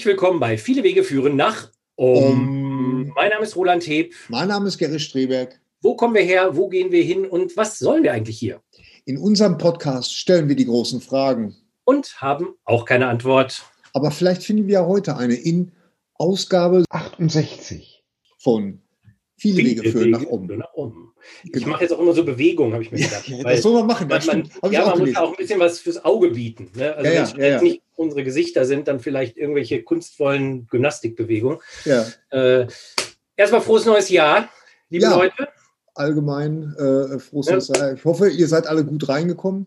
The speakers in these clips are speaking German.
Herzlich willkommen bei Viele Wege führen nach um. um. Mein Name ist Roland Heb. Mein Name ist Gerrit Streberg. Wo kommen wir her? Wo gehen wir hin? Und was sollen wir eigentlich hier? In unserem Podcast stellen wir die großen Fragen. Und haben auch keine Antwort. Aber vielleicht finden wir ja heute eine in Ausgabe 68 von Viele, Viele Wege führen nach oben. Nach oben. Genau. Ich mache jetzt auch immer so Bewegung, habe ich mir gedacht. Ja, das soll man machen. Das man, man ja, man muss auch ein bisschen was fürs Auge bieten. Ne? Also ja, wenn es ja, nicht unsere Gesichter sind, dann vielleicht irgendwelche kunstvollen Gymnastikbewegungen. Ja. Äh, erstmal frohes neues Jahr, liebe Leute. Allgemein äh, frohes neues Jahr. Ich hoffe, ihr seid alle gut reingekommen.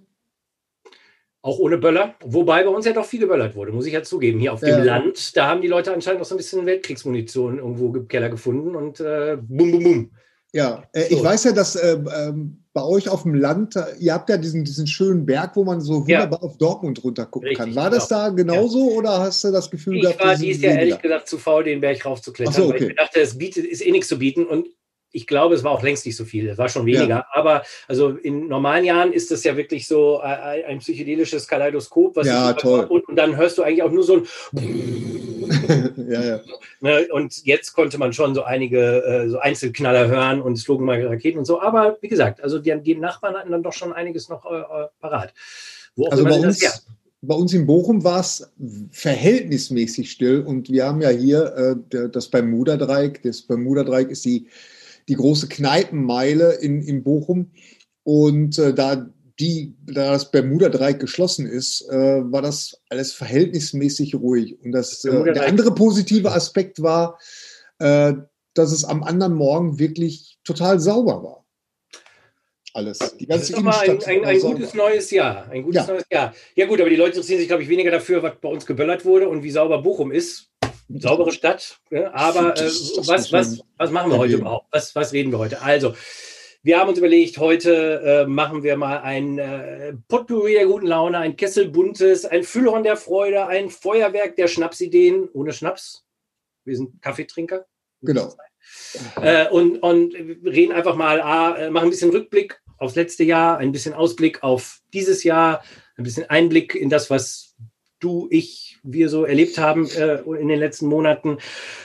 Auch ohne Böller. Wobei bei uns ja doch viel geböllert wurde, muss ich ja zugeben. Hier auf dem Land, da haben die Leute anscheinend noch so ein bisschen Weltkriegsmunition irgendwo im Keller gefunden und äh, bum, bum, bum. Ja, äh, so. ich weiß ja, dass äh, ähm, bei euch auf dem Land, ihr habt ja diesen, diesen schönen Berg, wo man so wunderbar ja. auf Dortmund runter gucken Richtig, kann. War das genau. da genauso ja. oder hast du das Gefühl ich gehabt? Ich war dies Jahr ehrlich gesagt zu faul, den Berg raufzuklettern, so, okay. weil ich dachte, es bietet, ist eh nichts zu bieten und ich glaube, es war auch längst nicht so viel, es war schon weniger. Ja. Aber also in normalen Jahren ist das ja wirklich so ein, ein psychedelisches Kaleidoskop, was ja, toll. Und, und, dann hörst du eigentlich auch nur so ein ja, ja. Ne, und jetzt konnte man schon so einige äh, so Einzelknaller hören und es flogen mal Raketen und so. Aber wie gesagt, also die, die Nachbarn hatten dann doch schon einiges noch äh, äh parat. also bei uns, das, bei uns in Bochum war es verhältnismäßig still und wir haben ja hier äh, das Bermuda-Dreieck. Das Bermuda-Dreieck ist die die große Kneipenmeile in, in Bochum. Und äh, da, die, da das Bermuda-Dreieck geschlossen ist, äh, war das alles verhältnismäßig ruhig. Und das, äh, der andere positive Aspekt war, äh, dass es am anderen Morgen wirklich total sauber war. Alles. Die ganze das ist Innenstadt ein, ein, ein gutes neues Jahr. Ein gutes ja. neues Jahr. Ja, gut, aber die Leute interessieren sich, glaube ich, weniger dafür, was bei uns geböllert wurde und wie sauber Bochum ist saubere Stadt. Ne? Aber äh, was, was, was machen wir heute überhaupt? Was, was reden wir heute? Also, wir haben uns überlegt, heute äh, machen wir mal ein äh, Potpourri der guten Laune, ein Kessel buntes, ein Füllhorn der Freude, ein Feuerwerk der Schnapsideen ohne Schnaps. Wir sind Kaffeetrinker. Genau. Äh, und, und reden einfach mal, ah, äh, machen ein bisschen Rückblick aufs letzte Jahr, ein bisschen Ausblick auf dieses Jahr, ein bisschen Einblick in das, was du, ich, wir so erlebt haben äh, in den letzten Monaten.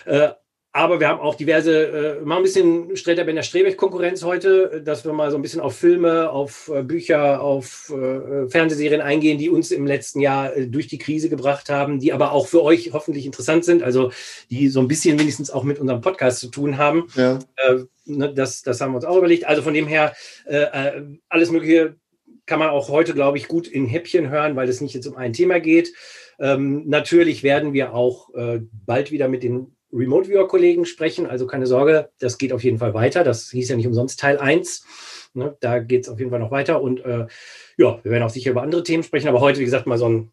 Äh, aber wir haben auch diverse, äh, mal ein bisschen Streter Bender Strebech-Konkurrenz heute, dass wir mal so ein bisschen auf Filme, auf äh, Bücher, auf äh, Fernsehserien eingehen, die uns im letzten Jahr äh, durch die Krise gebracht haben, die aber auch für euch hoffentlich interessant sind, also die so ein bisschen wenigstens auch mit unserem Podcast zu tun haben. Ja. Äh, ne, das, das haben wir uns auch überlegt. Also von dem her, äh, äh alles Mögliche kann man auch heute, glaube ich, gut in Häppchen hören, weil es nicht jetzt um ein Thema geht. Ähm, natürlich werden wir auch äh, bald wieder mit den Remote Viewer Kollegen sprechen. Also keine Sorge, das geht auf jeden Fall weiter. Das hieß ja nicht umsonst Teil 1. Ne, da geht es auf jeden Fall noch weiter. Und äh, ja, wir werden auch sicher über andere Themen sprechen. Aber heute, wie gesagt, mal so ein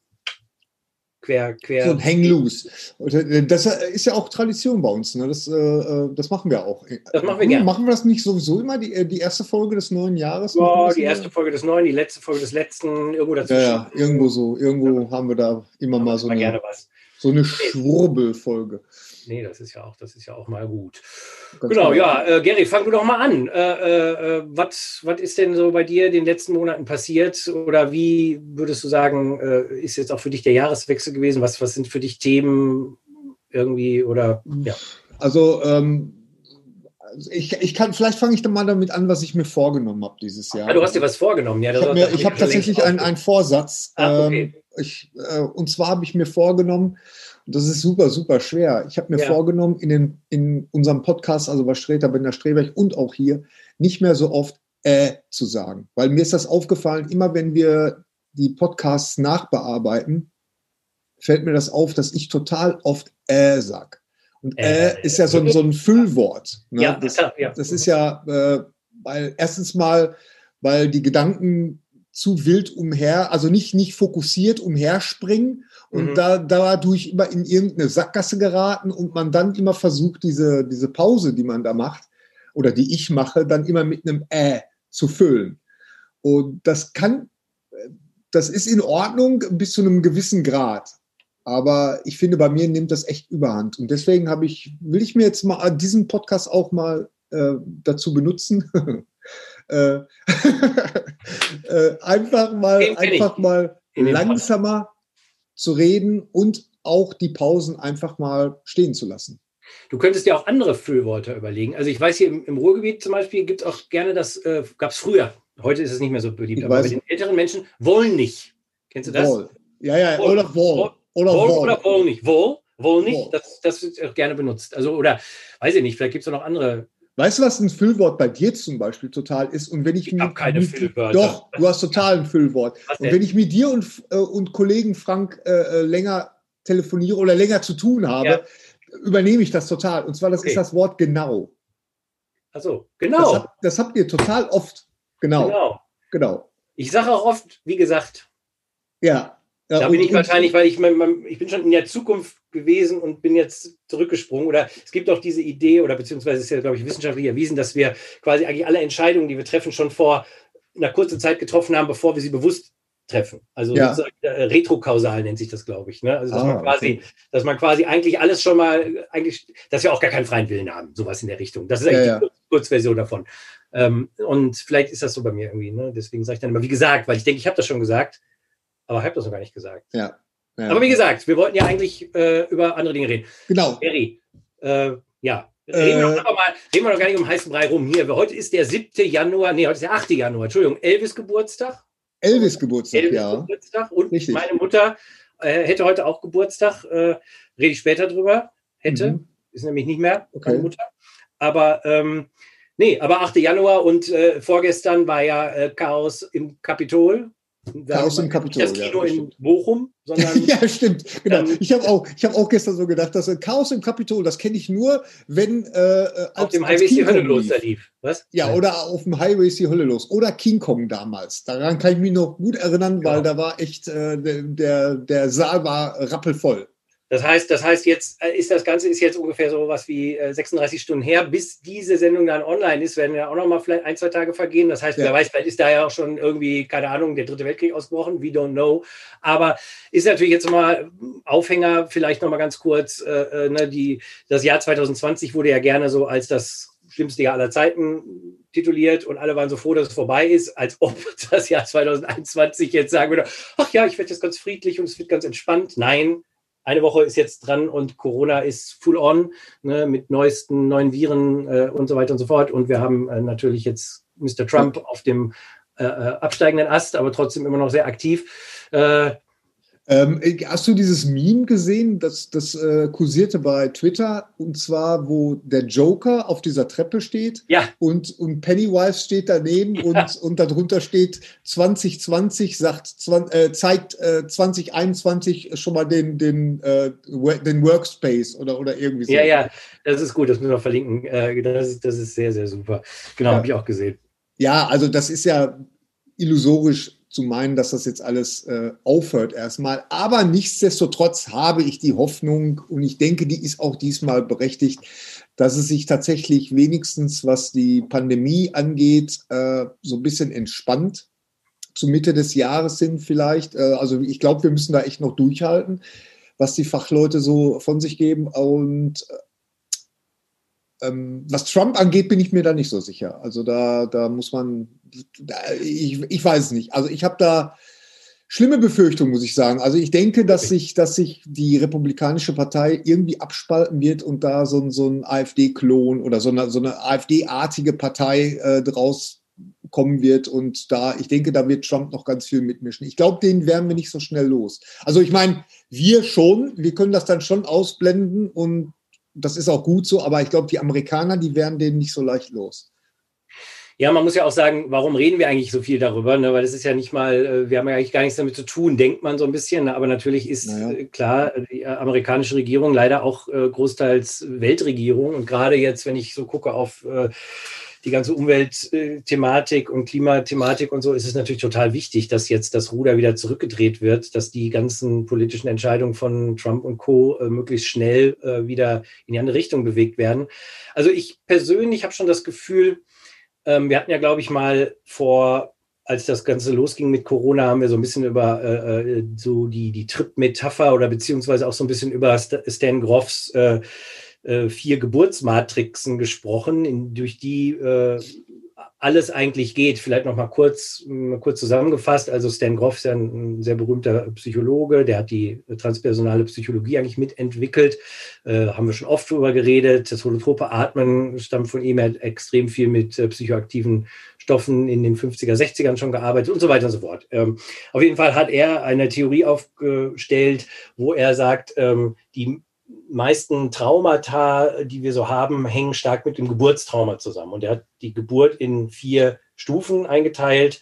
quer, quer. So ein Hang Loose. Äh, das ist ja auch Tradition bei uns. Ne? Das, äh, äh, das machen wir auch. Das machen wir gerne. Machen wir das nicht sowieso immer, die, die erste Folge des neuen Jahres? Oh, die erste Folge des neuen, die letzte Folge des letzten, irgendwo dazwischen. Ja, ja irgendwo so. Irgendwo ja. haben wir da immer mal so eine, so eine Schwurbelfolge nee, das ist ja auch, das ist ja auch mal gut. Ganz genau, klar. ja, äh, Gary, fang du doch mal an. Äh, äh, was ist denn so bei dir in den letzten Monaten passiert? Oder wie würdest du sagen, äh, ist jetzt auch für dich der Jahreswechsel gewesen? Was, was sind für dich Themen irgendwie oder ja? Also ähm, ich, ich kann, vielleicht fange ich dann mal damit an, was ich mir vorgenommen habe dieses Jahr. Ah, du hast dir was vorgenommen, ja. Ich habe hab tatsächlich einen, einen Vorsatz. Ah, okay. ähm, ich, äh, und zwar habe ich mir vorgenommen, und das ist super, super schwer. Ich habe mir ja. vorgenommen, in, den, in unserem Podcast, also bei Streter, Bender Streberg und auch hier, nicht mehr so oft äh zu sagen. Weil mir ist das aufgefallen, immer wenn wir die Podcasts nachbearbeiten, fällt mir das auf, dass ich total oft äh sag. Und äh, äh ist ja so, so ein Füllwort. Ne? Ja, das, ja. das ist ja, äh, weil erstens mal, weil die Gedanken zu wild umher, also nicht, nicht fokussiert umherspringen und mhm. da dadurch immer in irgendeine Sackgasse geraten und man dann immer versucht, diese, diese Pause, die man da macht oder die ich mache, dann immer mit einem Äh zu füllen. Und das kann, das ist in Ordnung bis zu einem gewissen Grad. Aber ich finde, bei mir nimmt das echt überhand. Und deswegen habe ich, will ich mir jetzt mal diesen Podcast auch mal äh, dazu benutzen, äh, äh, einfach mal, einfach mal langsamer zu reden und auch die Pausen einfach mal stehen zu lassen. Du könntest dir auch andere Füllwörter überlegen. Also ich weiß hier im, im Ruhrgebiet zum Beispiel gibt es auch gerne das, äh, gab es früher. Heute ist es nicht mehr so beliebt, ich aber bei den älteren Menschen wollen nicht. Kennst du das? Wohl. Ja, ja, wohl. oder wohl. Oder wohl, wohl. oder wohl nicht. Wohl, wohl nicht, wohl. Das, das wird auch gerne benutzt. Also, oder weiß ich nicht, vielleicht gibt es noch andere Weißt du, was ein Füllwort bei dir zum Beispiel total ist? Und wenn ich, ich habe keine Füllwörter. Doch, du hast total ein Füllwort. Und wenn ich mit dir und, äh, und Kollegen Frank äh, äh, länger telefoniere oder länger zu tun habe, ja. übernehme ich das total. Und zwar, das okay. ist das Wort genau. Also genau. Das, hab, das, habt ihr total oft. Genau. Genau. genau. Ich sage auch oft, wie gesagt. Ja. Ja da bin ich wahrscheinlich, weil ich, mein, ich bin schon in der Zukunft gewesen und bin jetzt zurückgesprungen. Oder es gibt auch diese Idee, oder beziehungsweise ist ja, glaube ich, wissenschaftlich erwiesen, dass wir quasi eigentlich alle Entscheidungen, die wir treffen, schon vor einer kurzen Zeit getroffen haben, bevor wir sie bewusst treffen. Also ja. äh, retrokausal nennt sich das, glaube ich. Ne? Also dass ah, man quasi, okay. dass man quasi eigentlich alles schon mal, eigentlich, dass wir auch gar keinen freien Willen haben, sowas in der Richtung. Das ist eigentlich ja, die Kurzversion davon. Ähm, und vielleicht ist das so bei mir irgendwie. Ne? Deswegen sage ich dann immer, wie gesagt, weil ich denke, ich habe das schon gesagt, aber ich habe das noch gar nicht gesagt. Ja. ja. Aber wie gesagt, wir wollten ja eigentlich äh, über andere Dinge reden. Genau. Eri, äh, ja, Reden wir, äh, doch mal, reden wir doch gar nicht um heißen Brei rum. Hier, heute ist der 7. Januar, nee, heute ist der 8. Januar, Entschuldigung, Elvis Geburtstag. Elvis Geburtstag, Elvis ja. Geburtstag und Richtig. meine Mutter äh, hätte heute auch Geburtstag. Äh, rede ich später drüber. Hätte. Mhm. Ist nämlich nicht mehr okay. meine Mutter. Aber ähm, nee, aber 8. Januar und äh, vorgestern war ja äh, Chaos im Kapitol. Chaos im Kapitol. Das Kino ja, in Bochum, sondern. ja, stimmt. Genau. Ähm, ich habe auch, hab auch gestern so gedacht, dass Chaos im Kapitol, das kenne ich nur, wenn. Äh, als, auf dem Highway ist die Hölle los da lief. Was? Ja, oder auf dem Highway ist die Hölle los. Oder King Kong damals. Daran kann ich mich noch gut erinnern, weil genau. da war echt, äh, der, der Saal war rappelvoll. Das heißt, das heißt, jetzt äh, ist das Ganze ist jetzt ungefähr so was wie 36 äh, Stunden her, bis diese Sendung dann online ist, werden ja auch noch mal vielleicht ein, zwei Tage vergehen. Das heißt, ja. wer weiß, vielleicht ist da ja auch schon irgendwie, keine Ahnung, der dritte Weltkrieg ausgebrochen, we don't know. Aber ist natürlich jetzt mal Aufhänger, vielleicht noch mal ganz kurz, äh, äh ne, die, das Jahr 2020 wurde ja gerne so als das schlimmste Jahr aller Zeiten tituliert und alle waren so froh, dass es vorbei ist, als ob das Jahr 2021 jetzt sagen würde, ach ja, ich werde jetzt ganz friedlich und es wird ganz entspannt. Nein, eine Woche ist jetzt dran und Corona ist full on ne, mit neuesten neuen Viren äh, und so weiter und so fort. Und wir haben äh, natürlich jetzt Mr. Trump auf dem äh, äh, absteigenden Ast, aber trotzdem immer noch sehr aktiv. Äh, ähm, hast du dieses Meme gesehen, das, das äh, kursierte bei Twitter, und zwar, wo der Joker auf dieser Treppe steht ja. und, und Pennywise steht daneben ja. und, und darunter steht 2020 sagt, äh, zeigt äh, 2021 schon mal den, den, äh, den Workspace oder, oder irgendwie so. Ja, ja, das ist gut, das müssen wir verlinken. Äh, das, ist, das ist sehr, sehr super. Genau, ja. habe ich auch gesehen. Ja, also das ist ja illusorisch zu meinen, dass das jetzt alles äh, aufhört erstmal. Aber nichtsdestotrotz habe ich die Hoffnung und ich denke, die ist auch diesmal berechtigt, dass es sich tatsächlich wenigstens, was die Pandemie angeht, äh, so ein bisschen entspannt. Zu Mitte des Jahres sind vielleicht. Äh, also ich glaube, wir müssen da echt noch durchhalten, was die Fachleute so von sich geben. Und äh, ähm, was Trump angeht, bin ich mir da nicht so sicher. Also da, da muss man ich, ich weiß es nicht. Also ich habe da schlimme Befürchtungen, muss ich sagen. Also ich denke, dass sich, dass sich die Republikanische Partei irgendwie abspalten wird und da so, so ein AfD-Klon oder so eine, so eine AfD-artige Partei äh, draus kommen wird und da, ich denke, da wird Trump noch ganz viel mitmischen. Ich glaube, den werden wir nicht so schnell los. Also ich meine, wir schon, wir können das dann schon ausblenden und das ist auch gut so, aber ich glaube, die Amerikaner, die werden den nicht so leicht los. Ja, man muss ja auch sagen, warum reden wir eigentlich so viel darüber? Ne? Weil das ist ja nicht mal, äh, wir haben ja eigentlich gar nichts damit zu tun, denkt man so ein bisschen. Ne? Aber natürlich ist naja. Äh, klar, die äh, amerikanische Regierung leider auch großteils Weltregierung. Und gerade jetzt, wenn ich so gucke auf die ganze Umweltthematik und Klimathematik und so, ist es natürlich total wichtig, dass jetzt das Ruder wieder zurückgedreht wird, dass die ganzen politischen Entscheidungen von Trump und Co. möglichst schnell wieder in die andere Richtung bewegt werden. Also ich persönlich habe schon das Gefühl, ähm, wir hatten ja, glaube ich, mal vor, als das Ganze losging mit Corona, haben wir so ein bisschen über äh, äh so die, die Trip-Metapher oder beziehungsweise auch so ein bisschen über Stan Groffs äh, äh, vier Geburtsmatrixen gesprochen, in, durch die äh, alles eigentlich geht. Vielleicht noch mal kurz, kurz zusammengefasst. Also Stan Groff ist ja ein, sehr berühmter Psychologe, der hat die transpersonale Psychologie eigentlich mitentwickelt. Äh, haben wir schon oft drüber geredet. Das holotrope Atmen stammt von ihm. Er hat extrem viel mit äh, psychoaktiven Stoffen in den 50er, 60ern schon gearbeitet und so weiter und so fort. Ähm, auf jeden Fall hat er eine Theorie aufgestellt, wo er sagt, ähm, die meisten Traumata, die wir so haben, hängen stark mit dem Geburtstrauma zusammen. Und er hat die Geburt in vier Stufen eingeteilt.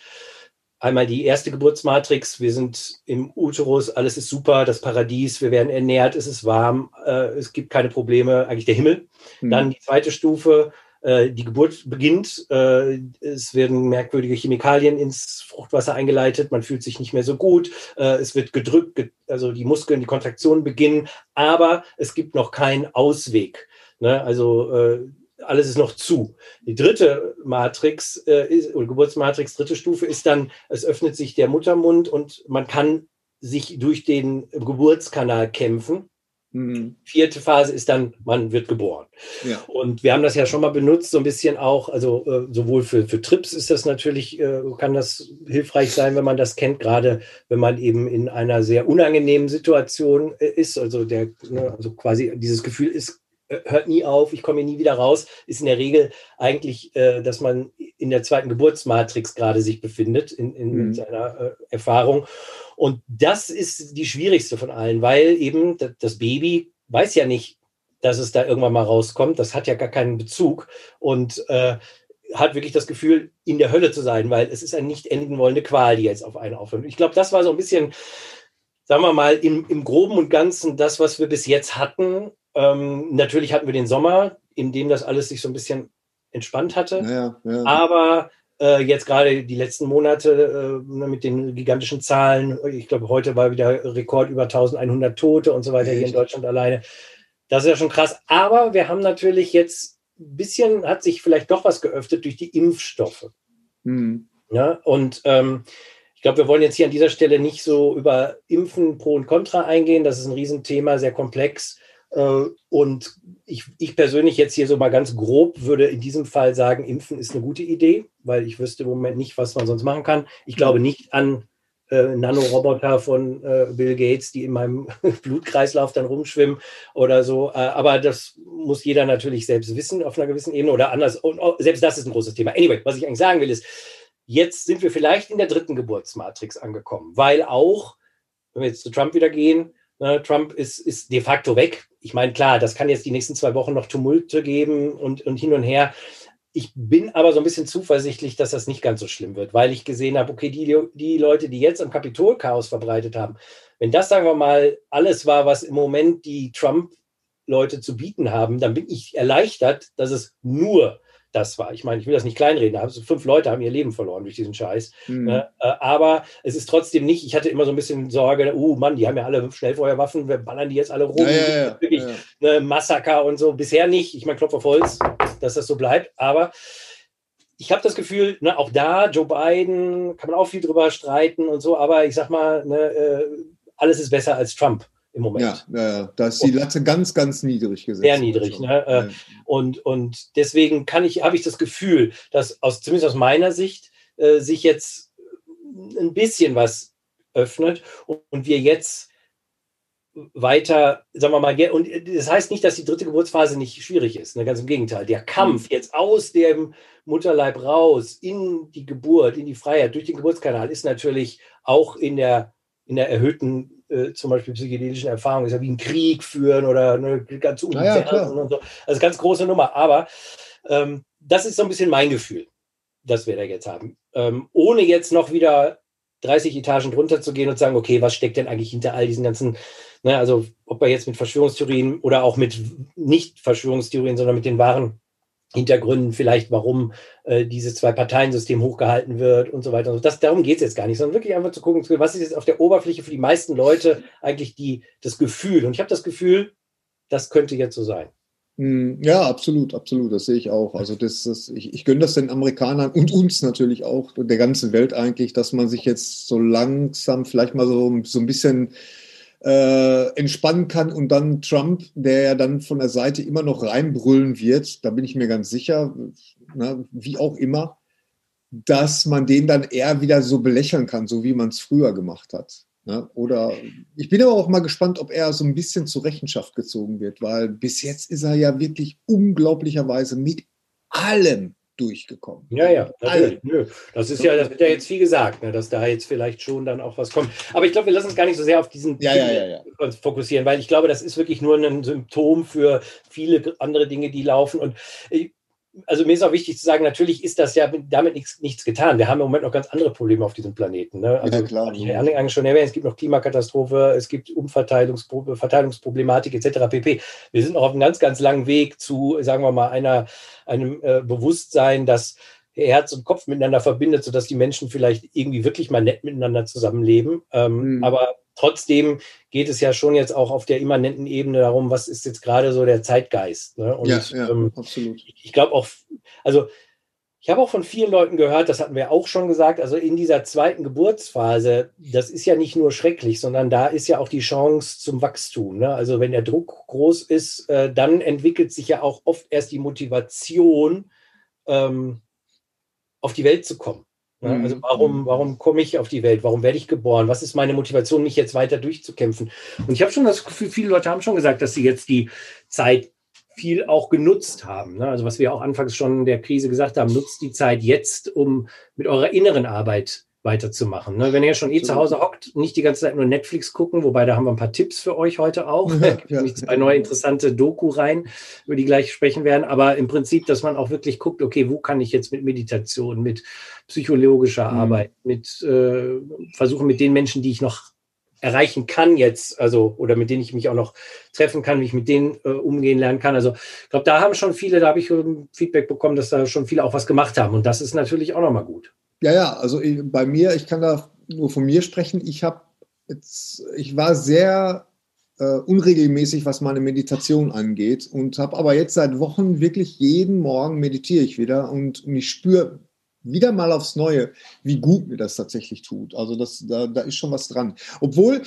Einmal die erste Geburtsmatrix, wir sind im Uterus, alles ist super, das Paradies, wir werden ernährt, es ist warm, äh, es gibt keine Probleme, eigentlich der Himmel. Mhm. Dann die zweite Stufe, äh, die Geburt beginnt, äh, es werden merkwürdige Chemikalien ins Fruchtwasser eingeleitet, man fühlt sich nicht mehr so gut, äh, es wird gedrückt, also die Muskeln, die Kontraktionen beginnen, aber es gibt noch keinen Ausweg. Ne? Also alles ist noch zu. Die dritte Matrix ist, oder Geburtsmatrix, dritte Stufe ist dann, es öffnet sich der Muttermund und man kann sich durch den Geburtskanal kämpfen. Mhm. Vierte Phase ist dann, man wird geboren. Ja. Und wir haben das ja schon mal benutzt, so ein bisschen auch, also äh, sowohl für, für Trips ist das natürlich, äh, kann das hilfreich sein, wenn man das kennt, gerade wenn man eben in einer sehr unangenehmen Situation äh, ist. Also der, ne, also quasi dieses Gefühl ist, äh, hört nie auf, ich komme hier nie wieder raus, ist in der Regel eigentlich, äh, dass man in der zweiten Geburtsmatrix gerade sich befindet, in, in mhm. seiner äh, Erfahrung. Und das ist die schwierigste von allen, weil eben das Baby weiß ja nicht, dass es da irgendwann mal rauskommt. Das hat ja gar keinen Bezug und äh, hat wirklich das Gefühl, in der Hölle zu sein, weil es ist eine nicht enden wollende Qual, die jetzt auf einen aufhört. Ich glaube, das war so ein bisschen, sagen wir mal, im, im Groben und Ganzen das, was wir bis jetzt hatten. Ähm, natürlich hatten wir den Sommer, in dem das alles sich so ein bisschen entspannt hatte. Ja, ja. Aber äh, jetzt gerade die letzten Monate äh, mit den gigantischen Zahlen. Ich glaube, heute war wieder Rekord über 1100 Tote und so weiter Echt? hier in Deutschland alleine. Das ist ja schon krass. Aber wir haben natürlich jetzt ein bisschen, hat sich vielleicht doch was geöffnet durch die Impfstoffe. Mhm. Ja, und ähm, ich glaube, wir wollen jetzt hier an dieser Stelle nicht so über Impfen pro und contra eingehen. Das ist ein Riesenthema, sehr komplex. Äh, und ich, ich persönlich jetzt hier so mal ganz grob würde in diesem Fall sagen, Impfen ist eine gute Idee, weil ich wüsste im Moment nicht, was man sonst machen kann. Ich glaube nicht an äh, Nanoroboter von äh, Bill Gates, die in meinem Blutkreislauf dann rumschwimmen oder so. Äh, aber das muss jeder natürlich selbst wissen auf einer gewissen Ebene oder anders. Und oh, selbst das ist ein großes Thema. Anyway, was ich eigentlich sagen will, ist, jetzt sind wir vielleicht in der dritten Geburtsmatrix angekommen, weil auch, wenn wir jetzt zu Trump wieder gehen, Ne, Trump ist, ist de facto weg. Ich meine, klar, das kann jetzt die nächsten zwei Wochen noch Tumulte geben und, und hin und her. Ich bin aber so ein bisschen zuversichtlich, dass das nicht ganz so schlimm wird, weil ich gesehen habe, okay, die, die Leute, die jetzt am Kapitolchaos verbreitet haben, wenn das, sagen wir mal, alles war, was im Moment die Trump-Leute zu bieten haben, dann bin ich erleichtert, dass es nur das war. Ich meine, ich will das nicht kleinreden, also fünf Leute haben ihr Leben verloren durch diesen Scheiß. Mhm. Äh, aber es ist trotzdem nicht, ich hatte immer so ein bisschen Sorge, oh Mann, die haben ja alle Schnellfeuerwaffen, wir ballern die jetzt alle rum. Ja, ja, ja, wirklich ja. Massaker und so. Bisher nicht. Ich meine, Klopf auf Holz, dass das so bleibt. Aber ich habe das Gefühl, ne, auch da, Joe Biden, kann man auch viel drüber streiten und so, aber ich sag mal, ne, äh, alles ist besser als Trump im Moment. Ja, ja, da ist die Latte ganz, ganz niedrig gesetzt. Sehr niedrig. Also, ne? Ja. Und, und deswegen kann ich, habe ich das Gefühl, dass aus, zumindest aus meiner Sicht äh, sich jetzt ein bisschen was öffnet und wir jetzt weiter, sagen wir mal, und das heißt nicht, dass die dritte Geburtsphase nicht schwierig ist, ne? ganz im Gegenteil. Der Kampf mhm. jetzt aus dem Mutterleib raus in die Geburt, in die Freiheit durch den Geburtskanal ist natürlich auch in der, in der erhöhten äh, zum Beispiel psychedelischen Erfahrungen, ist ja wie ein Krieg führen oder eine ganz ja, und so. Also ganz große Nummer. Aber ähm, das ist so ein bisschen mein Gefühl, das wir da jetzt haben. Ähm, ohne jetzt noch wieder 30 Etagen drunter zu gehen und sagen, okay, was steckt denn eigentlich hinter all diesen ganzen, ne, also ob wir jetzt mit Verschwörungstheorien oder auch mit nicht Verschwörungstheorien, sondern mit den wahren Hintergründen vielleicht, warum äh, dieses Zwei-Parteien-System hochgehalten wird und so weiter. Und so. Das, darum geht es jetzt gar nicht, sondern wirklich einfach zu gucken, was ist jetzt auf der Oberfläche für die meisten Leute eigentlich die, das Gefühl. Und ich habe das Gefühl, das könnte jetzt so sein. Hm, ja, absolut, absolut, das sehe ich auch. Also das, das, ich, ich gönne das den Amerikanern und uns natürlich auch, der ganzen Welt eigentlich, dass man sich jetzt so langsam vielleicht mal so, so ein bisschen äh, entspannen kann und dann Trump, der ja dann von der Seite immer noch reinbrüllen wird, da bin ich mir ganz sicher, na, wie auch immer, dass man den dann eher wieder so belächeln kann, so wie man es früher gemacht hat. Ne? Oder ich bin aber auch mal gespannt, ob er so ein bisschen zur Rechenschaft gezogen wird, weil bis jetzt ist er ja wirklich unglaublicherweise mit allem durchgekommen. Ja, ja, natürlich. Nö. Das ist ja, das wird ja jetzt viel gesagt, ne, dass da jetzt vielleicht schon dann auch was kommt. Aber ich glaube, wir lassen uns gar nicht so sehr auf diesen ja, ja, ja, ja. fokussieren, weil ich glaube, das ist wirklich nur ein Symptom für viele andere Dinge, die laufen. Und also mir ist auch wichtig zu sagen, natürlich ist das ja damit nichts, nichts getan. Wir haben im Moment noch ganz andere Probleme auf diesem Planeten. Ne? Also, ja, klar. Ich eigentlich schon erwähnt, es gibt noch Klimakatastrophe, es gibt Umverteilungsproblematik etc. pp. Wir sind noch auf einem ganz, ganz langen Weg zu, sagen wir mal, einer, einem äh, Bewusstsein, dass Herz und Kopf miteinander verbindet, sodass die Menschen vielleicht irgendwie wirklich mal nett miteinander zusammenleben. Ähm, mhm. Aber trotzdem geht es ja schon jetzt auch auf der immanenten Ebene darum, was ist jetzt gerade so der Zeitgeist. Ne? Und, ja, ja ähm, absolut. Ich, ich glaube auch, also ich habe auch von vielen Leuten gehört, das hatten wir auch schon gesagt, also in dieser zweiten Geburtsphase, das ist ja nicht nur schrecklich, sondern da ist ja auch die Chance zum Wachstum. Ne? Also wenn der Druck groß ist, äh, dann entwickelt sich ja auch oft erst die Motivation, ähm, auf die Welt zu kommen. Mhm. also warum, warum komme ich auf die Welt? Warum werde ich geboren? Was ist meine Motivation, mich jetzt weiter durchzukämpfen? Und ich habe schon das Gefühl, viele Leute haben schon gesagt, dass sie jetzt die Zeit viel auch genutzt haben. Ne? Also was wir auch anfangs schon in der Krise gesagt haben, nutzt die Zeit jetzt, um mit eurer inneren Arbeit weiterzumachen. Ne? Wenn ihr schon eh zu Hause hockt, nicht die ganze Zeit nur Netflix gucken, wobei da haben wir ein paar Tipps für euch heute auch. Ja, ja. zwei neue interessante Doku rein, über die gleich sprechen werden. Aber im Prinzip, dass man auch wirklich guckt, okay, wo kann ich jetzt mit Meditation, mit psychologischer mhm. Arbeit, mit äh, versuchen mit den Menschen, die ich noch erreichen kann jetzt, also oder mit denen ich mich auch noch treffen kann, wie ich mit denen äh, umgehen lernen kann. Also ich glaube, da haben schon viele, da habe ich Feedback bekommen, dass da schon viele auch was gemacht haben. Und das ist natürlich auch nochmal gut. Ja, ja, also bei mir, ich kann da nur von mir sprechen. Ich habe jetzt, ich war sehr äh, unregelmäßig, was meine Meditation angeht und habe aber jetzt seit Wochen wirklich jeden Morgen meditiere ich wieder und, und ich spüre wieder mal aufs Neue, wie gut mir das tatsächlich tut. Also das, da, da ist schon was dran. Obwohl,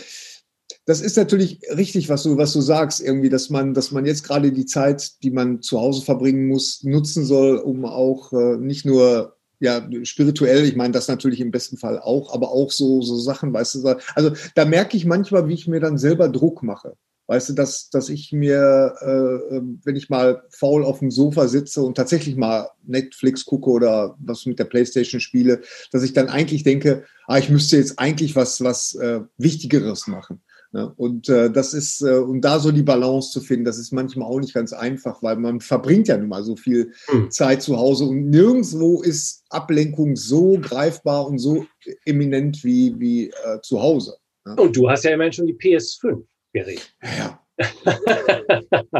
das ist natürlich richtig, was du, was du sagst, irgendwie, dass man, dass man jetzt gerade die Zeit, die man zu Hause verbringen muss, nutzen soll, um auch äh, nicht nur ja, spirituell, ich meine das natürlich im besten Fall auch, aber auch so, so Sachen, weißt du, also da merke ich manchmal, wie ich mir dann selber Druck mache. Weißt du, dass, dass ich mir, äh, ähm, wenn ich mal faul auf dem Sofa sitze und tatsächlich mal Netflix gucke oder was mit der Playstation spiele, dass ich dann eigentlich denke, ah, ich müsste jetzt eigentlich was, was äh, Wichtigeres machen. Ne? Und äh, das ist, äh, und da so die Balance zu finden, das ist manchmal auch nicht ganz einfach, weil man verbringt ja nun mal so viel mhm. Zeit zu Hause und nirgendwo ist Ablenkung so greifbar und so eminent wie, wie äh, zu Hause. Ne? Und du hast ja immerhin schon die PS5 gerät. Ja,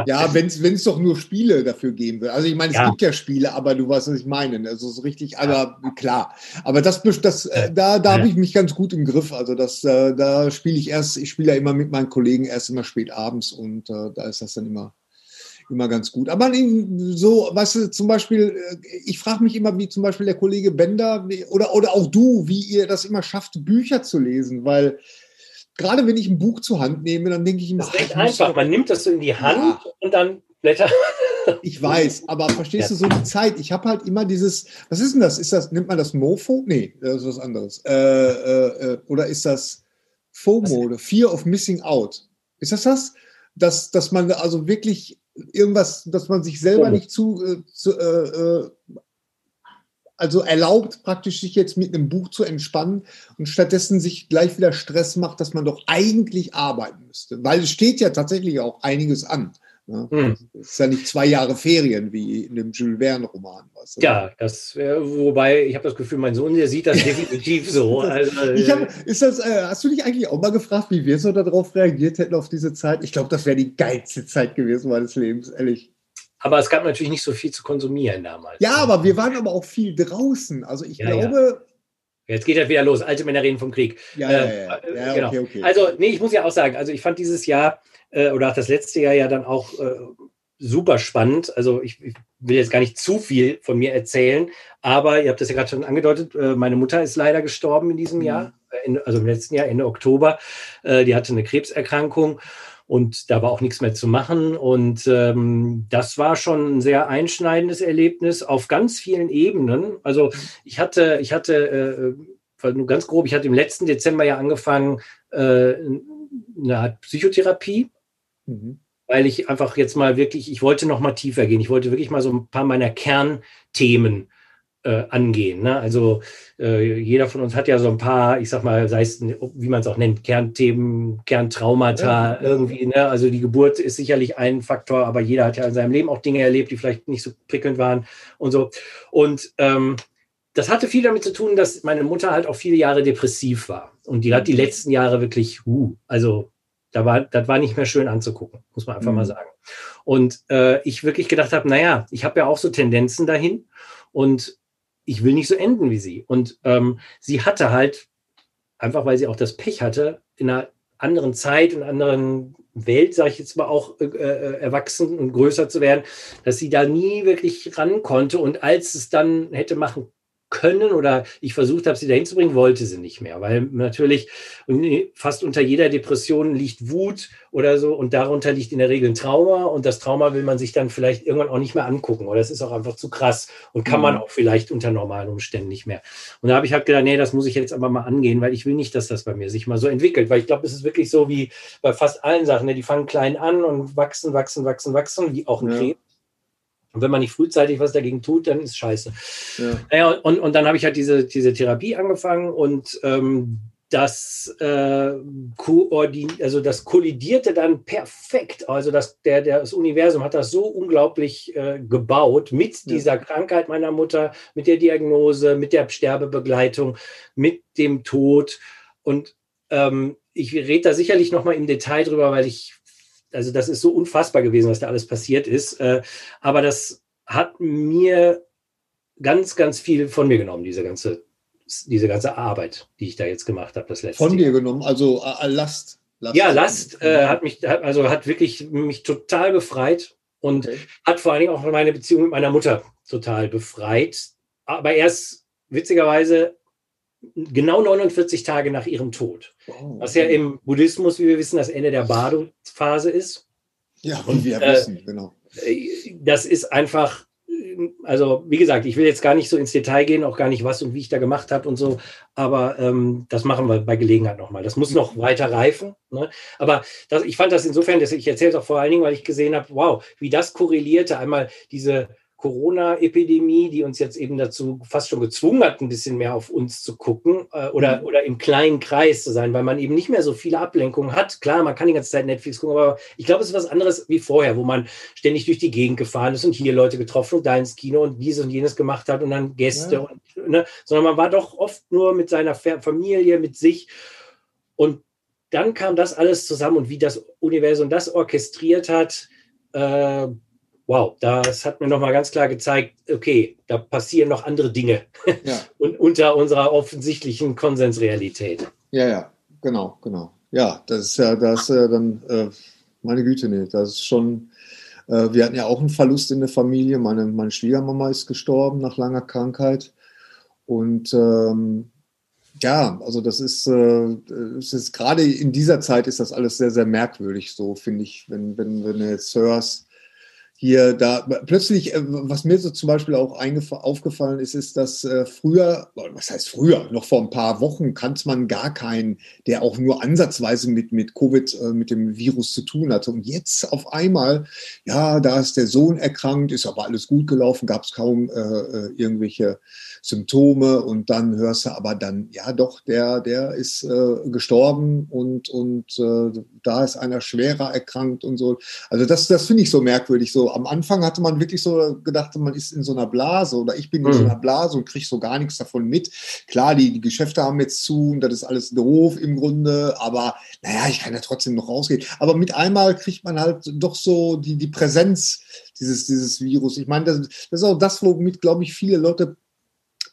ja, wenn es doch nur Spiele dafür geben würde. Also ich meine, es ja. gibt ja Spiele, aber du weißt, was ich meine. Also so richtig, aber klar. Aber das, das äh, da, da habe ich mich ganz gut im Griff. Also das, äh, da spiele ich erst, ich spiele ja immer mit meinen Kollegen erst immer spät abends und äh, da ist das dann immer immer ganz gut. Aber so, weißt du, zum Beispiel, äh, ich frage mich immer, wie zum Beispiel der Kollege Bender oder, oder auch du, wie ihr das immer schafft, Bücher zu lesen, weil gerade wenn ich ein Buch zur Hand nehme, dann denke ich immer. Das ist recht einfach. Man nimmt das so in die Hand ja. und dann Blätter. Ich weiß, aber verstehst ja. du so die Zeit? Ich habe halt immer dieses, was ist denn das? Ist das, nimmt man das Mofo? Nee, das ist was anderes. Äh, äh, äh oder ist das FOMO, Fear of Missing Out? Ist das das? Dass, dass man also wirklich irgendwas, dass man sich selber nicht zu, äh, zu äh, äh also erlaubt praktisch sich jetzt mit einem Buch zu entspannen und stattdessen sich gleich wieder Stress macht, dass man doch eigentlich arbeiten müsste. Weil es steht ja tatsächlich auch einiges an. Ne? Hm. Es ist ja nicht zwei Jahre Ferien wie in dem Jules Verne-Roman. Weißt du? Ja, das, wobei ich habe das Gefühl, mein Sohn, der sieht das definitiv so. Also, hab, ist das, äh, hast du dich eigentlich auch mal gefragt, wie wir so darauf reagiert hätten auf diese Zeit? Ich glaube, das wäre die geilste Zeit gewesen meines Lebens, ehrlich. Aber es gab natürlich nicht so viel zu konsumieren damals. Ja, aber wir waren aber auch viel draußen. Also ich ja, glaube. Ja. Jetzt geht er wieder los. Alte Männer reden vom Krieg. Ja, ja, ja. Äh, ja genau. Okay, okay. Also, nee, ich muss ja auch sagen, also ich fand dieses Jahr äh, oder auch das letzte Jahr ja dann auch äh, super spannend. Also ich, ich, will jetzt gar nicht zu viel von mir erzählen, aber ihr habt das ja gerade schon angedeutet, äh, meine Mutter ist leider gestorben in diesem mhm. Jahr, äh, also im letzten Jahr, Ende Oktober. Äh, die hatte eine Krebserkrankung. Und da war auch nichts mehr zu machen. Und ähm, das war schon ein sehr einschneidendes Erlebnis auf ganz vielen Ebenen. Also ich hatte, ich hatte, äh, nur ganz grob, ich hatte im letzten Dezember ja angefangen, äh, eine Art Psychotherapie. Mhm. Weil ich einfach jetzt mal wirklich, ich wollte noch mal tiefer gehen. Ich wollte wirklich mal so ein paar meiner Kernthemen äh, angehen. Ne? Also äh, jeder von uns hat ja so ein paar, ich sag mal, sei es, wie man es auch nennt, Kernthemen, Kerntraumata ja. irgendwie. Ne? Also die Geburt ist sicherlich ein Faktor, aber jeder hat ja in seinem Leben auch Dinge erlebt, die vielleicht nicht so prickelnd waren und so. Und ähm, das hatte viel damit zu tun, dass meine Mutter halt auch viele Jahre depressiv war. Und die hat die letzten Jahre wirklich, uh, also da war, das war nicht mehr schön anzugucken, muss man einfach mhm. mal sagen. Und äh, ich wirklich gedacht habe, naja, ich habe ja auch so Tendenzen dahin. Und ich will nicht so enden wie sie. Und ähm, sie hatte halt, einfach weil sie auch das Pech hatte, in einer anderen Zeit, in einer anderen Welt, sage ich jetzt mal, auch äh, äh, erwachsen und größer zu werden, dass sie da nie wirklich ran konnte. Und als es dann hätte machen können oder ich versucht habe, sie dahin zu bringen, wollte sie nicht mehr, weil natürlich fast unter jeder Depression liegt Wut oder so und darunter liegt in der Regel ein Trauma und das Trauma will man sich dann vielleicht irgendwann auch nicht mehr angucken oder es ist auch einfach zu krass und kann man mhm. auch vielleicht unter normalen Umständen nicht mehr. Und da habe ich halt gedacht, nee, das muss ich jetzt aber mal angehen, weil ich will nicht, dass das bei mir sich mal so entwickelt, weil ich glaube, es ist wirklich so wie bei fast allen Sachen, ne? die fangen klein an und wachsen, wachsen, wachsen, wachsen, wie auch ein ja. Krebs. Und wenn man nicht frühzeitig was dagegen tut, dann ist scheiße. Ja. Naja, und, und dann habe ich halt diese, diese Therapie angefangen und ähm, das, äh, also das kollidierte dann perfekt. Also das, der, der, das Universum hat das so unglaublich äh, gebaut mit ja. dieser Krankheit meiner Mutter, mit der Diagnose, mit der Sterbebegleitung, mit dem Tod. Und ähm, ich rede da sicherlich noch mal im Detail drüber, weil ich also das ist so unfassbar gewesen, was da alles passiert ist. Äh, aber das hat mir ganz, ganz viel von mir genommen, diese ganze, diese ganze Arbeit, die ich da jetzt gemacht habe, das letzte Von dir genommen, also äh, Last. Last. Ja, Last äh, hat mich, hat, also hat wirklich mich total befreit und okay. hat vor allen Dingen auch meine Beziehung mit meiner Mutter total befreit. Aber erst witzigerweise genau 49 Tage nach ihrem Tod. Oh, was ja im Buddhismus, wie wir wissen, das Ende der Bado-Phase ist. Ja, und wir äh, wissen, genau. Das ist einfach, also wie gesagt, ich will jetzt gar nicht so ins Detail gehen, auch gar nicht, was und wie ich da gemacht habe und so, aber ähm, das machen wir bei Gelegenheit nochmal. Das muss noch weiter reifen. Ne? Aber das, ich fand das insofern, dass ich erzähle es auch vor allen Dingen, weil ich gesehen habe, wow, wie das korrelierte. Einmal diese Corona-Epidemie, die uns jetzt eben dazu fast schon gezwungen hat, ein bisschen mehr auf uns zu gucken äh, oder, mhm. oder im kleinen Kreis zu sein, weil man eben nicht mehr so viele Ablenkungen hat. Klar, man kann die ganze Zeit Netflix gucken, aber ich glaube, es ist was anderes wie vorher, wo man ständig durch die Gegend gefahren ist und hier Leute getroffen und da ins Kino und dieses und jenes gemacht hat und dann Gäste ja. und, ne, sondern man war doch oft nur mit seiner Familie, mit sich und dann kam das alles zusammen und wie das Universum das orchestriert hat, äh, wow, das hat mir nochmal ganz klar gezeigt, okay, da passieren noch andere Dinge ja. und unter unserer offensichtlichen Konsensrealität. Ja, ja, genau, genau. Ja, das ist ja, das ja dann, äh, meine Güte, nee, das ist schon, äh, wir hatten ja auch einen Verlust in der Familie. Meine, meine Schwiegermama ist gestorben nach langer Krankheit. Und ähm, ja, also das ist, äh, es ist gerade in dieser Zeit ist das alles sehr, sehr merkwürdig, so finde ich, wenn, wenn, wenn du jetzt hörst, hier da plötzlich, äh, was mir so zum Beispiel auch aufgefallen ist, ist, dass äh, früher, was heißt früher, noch vor ein paar Wochen kannte man gar keinen, der auch nur ansatzweise mit, mit Covid, äh, mit dem Virus zu tun hatte. Und jetzt auf einmal, ja, da ist der Sohn erkrankt, ist aber alles gut gelaufen, gab es kaum äh, irgendwelche Symptome und dann hörst du aber dann, ja doch, der, der ist äh, gestorben und, und äh, da ist einer schwerer erkrankt und so. Also das, das finde ich so merkwürdig. So am Anfang hatte man wirklich so gedacht, man ist in so einer Blase oder ich bin in mhm. so einer Blase und kriege so gar nichts davon mit. Klar, die, die Geschäfte haben jetzt zu und das ist alles doof im Grunde, aber naja, ich kann ja trotzdem noch rausgehen. Aber mit einmal kriegt man halt doch so die, die Präsenz dieses, dieses Virus. Ich meine, das, das ist auch das, womit, glaube ich, viele Leute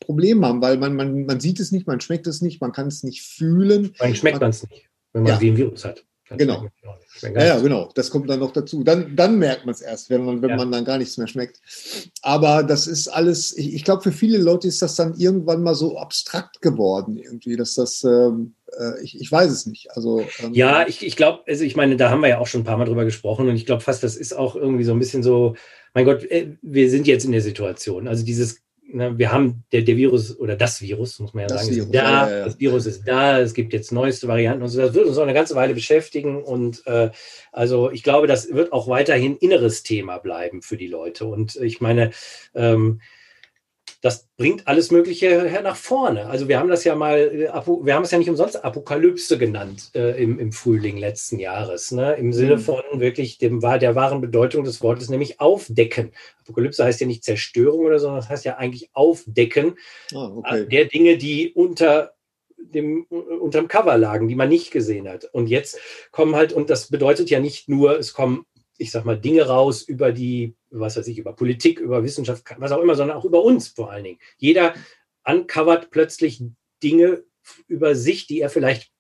Problem haben, weil man, man, man sieht es nicht, man schmeckt es nicht, man kann es nicht fühlen. Man schmeckt man es nicht, wenn man ja. wie ein Virus hat. Dann genau. Ja, ja, genau. Das kommt dann noch dazu. Dann, dann merkt man es erst, wenn, man, wenn ja. man dann gar nichts mehr schmeckt. Aber das ist alles, ich, ich glaube, für viele Leute ist das dann irgendwann mal so abstrakt geworden, irgendwie, dass das, ähm, äh, ich, ich weiß es nicht. Also, ähm, ja, ich, ich glaube, also ich meine, da haben wir ja auch schon ein paar Mal drüber gesprochen und ich glaube fast, das ist auch irgendwie so ein bisschen so, mein Gott, äh, wir sind jetzt in der Situation. Also dieses ne, wir haben der, der Virus oder das Virus, muss man ja das sagen, Virus, ist da, ja, ja, das Virus ist da, es gibt jetzt neueste Varianten und so. Das wird uns auch eine ganze Weile beschäftigen. Und äh, also ich glaube, das wird auch weiterhin inneres Thema bleiben für die Leute. Und ich meine, ähm, das bringt alles Mögliche nach vorne. Also wir haben das ja mal, äh, wir haben es ja nicht umsonst Apokalypse genannt äh, im, im Frühling letzten Jahres, ne? im Sinne mhm. von wirklich dem, der wahren Bedeutung des Wortes, nämlich aufdecken. Apokalypse heißt ja nicht Zerstörung oder so, das heißt ja eigentlich aufdecken ah, okay. der Dinge, die unter dem, unterm Cover lagen, die man nicht gesehen hat. Und jetzt kommen halt, und das bedeutet ja nicht nur, es kommen ich sag mal, Dinge raus über die, was weiß ich, über Politik, über Wissenschaft, was auch immer, sondern auch über uns vor allen Dingen. Jeder uncovert plötzlich Dinge über sich, die er vielleicht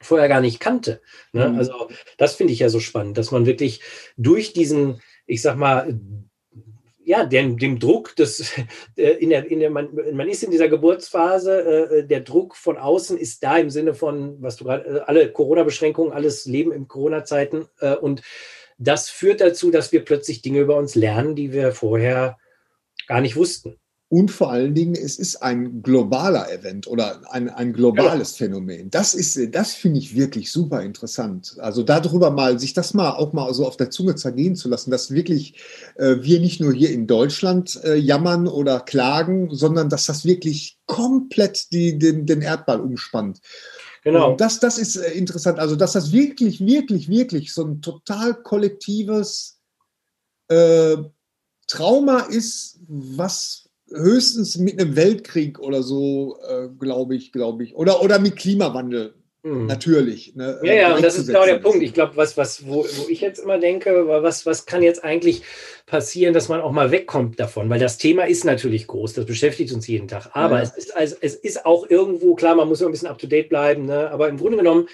vorher gar nicht kannte. Ne? Mhm. Also das finde ich ja so spannend, dass man wirklich durch diesen, ich sag mal, ja, dem, dem Druck, des, äh, in der, in der, man, man ist in dieser Geburtsphase, äh, der Druck von außen ist da im Sinne von, was du gerade, äh, alle Corona-Beschränkungen, alles Leben in Corona-Zeiten äh, und das führt dazu, dass wir plötzlich Dinge über uns lernen, die wir vorher gar nicht wussten. Und vor allen Dingen, es ist ein globaler Event oder ein, ein globales ja. Phänomen. Das ist, das finde ich wirklich super interessant. Also darüber mal, sich das mal auch mal so auf der Zunge zergehen zu lassen, dass wirklich äh, wir nicht nur hier in Deutschland äh, jammern oder klagen, sondern dass das wirklich komplett die, den, den Erdball umspannt. Genau. Und das, das ist äh, interessant. Also, dass das wirklich, wirklich, wirklich so ein total kollektives äh, Trauma ist, was höchstens mit einem Weltkrieg oder so, äh, glaube ich, glaube ich, oder, oder mit Klimawandel Mhm. Natürlich. Ne, ja, ja, und das ist genau der Punkt. Ich glaube, was, was, wo, wo ich jetzt immer denke, was, was kann jetzt eigentlich passieren, dass man auch mal wegkommt davon? Weil das Thema ist natürlich groß, das beschäftigt uns jeden Tag. Aber ja. es, ist, also, es ist auch irgendwo, klar, man muss immer ein bisschen up to date bleiben, ne? aber im Grunde genommen,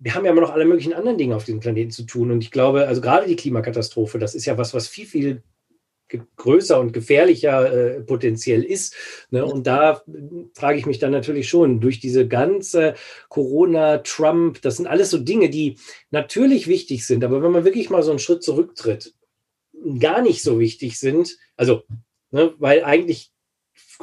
wir haben ja immer noch alle möglichen anderen Dinge auf diesem Planeten zu tun. Und ich glaube, also gerade die Klimakatastrophe, das ist ja was, was viel, viel größer und gefährlicher äh, potenziell ist. Ne? Und da frage ich mich dann natürlich schon, durch diese ganze Corona, Trump, das sind alles so Dinge, die natürlich wichtig sind, aber wenn man wirklich mal so einen Schritt zurücktritt, gar nicht so wichtig sind, also, ne, weil eigentlich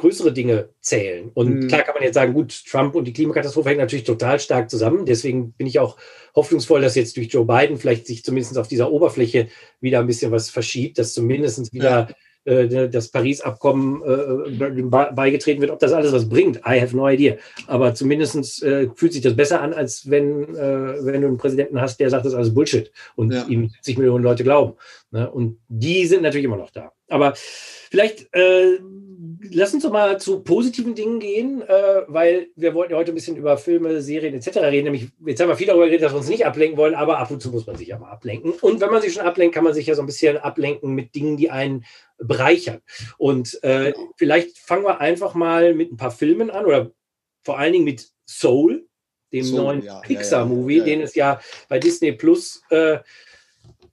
größere Dinge zählen. Und mhm. klar kann man jetzt sagen, gut, Trump und die Klimakatastrophe hängen natürlich total stark zusammen. Deswegen bin ich auch hoffnungsvoll, dass jetzt durch Joe Biden vielleicht sich zumindest auf dieser Oberfläche wieder ein bisschen was verschiebt, dass zumindest wieder ja. äh, das Paris-Abkommen äh, beigetreten wird. Ob das alles was bringt, I have no idea. Aber zumindest äh, fühlt sich das besser an, als wenn, äh, wenn du einen Präsidenten hast, der sagt, das ist alles Bullshit und ja. ihm 70 Millionen Leute glauben. Ne? Und die sind natürlich immer noch da. Aber vielleicht äh, lass uns doch mal zu positiven Dingen gehen, äh, weil wir wollten ja heute ein bisschen über Filme, Serien etc. reden. Nämlich, jetzt haben wir viel darüber geredet, dass wir uns nicht ablenken wollen, aber ab und zu muss man sich ja mal ablenken. Und wenn man sich schon ablenkt, kann man sich ja so ein bisschen ablenken mit Dingen, die einen bereichern. Und äh, vielleicht fangen wir einfach mal mit ein paar Filmen an oder vor allen Dingen mit Soul, dem Soul, neuen ja, Pixar-Movie, ja, ja, den es ja bei Disney Plus äh,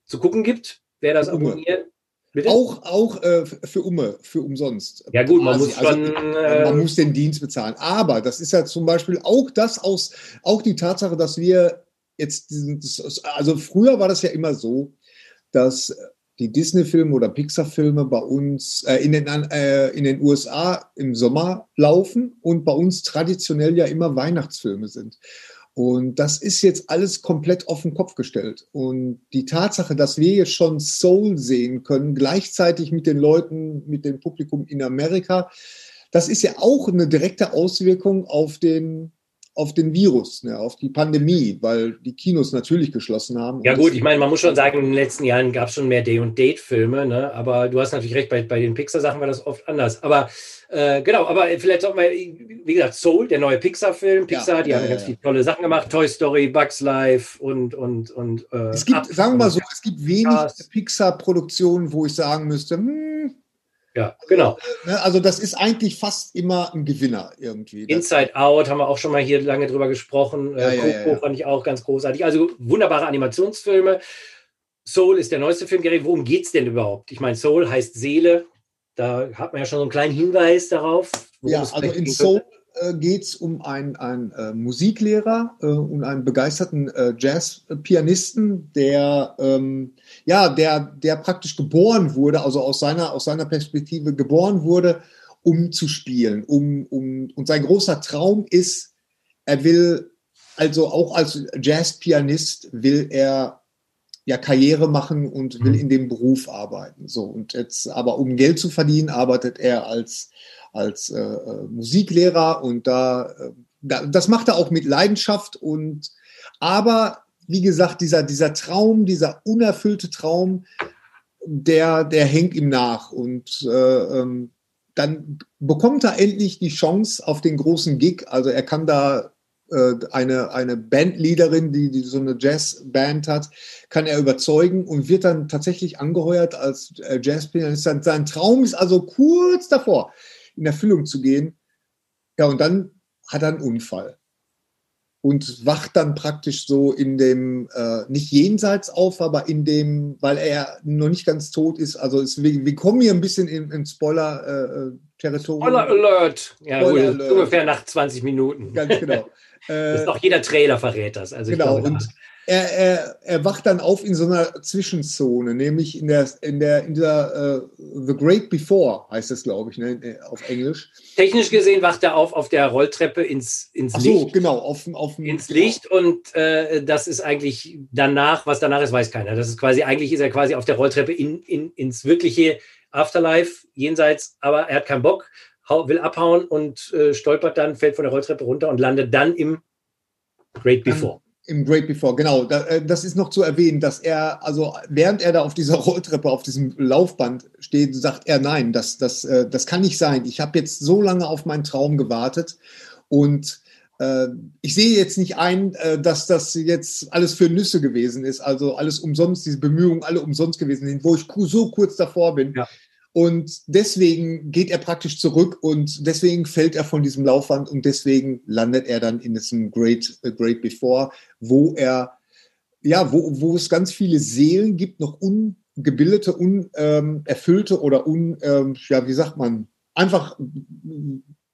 zu gucken gibt. Wer das abonniert, Bitte? Auch, auch äh, für Umme, für umsonst. Ja gut, man muss also, schon, also, man muss den Dienst bezahlen. Aber das ist ja zum Beispiel auch das aus, auch die Tatsache, dass wir jetzt diesen, also früher war das ja immer so, dass die Disney-Filme oder Pixar-Filme bei uns äh, in, den, äh, in den USA im Sommer laufen und bei uns traditionell ja immer Weihnachtsfilme sind. Und das ist jetzt alles komplett auf den Kopf gestellt. Und die Tatsache, dass wir jetzt schon Soul sehen können, gleichzeitig mit den Leuten, mit dem Publikum in Amerika, das ist ja auch eine direkte Auswirkung auf den, auf den Virus, ne, auf die Pandemie, weil die Kinos natürlich geschlossen haben. Ja gut, ich meine, man muss schon sagen, in den letzten Jahren gab es schon mehr Day-und-Date-Filme, ne? aber du hast natürlich recht, bei, bei den Pixar-Sachen war das oft anders. Aber äh, genau, aber vielleicht auch mal, wie gesagt, Soul, der neue Pixar-Film. Pixar, ja, die ja, haben ja, ganz viele tolle Sachen gemacht. Toy Story, Bugs Life und. und, und äh, es gibt, sagen wir mal so, es gibt wenig Pixar-Produktionen, wo ich sagen müsste, hm, ja, genau. Ne, also das ist eigentlich fast immer ein Gewinner irgendwie. Inside Out haben wir auch schon mal hier lange drüber gesprochen. Ja, Coco ja, ja, fand ich auch ganz großartig. Also wunderbare Animationsfilme. Soul ist der neueste Film. Gary, worum geht es denn überhaupt? Ich meine, Soul heißt Seele. Da hat man ja schon so einen kleinen Hinweis darauf. Ja, also in Soul, äh, geht es um einen, einen äh, Musiklehrer äh, und einen begeisterten äh, Jazzpianisten, der, ähm, ja, der, der praktisch geboren wurde, also aus seiner, aus seiner Perspektive geboren wurde, um zu spielen. Um, um, und sein großer Traum ist, er will, also auch als Jazzpianist will er ja Karriere machen und will mhm. in dem Beruf arbeiten. So und jetzt aber um Geld zu verdienen, arbeitet er als als äh, Musiklehrer und da, äh, da, das macht er auch mit Leidenschaft und aber wie gesagt, dieser, dieser Traum, dieser unerfüllte Traum, der, der hängt ihm nach und äh, ähm, dann bekommt er endlich die Chance auf den großen Gig. Also er kann da äh, eine, eine Bandleaderin, die, die so eine Jazzband hat, kann er überzeugen und wird dann tatsächlich angeheuert als äh, Jazzpianist. Sein Traum ist also kurz davor in Erfüllung zu gehen. Ja, und dann hat er einen Unfall und wacht dann praktisch so in dem, äh, nicht jenseits auf, aber in dem, weil er noch nicht ganz tot ist. Also es, wir, wir, kommen hier ein bisschen in, in Spoiler-Territorium. Äh, Spoiler Alert! Ja, Spoiler Alert. ungefähr nach 20 Minuten. Ganz genau. das ist auch jeder Trailer verrät das. Also genau, glaube, und er, er, er wacht dann auf in so einer Zwischenzone, nämlich in der, in der, in der uh, The Great Before, heißt es, glaube ich, ne, auf Englisch. Technisch gesehen wacht er auf auf der Rolltreppe ins, ins Ach so, Licht. genau, auf, auf ins. Licht und äh, das ist eigentlich danach, was danach ist, weiß keiner. Das ist quasi, eigentlich ist er quasi auf der Rolltreppe in, in, ins wirkliche Afterlife, jenseits, aber er hat keinen Bock, will abhauen und äh, stolpert dann, fällt von der Rolltreppe runter und landet dann im Great Before. Im Great Before, genau. Äh, das ist noch zu erwähnen, dass er, also während er da auf dieser Rolltreppe, auf diesem Laufband steht, sagt er, nein, das, das, äh, das kann nicht sein. Ich habe jetzt so lange auf meinen Traum gewartet und äh, ich sehe jetzt nicht ein, dass das jetzt alles für Nüsse gewesen ist, also alles umsonst, diese Bemühungen alle umsonst gewesen sind, wo ich so kurz davor bin. Ja. Und deswegen geht er praktisch zurück und deswegen fällt er von diesem Laufband und deswegen landet er dann in diesem Great, uh, Great Before, wo er, ja, wo, wo es ganz viele Seelen gibt, noch ungebildete, unerfüllte ähm, oder un, ähm, ja, wie sagt man, einfach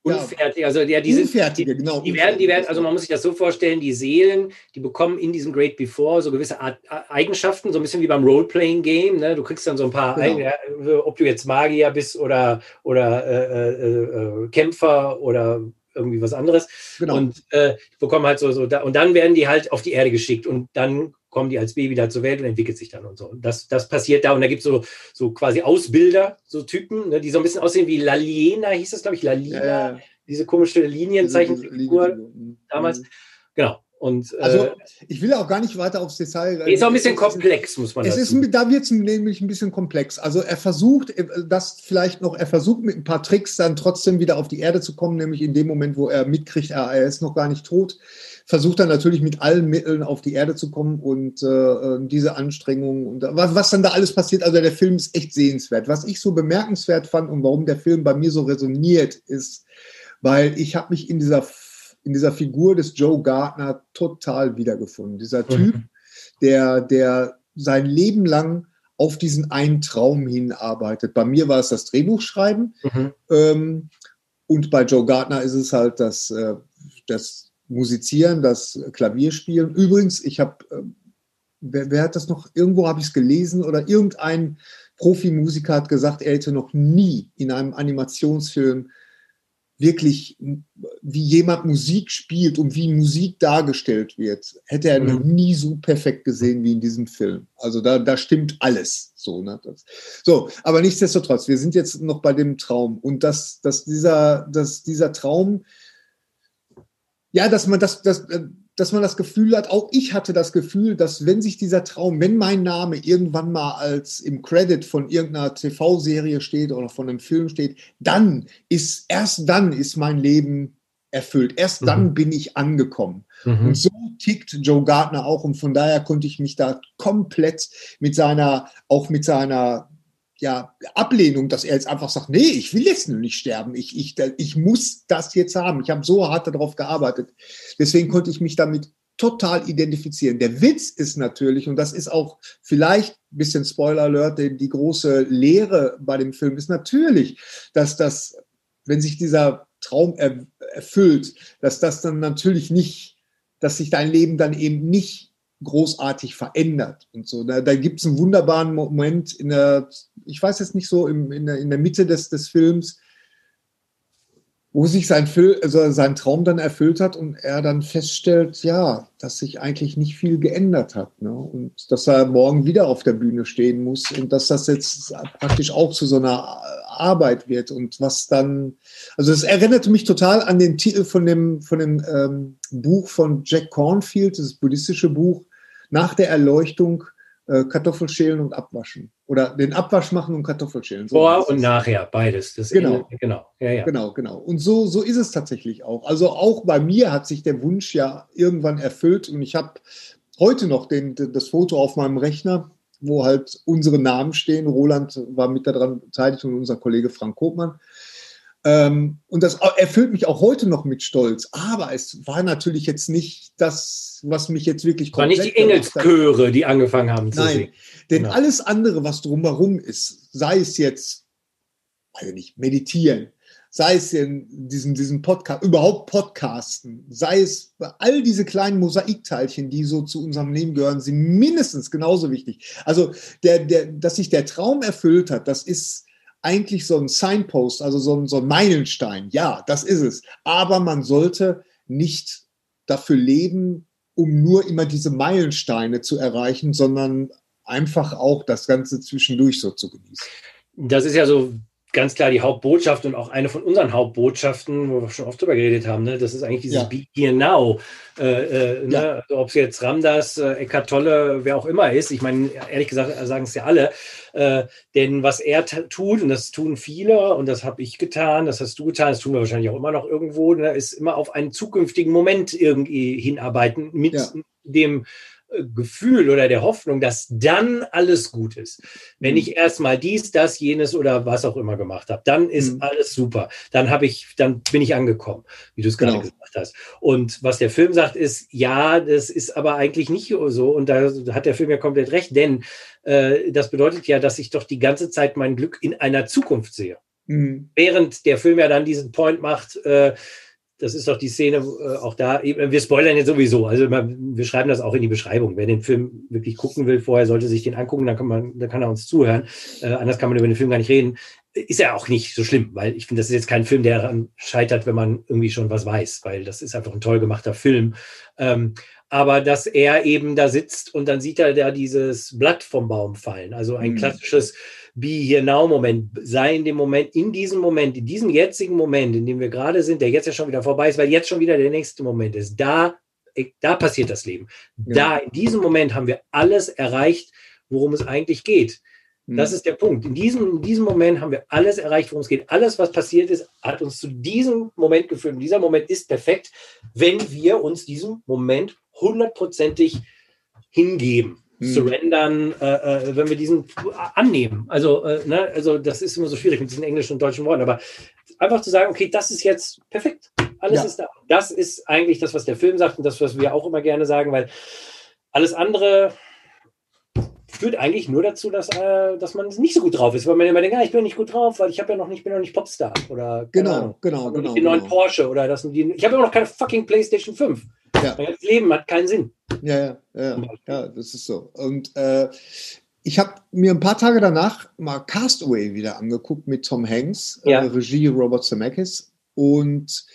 Unfertig, also ja, diese, Unfertige, genau. Die werden, die werden, also man muss sich das so vorstellen, die Seelen, die bekommen in diesem Great Before so gewisse Art, Eigenschaften, so ein bisschen wie beim Role-Playing-Game. Ne? Du kriegst dann so ein paar, genau. Ob du jetzt Magier bist oder, oder äh, äh, äh, Kämpfer oder irgendwie was anderes. Genau. Und äh, bekommen halt so, so da, und dann werden die halt auf die Erde geschickt und dann kommen die als Baby da zur Welt und entwickelt sich dann und so. Und das, das passiert da und da gibt es so, so quasi Ausbilder, so Typen, ne, die so ein bisschen aussehen wie Laliena, hieß das, glaube ich, Lalina, ja, diese komische Linienzeichenfigur mhm. damals. Genau. Und, also äh, ich will auch gar nicht weiter aufs Detail. Ist auch ein bisschen komplex, muss man es dazu. Ist, da wird es nämlich ein bisschen komplex. Also er versucht, äh, das vielleicht noch, er versucht mit ein paar Tricks dann trotzdem wieder auf die Erde zu kommen, nämlich in dem Moment, wo er mitkriegt, er, er ist noch gar nicht tot versucht dann natürlich mit allen Mitteln auf die Erde zu kommen und äh, äh diese Anstrengungen und was, was dann da alles passiert. Also der Film ist echt sehenswert. Was ich so bemerkenswert fand und warum der Film bei mir so resoniert, ist, weil ich habe mich in dieser in dieser Figur des Joe Gardner total wiedergefunden. Dieser mhm. Typ, mhm. der, der sein Leben lang auf diesen einen Traum hinarbeitet. Bei mir war es das Drehbuchschreiben mhm. ähm, und bei Joe Gardner ist es halt das, äh, das Musizieren, das Klavierspielen. Übrigens, ich habe, äh, wer, wer, hat das noch, irgendwo habe ich es gelesen oder irgendein Profimusiker hat gesagt, er hätte noch nie in einem Animationsfilm wirklich, wie jemand Musik spielt und wie Musik dargestellt wird, hätte er mhm. noch nie so perfekt gesehen wie in diesem Film. Also da, da stimmt alles. So, ne? Das, so, aber nichtsdestotrotz, wir sind jetzt noch bei dem Traum und dass, dass, dieser, dass dieser Traum ja, dass man das, das, äh, dass man das Gefühl hat, auch ich hatte das Gefühl, dass wenn sich dieser Traum, wenn mein Name irgendwann mal als im Credit von irgendeiner TV-Serie steht oder von einem Film steht, dann ist, erst dann ist mein Leben erfüllt. Erst mhm. dann bin ich angekommen. Mhm. Und so tickt Joe Gardner auch und von daher konnte ich mich da komplett mit seiner, auch mit seiner ja, Ablehnung, dass er jetzt einfach sagt, nee, ich will jetzt nur nicht sterben, ich, ich, ich muss das jetzt haben. Ich habe so hart darauf gearbeitet. Deswegen konnte ich mich damit total identifizieren. Der Witz ist natürlich, und das ist auch vielleicht ein bisschen Spoiler Alert, die große Lehre bei dem Film ist natürlich, dass das, wenn sich dieser Traum er, erfüllt, dass das dann natürlich nicht, dass sich dein Leben dann eben nicht großartig verändert und so. Da, da gibt es einen wunderbaren Moment in der, ich weiß jetzt nicht so, im, in, der, in der Mitte des, des Films, wo sich sein, also sein Traum dann erfüllt hat und er dann feststellt, ja, dass sich eigentlich nicht viel geändert hat. Ne? Und dass er morgen wieder auf der Bühne stehen muss und dass das jetzt praktisch auch zu so einer Arbeit wird und was dann, also es erinnerte mich total an den Titel von dem, von dem ähm, Buch von Jack Cornfield, das buddhistische Buch, nach der Erleuchtung Kartoffelschälen und Abwaschen. Oder den Abwasch machen und Kartoffelschälen. So Vor und nachher, beides. Das genau. In, genau. Ja, ja. Genau, genau. Und so, so ist es tatsächlich auch. Also auch bei mir hat sich der Wunsch ja irgendwann erfüllt und ich habe heute noch den, das Foto auf meinem Rechner, wo halt unsere Namen stehen. Roland war mit daran beteiligt und unser Kollege Frank Kopmann. Ähm, und das erfüllt mich auch heute noch mit Stolz. Aber es war natürlich jetzt nicht das, was mich jetzt wirklich war nicht die Engelschöre, die angefangen haben zu Nein, singen. Denn genau. alles andere, was drumherum ist, sei es jetzt, weiß ich nicht, meditieren, sei es in diesem, diesem Podcast, überhaupt Podcasten, sei es all diese kleinen Mosaikteilchen, die so zu unserem Leben gehören, sind mindestens genauso wichtig. Also, der, der, dass sich der Traum erfüllt hat, das ist eigentlich so ein Signpost, also so ein, so ein Meilenstein. Ja, das ist es. Aber man sollte nicht dafür leben, um nur immer diese Meilensteine zu erreichen, sondern einfach auch das Ganze zwischendurch so zu genießen. Das ist ja so ganz klar die Hauptbotschaft und auch eine von unseren Hauptbotschaften, wo wir schon oft drüber geredet haben, ne? das ist eigentlich dieses ja. Be Here Now. Äh, äh, ne? ja. also, Ob es jetzt Ramdas, äh, Eckart Tolle, wer auch immer ist, ich meine, ehrlich gesagt sagen es ja alle, äh, denn was er tut, und das tun viele, und das habe ich getan, das hast du getan, das tun wir wahrscheinlich auch immer noch irgendwo, ne? ist immer auf einen zukünftigen Moment irgendwie hinarbeiten mit ja. dem Gefühl oder der Hoffnung, dass dann alles gut ist. Wenn mhm. ich erstmal dies, das, jenes oder was auch immer gemacht habe, dann ist mhm. alles super. Dann habe ich, dann bin ich angekommen, wie du es gerade genau. gesagt hast. Und was der Film sagt, ist, ja, das ist aber eigentlich nicht so. Und da hat der Film ja komplett recht, denn äh, das bedeutet ja, dass ich doch die ganze Zeit mein Glück in einer Zukunft sehe. Mhm. Während der Film ja dann diesen Point macht, äh, das ist doch die Szene, äh, auch da, wir spoilern jetzt sowieso, also wir schreiben das auch in die Beschreibung. Wer den Film wirklich gucken will, vorher sollte sich den angucken, dann kann, man, dann kann er uns zuhören. Äh, anders kann man über den Film gar nicht reden. Ist ja auch nicht so schlimm, weil ich finde, das ist jetzt kein Film, der daran scheitert, wenn man irgendwie schon was weiß, weil das ist einfach ein toll gemachter Film. Ähm, aber dass er eben da sitzt und dann sieht er da dieses Blatt vom Baum fallen. Also ein mhm. klassisches Be Here Now Moment, sei in dem Moment, in diesem Moment, in diesem jetzigen Moment, in dem wir gerade sind, der jetzt ja schon wieder vorbei ist, weil jetzt schon wieder der nächste Moment ist. Da, da passiert das Leben. Da, in diesem Moment haben wir alles erreicht, worum es eigentlich geht. Das hm. ist der Punkt. In diesem, in diesem Moment haben wir alles erreicht, worum es geht. Alles, was passiert ist, hat uns zu diesem Moment geführt. Und dieser Moment ist perfekt, wenn wir uns diesem Moment hundertprozentig hingeben. Surrendern, äh, äh, wenn wir diesen annehmen. Also, äh, ne, also das ist immer so schwierig mit diesen englischen und deutschen Worten, aber einfach zu sagen, okay, das ist jetzt perfekt, alles ja. ist da. Das ist eigentlich das, was der Film sagt und das, was wir auch immer gerne sagen, weil alles andere führt eigentlich nur dazu, dass, äh, dass man nicht so gut drauf ist, weil man immer denkt, ah, ich bin nicht gut drauf, weil ich habe ja noch nicht, bin noch nicht Popstar oder genau, Ahnung, genau, genau, den neuen genau. Porsche oder das, die, ich habe immer noch keine fucking PlayStation 5. Ja. Das Leben hat keinen Sinn. Ja, ja, ja, ja das ist so. Und äh, ich habe mir ein paar Tage danach mal Castaway wieder angeguckt mit Tom Hanks, äh, ja. äh, Regie Robert Zemeckis und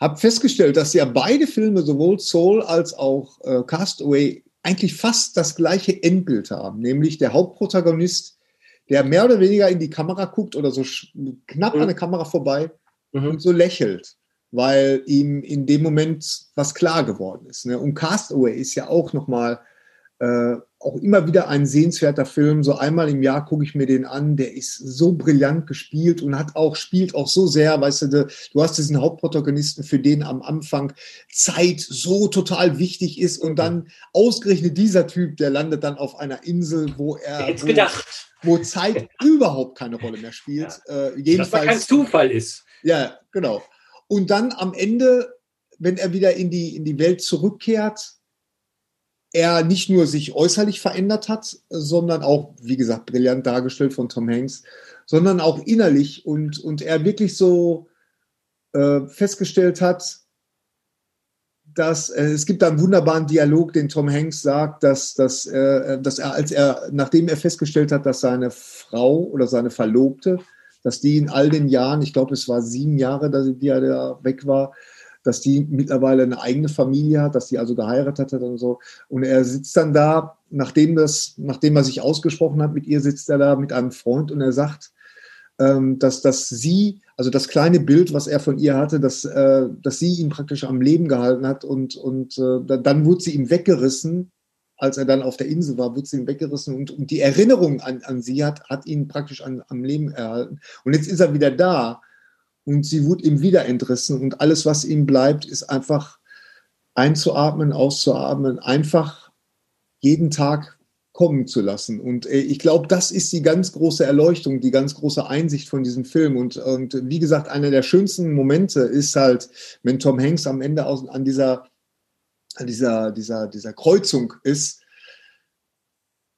habe festgestellt, dass ja beide Filme, sowohl Soul als auch äh, Castaway, eigentlich fast das gleiche Endbild haben, nämlich der Hauptprotagonist, der mehr oder weniger in die Kamera guckt oder so knapp mhm. an der Kamera vorbei mhm. und so lächelt weil ihm in dem Moment was klar geworden ist. Ne? Und Castaway ist ja auch nochmal äh, auch immer wieder ein sehenswerter Film. So einmal im Jahr gucke ich mir den an. Der ist so brillant gespielt und hat auch, spielt auch so sehr, weißt du, du hast diesen Hauptprotagonisten, für den am Anfang Zeit so total wichtig ist und dann ausgerechnet dieser Typ, der landet dann auf einer Insel, wo er. Jetzt gedacht. Wo Zeit überhaupt keine Rolle mehr spielt. Ja. Äh, jedenfalls, das kein Zufall ist. Ja, genau und dann am Ende, wenn er wieder in die, in die Welt zurückkehrt, er nicht nur sich äußerlich verändert hat, sondern auch, wie gesagt, brillant dargestellt von Tom Hanks, sondern auch innerlich und, und er wirklich so, äh, festgestellt hat, dass äh, es gibt da einen wunderbaren Dialog, den Tom Hanks sagt, dass, dass, äh, dass er, als er, nachdem er festgestellt hat, dass seine Frau oder seine Verlobte, dass die in all den Jahren, ich glaube, es war sieben Jahre, dass die er da weg war, dass die mittlerweile eine eigene Familie hat, dass die also geheiratet hat und so. Und er sitzt dann da, nachdem das, nachdem er sich ausgesprochen hat mit ihr, sitzt er da mit einem Freund und er sagt, ähm, dass, dass sie, also das kleine Bild, was er von ihr hatte, dass, äh, dass sie ihn praktisch am Leben gehalten hat und, und äh, dann wurde sie ihm weggerissen, als er dann auf der Insel war, wurde sie ihm weggerissen und, und die Erinnerung an, an sie hat, hat ihn praktisch an, am Leben erhalten. Und jetzt ist er wieder da und sie wurde ihm wieder entrissen und alles, was ihm bleibt, ist einfach einzuatmen, auszuatmen, einfach jeden Tag kommen zu lassen. Und äh, ich glaube, das ist die ganz große Erleuchtung, die ganz große Einsicht von diesem Film. Und, und wie gesagt, einer der schönsten Momente ist halt, wenn Tom Hanks am Ende aus, an dieser, an dieser, dieser, dieser Kreuzung ist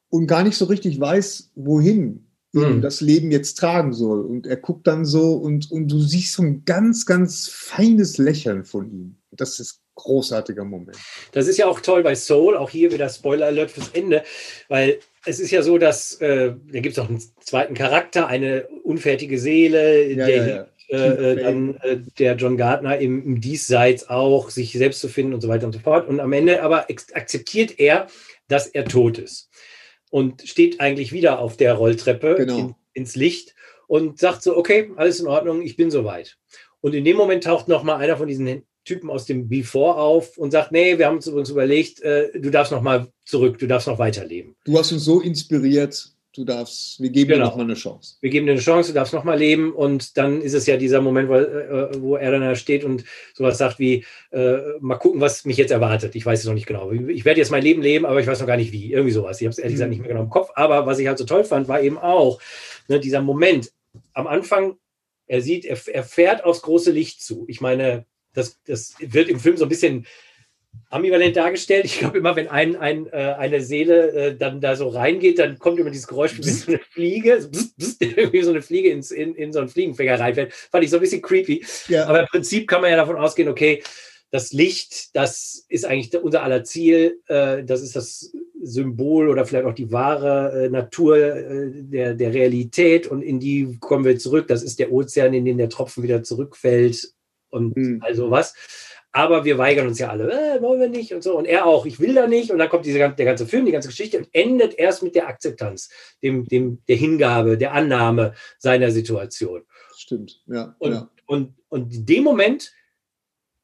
und gar nicht so richtig weiß, wohin mhm. das Leben jetzt tragen soll. Und er guckt dann so und, und du siehst so ein ganz, ganz feines Lächeln von ihm. Das ist großartiger Moment. Das ist ja auch toll bei Soul, auch hier wieder Spoiler Alert fürs Ende, weil es ist ja so, dass äh, da gibt es auch einen zweiten Charakter, eine unfertige Seele, ja, der, ja, ja. Äh, äh dann äh, der John Gardner im, im, Diesseits auch, sich selbst zu finden und so weiter und so fort. Und am Ende aber akzeptiert er, dass er tot ist und steht eigentlich wieder auf der Rolltreppe genau. in, ins Licht und sagt so, okay, alles in Ordnung, ich bin soweit. Und in dem Moment taucht noch mal einer von diesen Typen aus dem Before auf und sagt, nee, wir haben uns übrigens überlegt, äh, du darfst noch mal zurück, du darfst noch weiterleben. Du hast uns so inspiriert, du darfst, wir geben genau. dir noch mal eine Chance. Wir geben dir eine Chance, du darfst noch mal leben und dann ist es ja dieser Moment, wo, äh, wo er dann da steht und sowas sagt wie, äh, mal gucken, was mich jetzt erwartet. Ich weiß es noch nicht genau. Ich werde jetzt mein Leben leben, aber ich weiß noch gar nicht wie. Irgendwie sowas. Ich habe es ehrlich gesagt mhm. nicht mehr genau im Kopf. Aber was ich halt so toll fand, war eben auch ne, dieser Moment am Anfang, er sieht, er, er fährt aufs große Licht zu. Ich meine, das, das wird im Film so ein bisschen ambivalent dargestellt. Ich glaube immer, wenn ein, ein, äh, eine Seele äh, dann da so reingeht, dann kommt immer dieses Geräusch wie so eine Fliege, so, bzz, bzz, irgendwie so eine Fliege ins, in, in so einen Fliegenfänger reinfällt. Fand ich so ein bisschen creepy. Ja. Aber im Prinzip kann man ja davon ausgehen, okay, das Licht, das ist eigentlich unser aller Ziel. Äh, das ist das Symbol oder vielleicht auch die wahre äh, Natur äh, der, der Realität und in die kommen wir zurück. Das ist der Ozean, in den der Tropfen wieder zurückfällt und mhm. all sowas. Aber wir weigern uns ja alle, äh, wollen wir nicht und so. Und er auch, ich will da nicht. Und dann kommt diese, der ganze Film, die ganze Geschichte und endet erst mit der Akzeptanz, dem, dem, der Hingabe, der Annahme seiner Situation. Stimmt, ja. Und, ja. und, und in dem Moment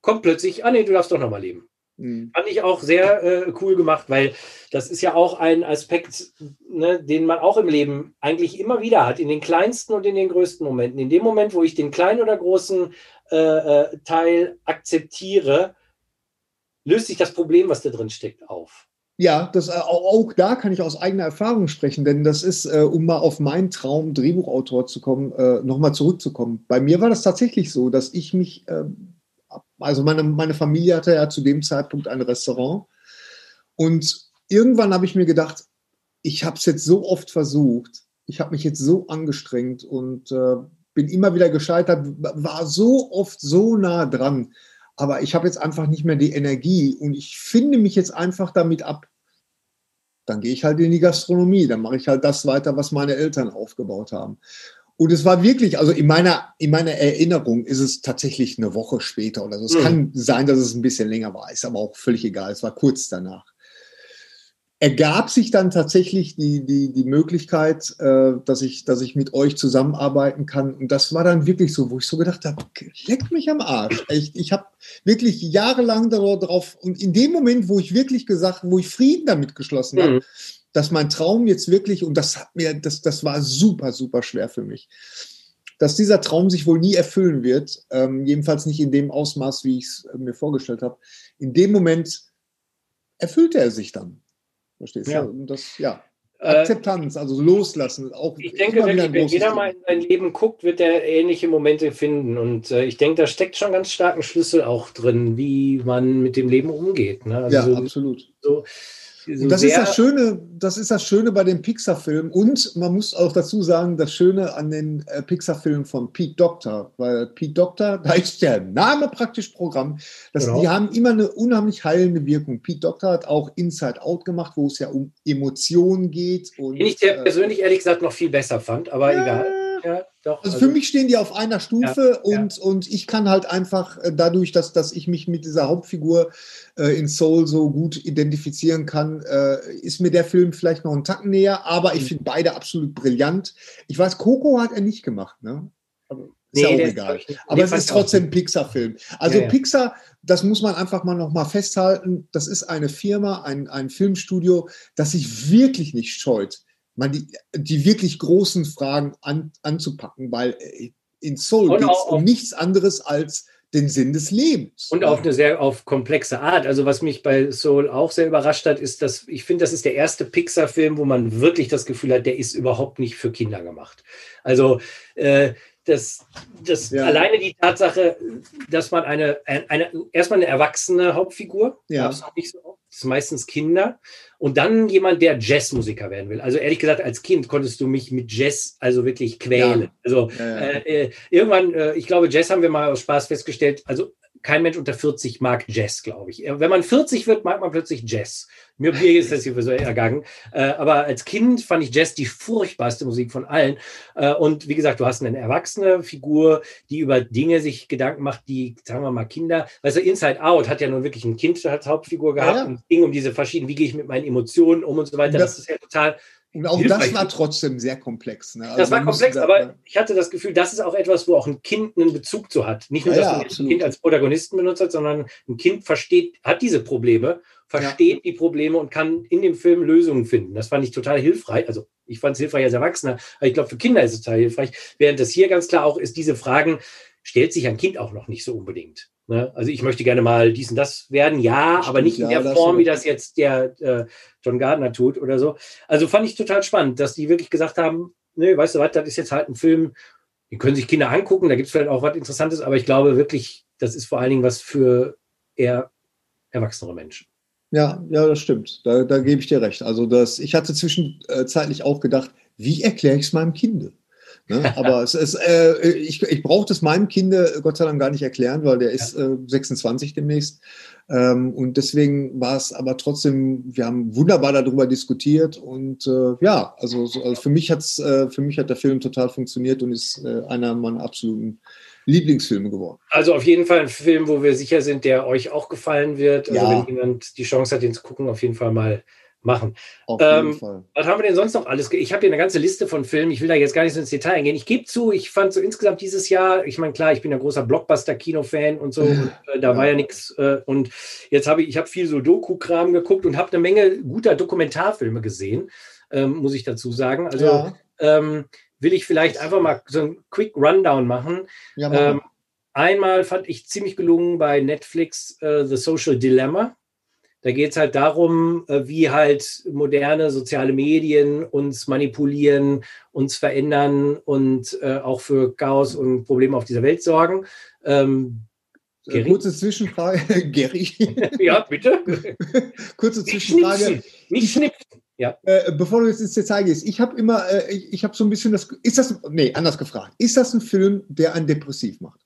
kommt plötzlich, ah nee, du darfst doch nochmal leben. Mhm. Fand ich auch sehr äh, cool gemacht, weil das ist ja auch ein Aspekt, ne, den man auch im Leben eigentlich immer wieder hat, in den kleinsten und in den größten Momenten. In dem Moment, wo ich den kleinen oder großen äh, äh, Teil akzeptiere, löst sich das Problem, was da drin steckt, auf. Ja, das, äh, auch, da kann ich aus eigener Erfahrung sprechen, denn das ist, äh, um mal auf meinen Traum, Drehbuchautor zu kommen, nochmal zurückzukommen. Bei mir war das tatsächlich so, dass ich mich äh, also meine, meine Familie hatte ja zu dem Zeitpunkt ein Restaurant. Und irgendwann habe ich mir gedacht, ich habe es jetzt so oft versucht, ich habe mich jetzt so angestrengt und äh, bin immer wieder gescheitert, war so oft so nah dran. Aber ich habe jetzt einfach nicht mehr die Energie und ich finde mich jetzt einfach damit ab. Dann gehe ich halt in die Gastronomie, dann mache ich halt das weiter, was meine Eltern aufgebaut haben. Und es war wirklich, also in meiner, in meiner Erinnerung ist es tatsächlich eine Woche später oder so. Es mhm. kann sein, dass es ein bisschen länger war, ist aber auch völlig egal. Es war kurz danach. Ergab sich dann tatsächlich die, die, die Möglichkeit, äh, dass, ich, dass ich mit euch zusammenarbeiten kann. Und das war dann wirklich so, wo ich so gedacht habe, leck mich am Arsch. Ich, ich habe wirklich jahrelang darauf, und in dem Moment, wo ich wirklich gesagt, wo ich Frieden damit geschlossen mhm. Dass mein Traum jetzt wirklich, und das hat mir, das, das war super, super schwer für mich, dass dieser Traum sich wohl nie erfüllen wird, ähm, jedenfalls nicht in dem Ausmaß, wie ich es äh, mir vorgestellt habe. In dem Moment erfüllte er sich dann. Verstehst du? Ja. Und das, ja. Äh, Akzeptanz, also loslassen. Auch ich denke wirklich, wenn jeder mal in sein Leben guckt, wird er ähnliche Momente finden. Und äh, ich denke, da steckt schon ganz starken Schlüssel auch drin, wie man mit dem Leben umgeht. Ne? Also ja, so, absolut. So, So das ist das Schöne, das ist das Schöne bei den Pixar-Filmen und man muss auch dazu sagen, das Schöne an den äh, Pixar-Filmen von Pete Doctor, weil Pete Doctor, da ist der Name praktisch Programm, dass genau. die haben immer eine unheimlich heilende Wirkung. Pete Doctor hat auch Inside Out gemacht, wo es ja um Emotionen geht. Und, Den ich der äh, persönlich ehrlich gesagt noch viel besser fand, aber ja, egal. Ja, doch, also, also, für mich stehen die auf einer Stufe ja, und, ja. und ich kann halt einfach äh, dadurch, dass, dass ich mich mit dieser Hauptfigur äh, in Soul so gut identifizieren kann, äh, ist mir der Film vielleicht noch einen Tacken näher, aber ich mhm. finde beide absolut brillant. Ich weiß, Coco hat er nicht gemacht, ne? Aber ist nee, ja auch egal. Aber es ist trotzdem ein Pixar-Film. Also ja, ja. Pixar, das muss man einfach mal noch mal festhalten, das ist eine Firma, ein, ein Filmstudio, das sich wirklich nicht scheut, man die, die wirklich großen Fragen an, anzupacken, weil äh, in Soul geht es um nichts anderes als den Sinn des Lebens. Und auf eine sehr auf komplexe Art. Also was mich bei Soul auch sehr überrascht hat, ist, dass ich finde, das ist der erste Pixar-Film, wo man wirklich das Gefühl hat, der ist überhaupt nicht für Kinder gemacht. Also äh, das, das ja. alleine die Tatsache, dass man eine, eine erstmal eine erwachsene Hauptfigur, ja. das nicht so das ist meistens Kinder. Und dann jemand, der Jazzmusiker werden will. Also ehrlich gesagt, als Kind konntest du mich mit Jazz also wirklich quälen. Ja. Also ja, äh, äh, irgendwann, äh, ich glaube, Jazz haben wir mal aus Spaß festgestellt. Also kein Mensch unter 40 mag Jazz, glaube ich. Wenn man 40 wird, mag man plötzlich Jazz. Mir, mir ist das hier so ergangen. Äh, aber als Kind fand ich Jazz die furchtbarste Musik von allen. Äh, und wie gesagt, du hast eine erwachsene Figur, die über Dinge sich Gedanken macht, die, sagen wir mal, Kinder. Weißt du, Inside Out hat ja nun wirklich ein Kind als Hauptfigur gehabt ja, ja. und es ging um diese verschiedenen, wie gehe ich mit meinen Emotionen um und so weiter. Das, das ist ja total und auch das war trotzdem sehr komplex. Ne? Also das war komplex, da, aber ich hatte das Gefühl, das ist auch etwas, wo auch ein Kind einen Bezug zu hat. Nicht nur, ja, dass man ja, ein Kind als Protagonisten benutzt hat, sondern ein Kind versteht, hat diese Probleme, versteht ja. die Probleme und kann in dem Film Lösungen finden. Das fand ich total hilfreich. Also ich fand es hilfreich als Erwachsener, aber ich glaube, für Kinder ist es total hilfreich. Während das hier ganz klar auch ist, diese Fragen stellt sich ein Kind auch noch nicht so unbedingt. Ne? Also ich möchte gerne mal dies und das werden, ja, Stimmt, aber nicht in der Form, wie das jetzt der äh, John Gardner tut oder so. Also fand ich total spannend, dass die wirklich gesagt haben, ne, weißt du was, das ist jetzt halt ein Film, den können sich Kinder angucken, da gibt es vielleicht auch was Interessantes, aber ich glaube wirklich, das ist vor allen Dingen was für eher erwachsenere Menschen. Ja, ja, das stimmt. Da, da gebe ich dir recht. Also das, ich hatte zwischenzeitlich auch gedacht, wie erkläre ich es meinem Kind? Ne? Aber es ist, äh, ich, ich brauche das meinem Kind Gott sei Dank gar nicht erklären, weil der ist äh, 26 demnächst. Ähm, und deswegen war es aber trotzdem, wir haben wunderbar darüber diskutiert und äh, ja, also, also, für mich hat's, äh, für mich hat der Film total funktioniert und ist äh, einer meiner absoluten Lieblingsfilme geworden. Also auf jeden Fall ein Film, wo wir sicher sind, der euch auch gefallen wird. Also ja. wenn jemand die Chance hat, den zu gucken, auf jeden Fall mal machen. Auf jeden ähm, Fall. Was haben wir denn sonst noch alles? Ich habe hier eine ganze Liste von Filmen. Ich will da jetzt gar nicht so ins Detail eingehen. Ich gebe zu, ich fand so insgesamt dieses Jahr, ich meine, klar, ich bin ein großer Blockbuster-Kino-Fan und so. Und, äh, da ja. war ja nichts. Äh, und jetzt habe ich, ich habe viel so Doku-Kram geguckt und habe eine Menge guter Dokumentarfilme gesehen, ähm, muss ich dazu sagen. Also ja. ähm, will ich vielleicht einfach mal so einen Quick Rundown machen. Ja, ähm, einmal fand ich ziemlich gelungen bei Netflix uh, The Social Dilemma. Da geht es halt darum, äh, wie halt moderne soziale Medien uns manipulieren, uns verändern und äh, auch für Chaos und Probleme auf dieser Welt sorgen. Ähm, äh, Gary? Kurze Zwischenfrage, Gary. ja, bitte. Kurze Zwischenfrage. Nicht schnipsen. Ja. Äh, bevor du jetzt ins Detail gehst, ich habe immer, äh, ich, ich habe so ein bisschen das, ist das, nee, anders gefragt, ist das ein Film, der einen depressiv macht?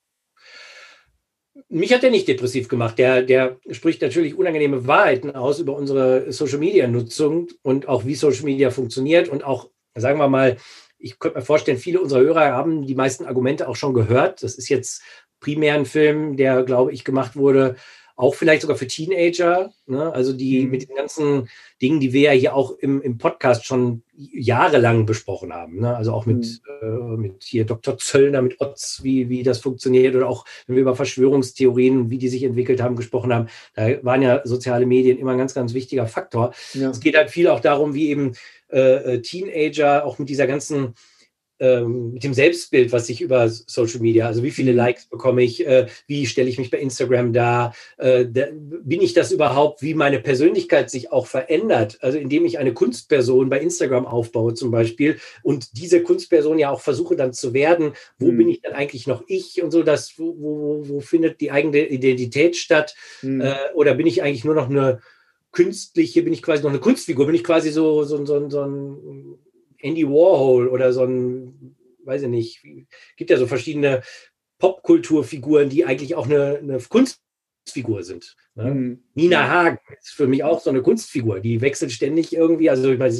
Mich hat er nicht depressiv gemacht. Der, der spricht natürlich unangenehme Wahrheiten aus über unsere Social Media Nutzung und auch wie Social Media funktioniert und auch, sagen wir mal, ich könnte mir vorstellen, viele unserer Hörer haben die meisten Argumente auch schon gehört. Das ist jetzt primär ein Film, der, glaube ich, gemacht wurde auch vielleicht sogar für Teenager, ne? also die mhm. mit den ganzen Dingen, die wir ja hier auch im, im Podcast schon jahrelang besprochen haben, ne? also auch mit, mhm. äh, mit hier Dr. Zöllner, mit Otz, wie, wie das funktioniert oder auch wenn wir über Verschwörungstheorien, wie die sich entwickelt haben, gesprochen haben, da waren ja soziale Medien immer ein ganz, ganz wichtiger Faktor. Ja. Es geht halt viel auch darum, wie eben äh, äh Teenager auch mit dieser ganzen ähm, mit dem Selbstbild, was ich über Social Media, also wie viele. Likes bekomme ich, äh, wie stelle ich mich bei Instagram dar, äh, da, bin ich das überhaupt, wie meine Persönlichkeit sich auch verändert, also indem ich eine Kunstperson bei Instagram aufbaue zum Beispiel und diese Kunstperson ja auch versuche dann zu werden, wo mhm. bin ich dann eigentlich noch ich und so, das, wo, wo, wo findet die eigene Identität statt mhm. äh, oder bin ich eigentlich nur noch eine künstliche, bin ich quasi noch eine Kunstfigur, bin ich quasi so, so, so, so ein Andy Warhol oder so ein, weiß ich nicht, gibt ja so verschiedene Popkulturfiguren, die eigentlich auch eine, eine Kunstfigur sind. Ne? Mhm. Nina Hagen ist für mich auch so eine Kunstfigur, die wechselt ständig irgendwie. Also ich meine,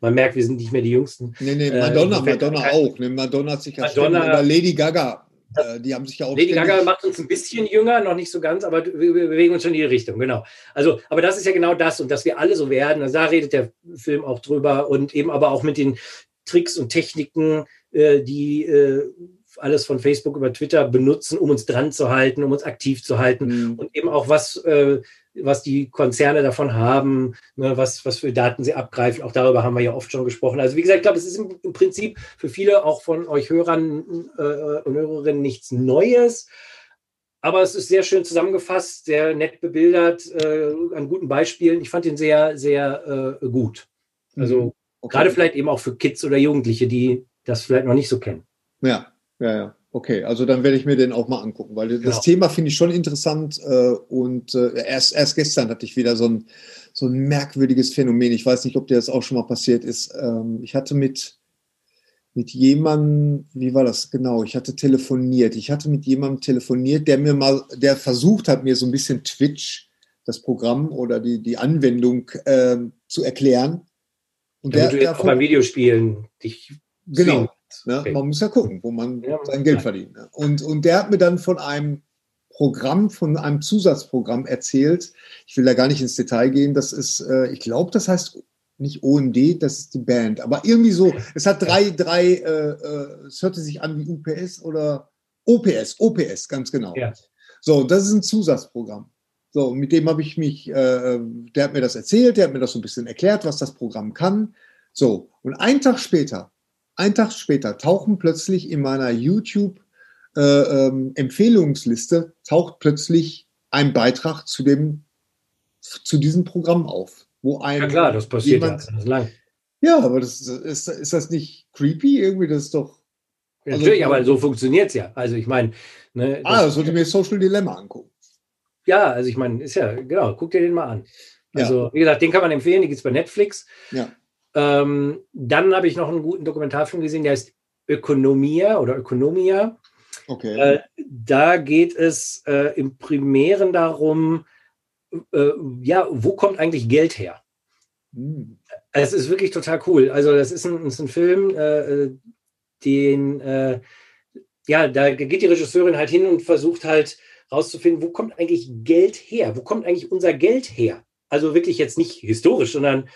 man merkt, wir sind nicht mehr die Jüngsten. Nee, nee, Madonna, äh, Madonna auch. Ne? Madonna hat sich ja Madonna, Lady Gaga äh, die haben sich ja auch. Lady Gaga macht uns ein bisschen jünger, noch nicht so ganz, aber wir bewegen uns schon in die Richtung, genau. Also, aber das ist ja genau das und dass wir alle so werden. Also da redet der Film auch drüber und eben aber auch mit den Tricks und Techniken, äh, die äh, alles von Facebook über Twitter benutzen, um uns dran zu halten, um uns aktiv zu halten mhm. und eben auch was was die Konzerne davon haben, ne, was, was für Daten sie abgreifen. Auch darüber haben wir ja oft schon gesprochen. Also wie gesagt, ich glaube, es ist im, im, Prinzip für viele auch von euch Hörern äh, und Hörerinnen nichts Neues. Aber es ist sehr schön zusammengefasst, sehr nett bebildert, äh, an guten Beispielen. Ich fand ihn sehr, sehr äh, gut. Also mhm. okay. gerade vielleicht eben auch für Kids oder Jugendliche, die das vielleicht noch nicht so kennen. Ja, ja, ja. Okay, also dann werde ich mir den auch mal angucken, weil genau. das Thema finde ich schon interessant äh, und äh, erst, erst gestern hatte ich wieder so ein, so ein merkwürdiges Phänomen. Ich weiß nicht, ob dir das auch schon mal passiert ist. Ähm, ich hatte mit, mit jemandem, wie war das genau? Ich hatte telefoniert. Ich hatte mit jemandem telefoniert, der mir mal, der versucht hat, mir so ein bisschen Twitch, das Programm oder die, die Anwendung äh, zu erklären. Und ja, der, du jetzt auch beim Videospielen dich genau. Ne? Man muss ja gucken, wo man ja, sein Geld verdient. Ne? Und, und der hat mir dann von einem Programm, von einem Zusatzprogramm erzählt. Ich will da gar nicht ins Detail gehen. Das ist, äh, ich glaube, das heißt nicht OMD, das ist die Band. Aber irgendwie so, es hat drei, drei, äh, äh, es hörte sich an wie UPS oder OPS, OPS, ganz genau. Ja. So, das ist ein Zusatzprogramm. So, mit dem habe ich mich, äh, der hat mir das erzählt, der hat mir das so ein bisschen erklärt, was das Programm kann. So, und einen Tag später ein Tag später tauchen plötzlich in meiner YouTube-Empfehlungsliste äh, ähm, taucht plötzlich ein Beitrag zu dem zu diesem Programm auf, wo ein ja klar, das passiert jemand, ja, lang. Ja, aber das ist, ist das nicht creepy irgendwie? Das ist doch also, Natürlich, aber so funktioniert es ja. Also ich meine. Ne, ah, das sollte mir Social Dilemma angucken. Ja, also ich meine, ist ja, genau, guck dir den mal an. Also, ja. wie gesagt, den kann man empfehlen, die gibt es bei Netflix. Ja. Ähm, dann habe ich noch einen guten Dokumentarfilm gesehen, der heißt Ökonomia oder Ökonomia. Okay. Äh, da geht es äh, im Primären darum, äh, ja, wo kommt eigentlich Geld her? Hm. Es ist wirklich total cool. Also, das ist ein, ist ein Film, äh, den, äh, ja, da geht die Regisseurin halt hin und versucht halt rauszufinden, wo kommt eigentlich Geld her? Wo kommt eigentlich unser Geld her? Also wirklich jetzt nicht historisch, sondern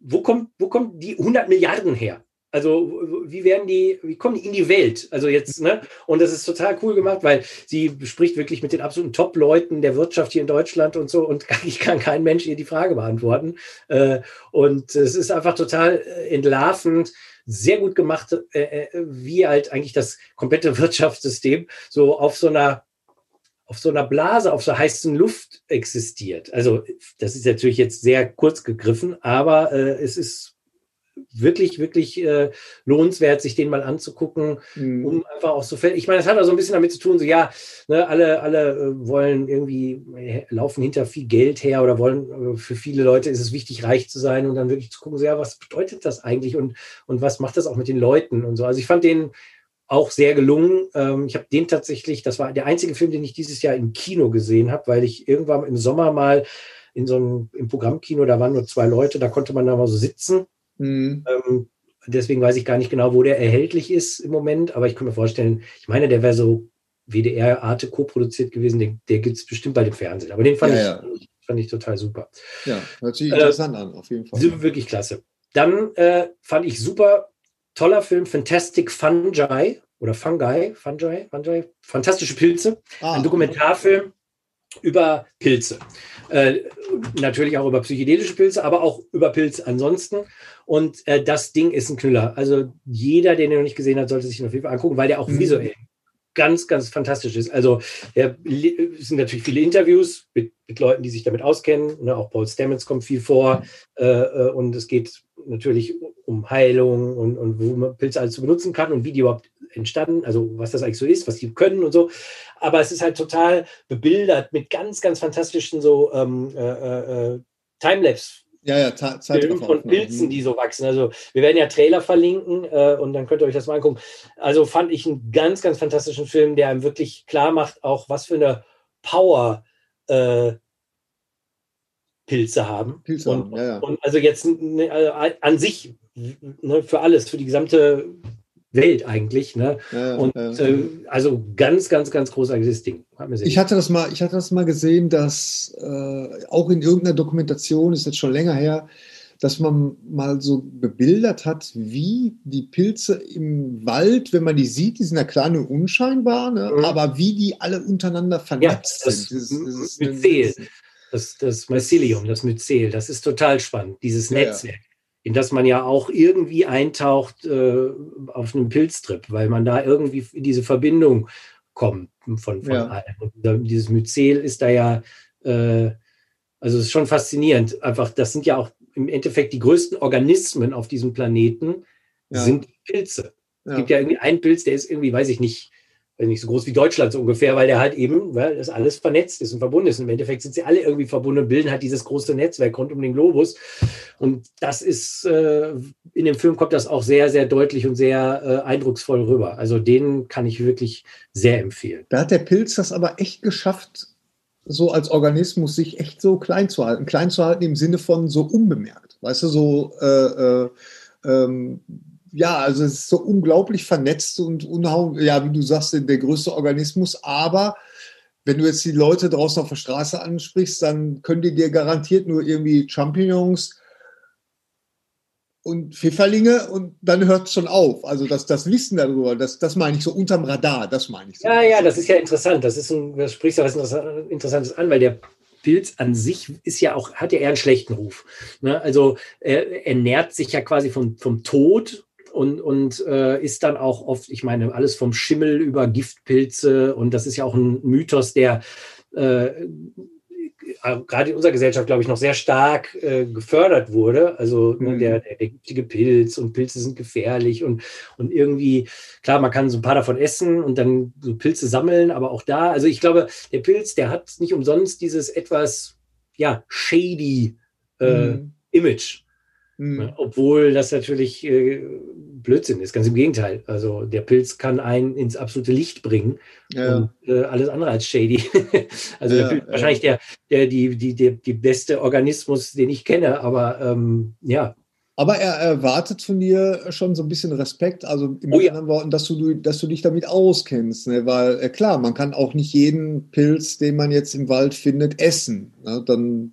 wo kommt, wo kommt die 100 Milliarden her? Also wie werden die, wie kommen die in die Welt? Also jetzt, ne? Und das ist total cool gemacht, weil sie spricht wirklich mit den absoluten Top-Leuten der Wirtschaft hier in Deutschland und so und ich kann kein Mensch ihr die Frage beantworten. Äh, und es ist einfach total äh, entlarvend, sehr gut gemacht, äh, wie halt eigentlich das komplette Wirtschaftssystem so auf so einer auf so einer Blase, auf so heißen Luft existiert. Also das ist natürlich jetzt sehr kurz gegriffen, aber äh, es ist wirklich, wirklich äh, lohnenswert, sich den mal anzugucken, mhm. um einfach auch so fällt. Ich meine, das hat auch so ein bisschen damit zu tun, so ja, ne, alle, alle äh, wollen irgendwie, äh, laufen hinter viel Geld her oder wollen, äh, für viele Leute ist es wichtig, reich zu sein und dann wirklich zu gucken, so ja, was bedeutet das eigentlich und, und was macht das auch mit den Leuten und so. Also ich fand den auch sehr gelungen. Ähm, ich habe den tatsächlich, das war der einzige Film, den ich dieses Jahr im Kino gesehen habe, weil ich irgendwann im Sommer mal in so einem im Programmkino, da waren nur zwei Leute, da konnte man da mal so sitzen. Mhm. Ähm, deswegen weiß ich gar nicht genau, wo der erhältlich ist im Moment, aber ich kann mir vorstellen, ich meine, der wäre so WDR Arte co-produziert gewesen, den, der gibt es bestimmt bei dem Fernsehen. Aber den fand, ja, ich, ja. fand ich total super. Ja, hört sich interessant äh, an, auf jeden Fall. Wirklich klasse. Dann äh, fand ich super toller Film, Fantastic Fungi oder Fungi, Fungi, Fungi, fantastische Pilze. Ah. Ein Dokumentarfilm über Pilze. Äh, natürlich auch über psychedelische Pilze, aber auch über Pilze ansonsten. Und äh, das Ding ist ein Knüller. Also jeder, den er noch nicht gesehen hat, sollte sich ihn auf jeden Fall angucken, weil der auch mhm. visuell ganz, ganz fantastisch ist. Also es sind natürlich viele Interviews mit, mit, Leuten, die sich damit auskennen. Ne? Auch Paul Stamets kommt viel vor. Äh, äh, und es geht natürlich um Heilung und, und wo man Pilze alles zu benutzen kann und wie die überhaupt entstanden, also was das eigentlich so ist, was die können und so. Aber es ist halt total bebildert mit ganz, ganz fantastischen so ähm, äh, äh, Timelapse ja, ja, Film von Pilzen, die so wachsen. Also wir werden ja Trailer verlinken äh, und dann könnt ihr euch das mal angucken. Also fand ich einen ganz, ganz fantastischen Film, der einem wirklich klar macht, auch was für eine Power äh, Pilze haben. Pilze und, haben, ja, ja. Und also jetzt ne, an sich ne, für alles, für die gesamte Welt eigentlich. Ne? Ja, und. Äh, also ganz, ganz, ganz großartiges Ding. Ich hatte das mal, ich hatte das mal gesehen, dass äh, auch in irgendeiner Dokumentation, ist jetzt schon länger her, dass man mal so bebildert hat, wie die Pilze im Wald, wenn man die sieht, die sind ja klein und unscheinbar, ne? mhm. aber wie die alle untereinander vernetzt ja, das sind. Das, das Myzel, das, das Mycelium, das Myzel, das ist total spannend, dieses Netzwerk in das man ja auch irgendwie eintaucht äh, auf einem Pilztrip, weil man da irgendwie in diese Verbindung kommt von, von ja. allem. Und dieses Myzel ist da ja, äh, also es ist schon faszinierend. Einfach, das sind ja auch im Endeffekt die größten Organismen auf diesem Planeten, ja. sind Pilze. Ja. Es gibt ja irgendwie einen Pilz, der ist irgendwie, weiß ich nicht, nicht so groß wie Deutschland so ungefähr, weil der halt eben, weil das alles vernetzt ist und verbunden ist. Und Im Endeffekt sind sie alle irgendwie verbunden und bilden halt dieses große Netzwerk rund um den Globus. Und das ist, äh, in dem Film kommt das auch sehr, sehr deutlich und sehr äh, eindrucksvoll rüber. Also den kann ich wirklich sehr empfehlen. Da hat der Pilz das aber echt geschafft, so als Organismus sich echt so klein zu halten. Klein zu halten im Sinne von so unbemerkt. Weißt du, so äh, äh ähm, ja, also es ist so unglaublich vernetzt und unhau ja, wie du sagst, der größte Organismus. Aber wenn du jetzt die Leute draußen auf der Straße ansprichst, dann können die dir garantiert nur irgendwie Champignons und Pfifferlinge und dann hört es schon auf. Also das, das Wissen darüber, das, das meine ich so unterm Radar, das meine ich so. Ja, ja, das ist ja interessant. Das ist ein, das sprichst du was Interessantes an, weil der Pilz an sich ist ja auch, hat ja eher einen schlechten Ruf. Ne? Also er, er nährt sich ja quasi vom, vom Tod und, und äh, ist dann auch oft, ich meine, alles vom Schimmel über Giftpilze und das ist ja auch ein Mythos, der äh, gerade in unserer Gesellschaft, glaube ich, noch sehr stark äh, gefördert wurde. Also ne, mhm. der, der, der, giftige Pilz und Pilze sind gefährlich und, und irgendwie, klar, man kann so ein paar davon essen und dann so Pilze sammeln, aber auch da, also ich glaube, der Pilz, der hat nicht umsonst dieses etwas, ja, shady äh, mhm. Image. Mhm. Obwohl das natürlich äh, Blödsinn ist, ganz im Gegenteil. Also der Pilz kann einen ins absolute Licht bringen ja. und äh, alles andere als shady. also ja, der Pilz, ja. wahrscheinlich der, der, die, die, der, die beste Organismus, den ich kenne, aber ähm, ja. Aber er erwartet von dir schon so ein bisschen Respekt, also in oh, anderen Worten, dass du, dass du dich damit auskennst. Ne? Weil äh, klar, man kann auch nicht jeden Pilz, den man jetzt im Wald findet, essen. Ne? Dann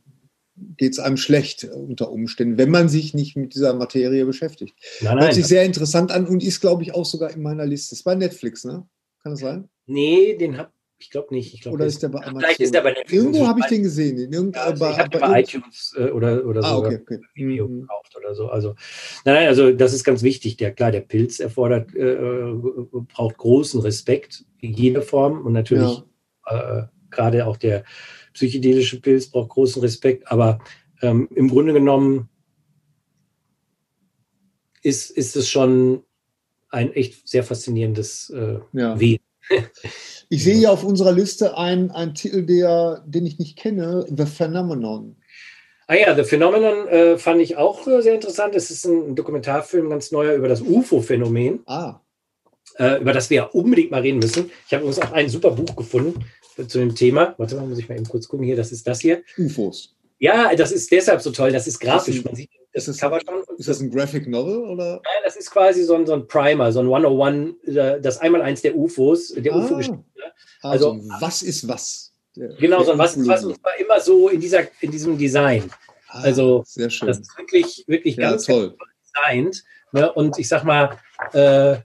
geht es einem schlecht unter Umständen, wenn man sich nicht mit dieser Materie beschäftigt. Nein, nein, Hört sich sehr interessant an und ist, glaube ich, auch sogar in meiner Liste. Das war Netflix, ne? Kann das sein? Nee, den habe ich glaube nicht. Ich glaub, oder ist der bei Amazon? Vielleicht ist der bei Netflix. Irgendwo habe ich den gesehen. In ja, also ich habe bei iTunes äh, oder, oder ah, so okay, okay. Video mhm. gekauft oder so. Also, nein, nein, also das ist ganz wichtig. Der, klar, der Pilz erfordert, äh, braucht großen Respekt in jeder Form und natürlich ja. äh, gerade auch der psychedelische Pilz braucht großen Respekt, aber ähm, im Grunde genommen ist, ist es schon ein echt sehr faszinierendes äh, ja. Wesen. Ich sehe hier auf unserer Liste einen, einen Titel, der, den ich nicht kenne, The Phenomenon. Ah ja, The Phenomenon äh, fand ich auch äh, sehr interessant. Es ist ein Dokumentarfilm, ganz neuer über das UFO-Phänomen. Ah. Äh, über das wir ja unbedingt mal reden müssen. Ich habe uns auch ein super Buch gefunden zu dem Thema. Warte mal, muss ich mal eben kurz gucken. Hier, das ist das hier. UFOs. Ja, das ist deshalb so toll. Das ist grafisch. Man sieht das ist, Cover schon. Ist das ein Graphic Novel? Oder? Nein, das ist quasi so ein, so ein Primer, so ein 101, äh, das Einmaleins der UFOs, der ah, UFO-Geschichte. Also, also, was ist was? Der, genau, so ein Was ist was und zwar immer so in, dieser, in diesem Design. Ah, also, sehr schön. das ist wirklich, wirklich ja, ganz, toll. ganz toll designt. Ne? Und ich sag mal, äh,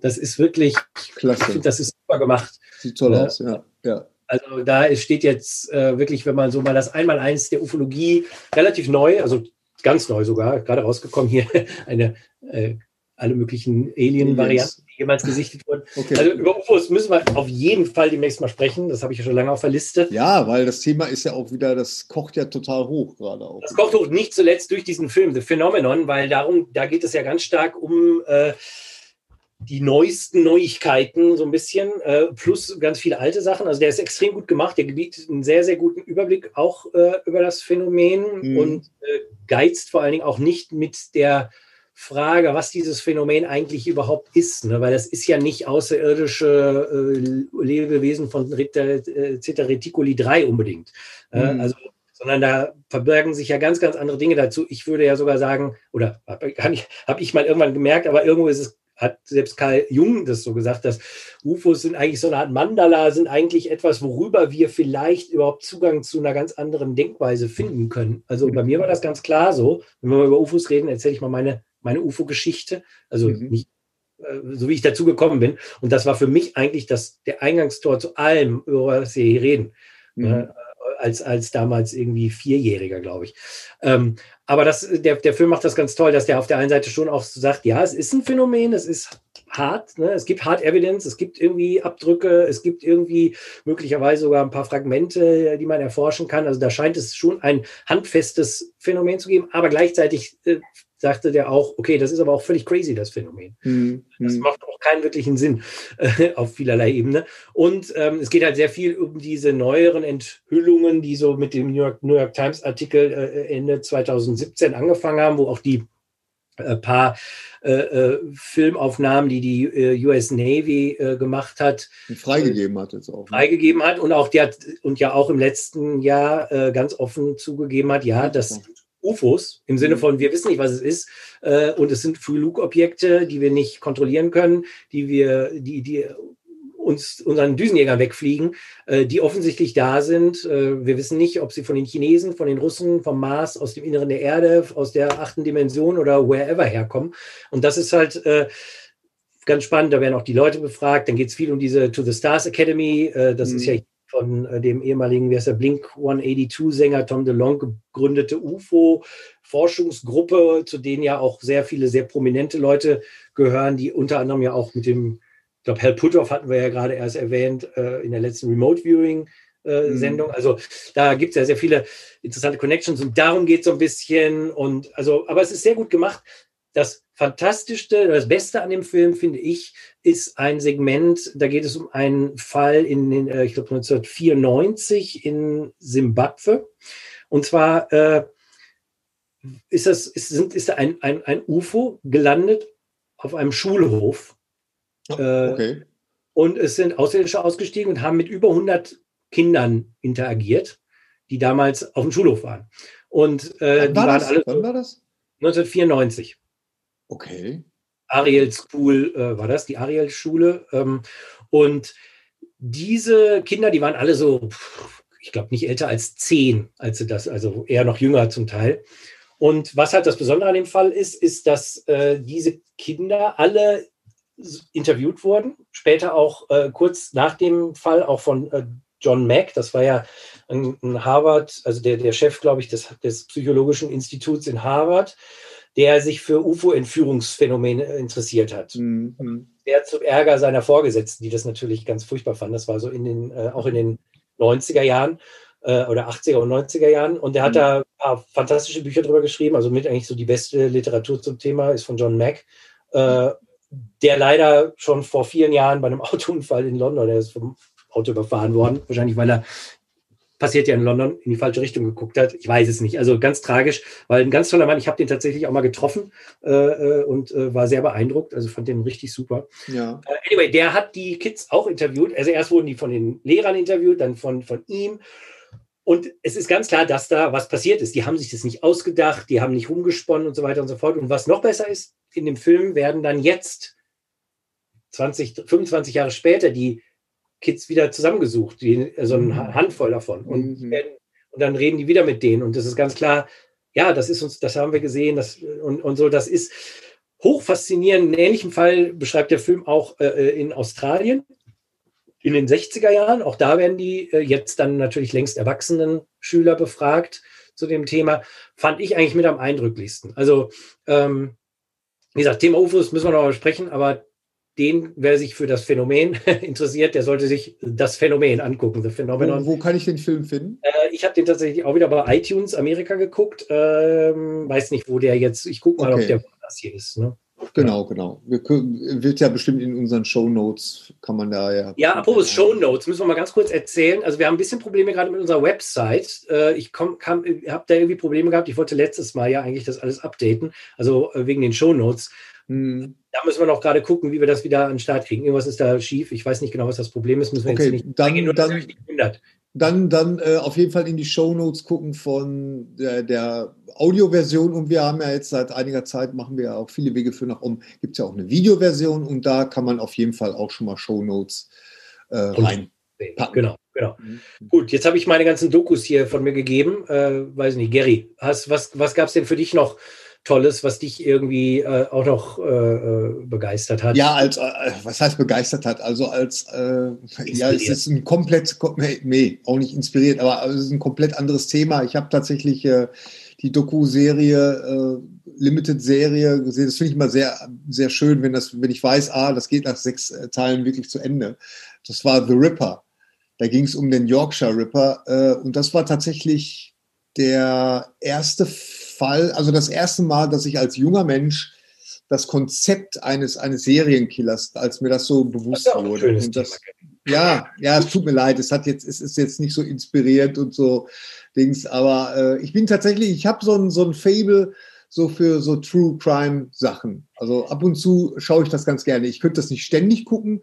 das ist wirklich, Klasse. das ist super gemacht. Sieht toll ne? aus, ja. Ja. Also da steht jetzt äh, wirklich, wenn man so mal das Einmaleins der Ufologie relativ neu, also ganz neu sogar, gerade rausgekommen hier, eine äh, alle möglichen Alien-Varianten, die jemals gesichtet wurden. Okay. Also über UFOs müssen wir auf jeden Fall demnächst mal sprechen. Das habe ich ja schon lange auf der Liste. Ja, weil das Thema ist ja auch wieder, das kocht ja total hoch gerade auch. Das kocht hoch, nicht zuletzt durch diesen Film, The Phenomenon, weil darum, da geht es ja ganz stark um äh, die neuesten Neuigkeiten so ein bisschen, äh, plus ganz viele alte Sachen. Also der ist extrem gut gemacht, der bietet einen sehr, sehr guten Überblick auch äh, über das Phänomen mhm. und äh, geizt vor allen Dingen auch nicht mit der Frage, was dieses Phänomen eigentlich überhaupt ist, ne? weil das ist ja nicht außerirdische äh, Lebewesen von äh, Zeta Reticuli 3 unbedingt. Äh, mhm. also sondern da verbergen sich ja ganz, ganz andere Dinge dazu. Ich würde ja sogar sagen, oder habe hab ich mal irgendwann gemerkt, aber irgendwo ist es hat selbst Karl Jung das so gesagt, dass UFOs sind eigentlich so eine Art Mandala, sind eigentlich etwas, worüber wir vielleicht überhaupt Zugang zu einer ganz anderen Denkweise finden können. Also bei mir war das ganz klar so. Wenn wir über UFOs reden, erzähle ich mal meine, meine UFO-Geschichte. Also mhm. nicht äh, so wie ich dazu gekommen bin. Und das war für mich eigentlich das, der Eingangstor zu allem, über was wir hier reden. Mhm. Als, als damals irgendwie Vierjähriger, glaube ich. Ähm, aber das, der, der Film macht das ganz toll, dass der auf der einen Seite schon auch sagt, ja, es ist ein Phänomen, es ist hart, ne? es gibt Hard Evidence, es gibt irgendwie Abdrücke, es gibt irgendwie möglicherweise sogar ein paar Fragmente, die man erforschen kann. Also da scheint es schon ein handfestes Phänomen zu geben, aber gleichzeitig äh, sagte der auch, okay, das ist aber auch völlig crazy, das Phänomen. Mhm. Das macht auch keinen wirklichen Sinn äh, auf vielerlei Ebene. Und ähm, es geht halt sehr viel um diese neueren Enthüllungen, die so mit dem New York, New York Times Artikel äh, Ende 2017 angefangen haben, wo auch die äh, paar äh, äh, Filmaufnahmen, die die äh, US Navy gemacht hat. freigegeben hat jetzt auch. Ne? Freigegeben hat und auch die hat und ja auch im letzten Jahr ganz offen zugegeben hat, ja, das UFOs im Sinne mhm. von, wir wissen nicht, was es ist, äh, und es sind Frühflugobjekte, die wir nicht kontrollieren können, die wir, die, die uns unseren Düsenjäger wegfliegen, äh, die offensichtlich da sind. Äh, wir wissen nicht, ob sie von den Chinesen, von den Russen, vom Mars, aus dem Inneren der Erde, aus der achten Dimension oder wherever herkommen. Und das ist halt äh, ganz spannend. Da werden auch die Leute befragt. Dann geht es viel um diese To the Stars Academy. Äh, das mhm. ist ja von äh, dem ehemaligen, wie heißt der, Blink 182-Sänger Tom DeLong gegründete UFO-Forschungsgruppe, zu denen ja auch sehr viele sehr prominente Leute gehören, die unter anderem ja auch mit dem, ich glaube, Hal Puthoff hatten wir ja gerade erst erwähnt, äh, in der letzten Remote Viewing. Äh, mhm. Sendung. Also da gibt es ja sehr viele interessante Connections und darum geht es so ein bisschen. Und also, aber es ist sehr gut gemacht. Das Fantastischste, das Beste an dem Film, finde ich, ist ein Segment, da geht es um einen Fall in den, äh, ich glaube 1994 in Simbabwe. Und zwar äh, ist das, ist, sind, ist da ein, ein, ein UFO gelandet auf einem Schulhof. Oh, okay. und es sind Außerirdische ausgestiegen und haben mit über 100 Kindern interagiert, die damals auf dem Schulhof waren. Und äh, die waren das? alle. Wann war das? 1994. Okay. Ariel School äh, war das, die Ariel-Schule. Ähm, und diese Kinder, die waren alle so, ich glaube, nicht älter als zehn, als sie das, also eher noch jünger zum Teil. Und was halt das Besondere an dem Fall ist, ist, dass äh, diese Kinder alle interviewt wurden. Später auch äh, kurz nach dem Fall auch von äh, John Mack, das war ja ein, ein Harvard, also der, der Chef, glaube ich, des, des Psychologischen Instituts in Harvard der sich für UFO-Entführungsphänomene interessiert hat. Mhm. Der zum Ärger seiner Vorgesetzten, die das natürlich ganz furchtbar fanden. Das war so in den, äh, auch in den 90er Jahren äh, oder 80er und 90er Jahren. Und der hat mhm. da ein paar fantastische Bücher drüber geschrieben. Also mit eigentlich so die beste Literatur zum Thema ist von John Mack. Äh, der leider schon vor vielen Jahren bei einem Autounfall in London, der ist vom Auto überfahren worden, wahrscheinlich weil er passiert ja in London, in die falsche Richtung geguckt hat. Ich weiß es nicht. Also ganz tragisch, weil ein ganz toller Mann, ich habe den tatsächlich auch mal getroffen äh, äh, und äh, war sehr beeindruckt. Also fand den richtig super. Ja. Äh, anyway, der hat die Kids auch interviewt. Also erst wurden die von den Lehrern interviewt, dann von, von ihm. Und es ist ganz klar, dass da was passiert ist. Die haben sich das nicht ausgedacht, die haben nicht rumgesponnen und so weiter und so fort. Und was noch besser ist, in dem Film werden dann jetzt, 20, 25 Jahre später, die Kids wieder zusammengesucht, die, also eine mhm. Handvoll davon. Und, mhm. werden, und dann reden die wieder mit denen. Und das ist ganz klar, ja, das ist uns, das haben wir gesehen, das, und, und so, das ist hoch faszinierend. Einen ähnlichen Fall beschreibt der Film auch äh, äh in Australien in den 60er Jahren. Auch da werden die äh, jetzt dann natürlich längst erwachsenen Schüler befragt zu dem Thema. Fand ich eigentlich mit am eindrücklichsten. Also, ähm, wie gesagt, Thema UFOs müssen wir noch mal sprechen, aber den, wer sich für das Phänomen interessiert, der sollte sich das Phänomen angucken. The Phenomenon. Wo, wo kann ich den Film finden? Äh, ich habe den tatsächlich auch wieder bei iTunes Amerika geguckt. Ähm, weiß nicht, wo der jetzt. Ich gucke mal, okay. ob der das hier ist. Ne? Genau, genau. Wir wird ja bestimmt in unseren Show Notes, kann man da ja. Ja, apropos Show Notes, müssen wir mal ganz kurz erzählen. Also, wir haben ein bisschen Probleme gerade mit unserer Website. Äh, ich habe da irgendwie Probleme gehabt. Ich wollte letztes Mal ja eigentlich das alles updaten, also äh, wegen den Show Notes. Hm. Da müssen wir noch gerade gucken, wie wir das wieder an den Start kriegen. Irgendwas ist da schief. Ich weiß nicht genau, was das Problem ist. Müssen wir okay, jetzt nicht dann, eingehen, nur dann, nicht dann, dann äh, auf jeden Fall in die Show Notes gucken von der, der Audioversion und wir haben ja jetzt seit einiger Zeit, machen wir ja auch viele Wege für nach oben, gibt es ja auch eine Videoversion und da kann man auf jeden Fall auch schon mal Show Notes äh, rein. Genau, genau. Mhm. Gut, jetzt habe ich meine ganzen Dokus hier von mir gegeben. Äh, weiß nicht, Gary, hast, was, was gab es denn für dich noch Tolles, was dich irgendwie äh, auch noch äh, äh, begeistert hat? Ja, als äh, was heißt begeistert hat? Also als äh, ja, es ist ein komplett nee, auch nicht inspiriert, aber es ist ein komplett anderes Thema. Ich habe tatsächlich äh, die Doku-Serie, Limited-Serie gesehen. Das finde ich immer sehr, sehr schön, wenn das, wenn ich weiß, ah, das geht nach sechs Teilen wirklich zu Ende. Das war The Ripper. Da ging es um den Yorkshire Ripper und das war tatsächlich der erste Fall, also das erste Mal, dass ich als junger Mensch das Konzept eines, eines Serienkillers, als mir das so bewusst das wurde. Das, ja, ja, es tut mir leid, es hat jetzt, es ist jetzt nicht so inspirierend und so Dings, aber äh, ich bin tatsächlich, ich habe so ein, so ein Fable so für so True Crime Sachen. Also ab und zu schaue ich das ganz gerne. Ich könnte das nicht ständig gucken,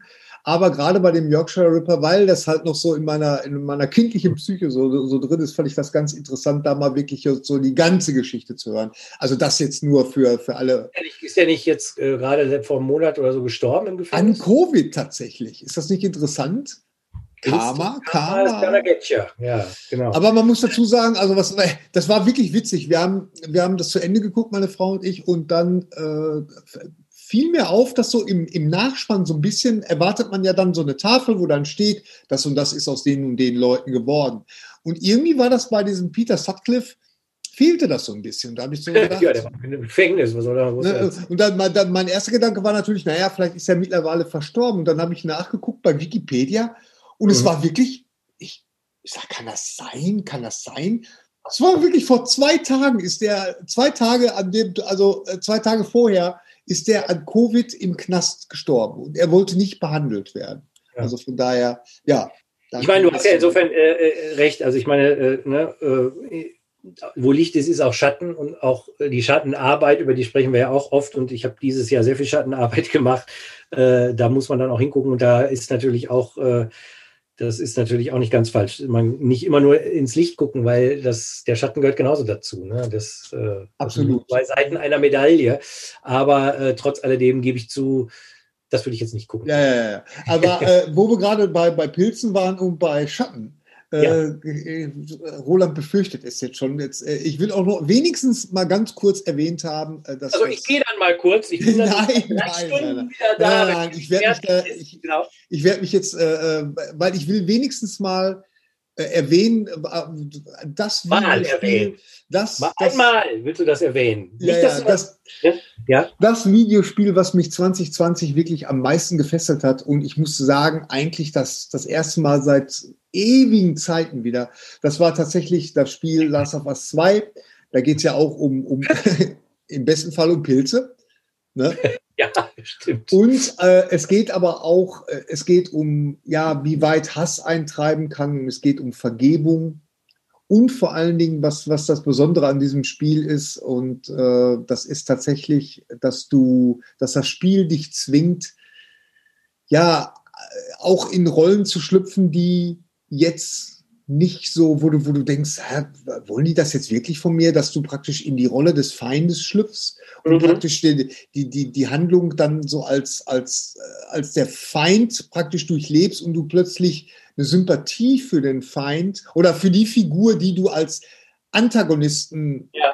aber gerade bei dem Yorkshire Ripper, weil das halt noch so in meiner, in meiner kindlichen Psyche so, so drin ist, fand ich das ganz interessant, da mal wirklich so die ganze Geschichte zu hören. Also das jetzt nur für, für alle. Ist der nicht jetzt äh, gerade vor einem Monat oder so gestorben im Gefängnis? An Covid tatsächlich. Ist das nicht interessant? Karma, Karma. Ja, genau. Aber man muss dazu sagen, also was, das war wirklich witzig. Wir haben, wir haben das zu Ende geguckt, meine Frau und ich, und dann äh, fiel mir auf, dass so im, im Nachspann so ein bisschen erwartet man ja dann so eine Tafel, wo dann steht, das und das ist aus den und den Leuten geworden. Und irgendwie war das bei diesem Peter Sutcliffe, fehlte das so ein bisschen. Da habe ich so gedacht, ja, der war im Gefängnis, was soll er? Ne, und dann, dann, mein erster Gedanke war natürlich, naja, vielleicht ist er mittlerweile verstorben. Und dann habe ich nachgeguckt bei Wikipedia und mhm. es war wirklich, ich, ich sag, kann das sein? Kann das sein? Es war wirklich vor zwei Tagen, ist der, zwei Tage an dem, also äh, zwei Tage vorher ist der an Covid im Knast gestorben und er wollte nicht behandelt werden. Ja. Also von daher, ja. Ich meine, du hast ja insofern äh, äh, recht. Also ich meine, äh, ne, äh, wo Licht ist, ist auch Schatten und auch die Schattenarbeit, über die sprechen wir ja auch oft und ich habe dieses Jahr sehr viel Schattenarbeit gemacht. Äh, da muss man dann auch hingucken und da ist natürlich auch äh, das ist natürlich auch nicht ganz falsch. Man nicht immer nur ins Licht gucken, weil das, der Schatten gehört genauso dazu. Ne? Das, äh, Absolut. Zwei Seiten einer Medaille. Aber äh, trotz alledem gebe ich zu, das würde ich jetzt nicht gucken. Ja, ja, ja. Aber äh, wo wir gerade bei, bei Pilzen waren und bei Schatten, ja. Äh, Roland befürchtet es jetzt schon. Jetzt, äh, ich will auch noch wenigstens mal ganz kurz erwähnt haben, äh, dass. Also ich gehe dann mal kurz. Ich bin dann nein, nein, Stunden nein, wieder da. Nein, nein, ich werde mich, ich, genau. ich werd mich jetzt, äh, weil ich will wenigstens mal äh, erwähnen, das Mal erwähnen. Das, mal das, einmal willst du das erwähnen. Ja, Nicht, ja, das, ja? das Videospiel, was mich 2020 wirklich am meisten gefesselt hat und ich muss sagen, eigentlich das, das erste Mal seit ewigen Zeiten wieder. Das war tatsächlich das Spiel Last of Us 2. Da geht es ja auch um, um im besten Fall um Pilze. Ne? Ja, stimmt. Und äh, es geht aber auch, äh, es geht um, ja, wie weit Hass eintreiben kann. Es geht um Vergebung. Und vor allen Dingen, was, was das Besondere an diesem Spiel ist, und äh, das ist tatsächlich, dass du, dass das Spiel dich zwingt, ja, auch in Rollen zu schlüpfen, die jetzt nicht so, wo du, wo du denkst, hä, wollen die das jetzt wirklich von mir, dass du praktisch in die Rolle des Feindes schlüpfst und mhm. praktisch die, die, die, die Handlung dann so als, als, äh, als der Feind praktisch durchlebst und du plötzlich eine Sympathie für den Feind oder für die Figur, die du als Antagonisten ja.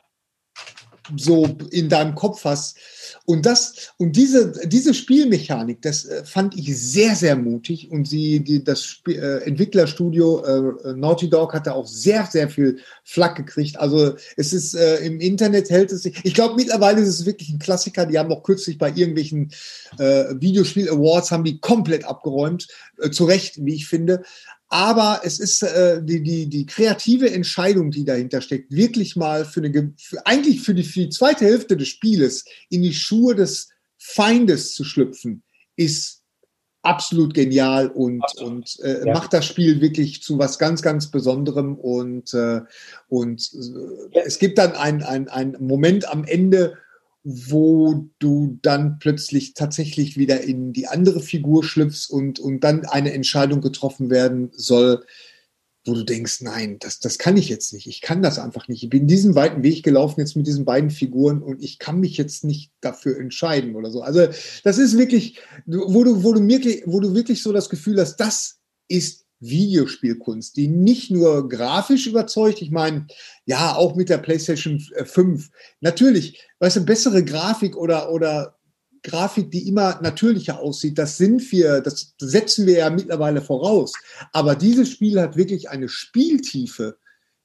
So in deinem Kopf hast, und das, und diese, diese Spielmechanik, das äh, fand ich sehr, sehr mutig. Und sie, die, das Spiel, äh, Entwicklerstudio äh, Naughty Dog hatte auch sehr, sehr viel Flack gekriegt. Also es ist äh, im Internet hält es sich. Ich glaube, mittlerweile ist es wirklich ein Klassiker. Die haben auch kürzlich bei irgendwelchen äh, Videospiel Awards haben die komplett abgeräumt. Äh, zu Recht, wie ich finde. Aber es ist äh, die, die, die kreative Entscheidung, die dahinter steckt, wirklich mal für eine, für, eigentlich für die, für die zweite Hälfte des Spieles in die Schuhe des Feindes zu schlüpfen, ist absolut genial und, absolut. und äh, ja. macht das Spiel wirklich zu was ganz, ganz Besonderem. Und, äh, und äh, es gibt dann einen ein Moment am Ende, wo du dann plötzlich tatsächlich wieder in die andere Figur schlüpfst und, und dann eine Entscheidung getroffen werden soll, wo du denkst, nein, das, das kann ich jetzt nicht. Ich kann das einfach nicht. Ich bin diesen weiten Weg gelaufen jetzt mit diesen beiden Figuren und ich kann mich jetzt nicht dafür entscheiden oder so. Also das ist wirklich, wo du, wo du wirklich, wo du wirklich so das Gefühl hast, das ist Videospielkunst, die nicht nur grafisch überzeugt, ich meine, ja, auch mit der PlayStation 5. Natürlich, weißt du, bessere Grafik oder, oder Grafik, die immer natürlicher aussieht. Das sind wir, das setzen wir ja mittlerweile voraus. Aber dieses Spiel hat wirklich eine Spieltiefe,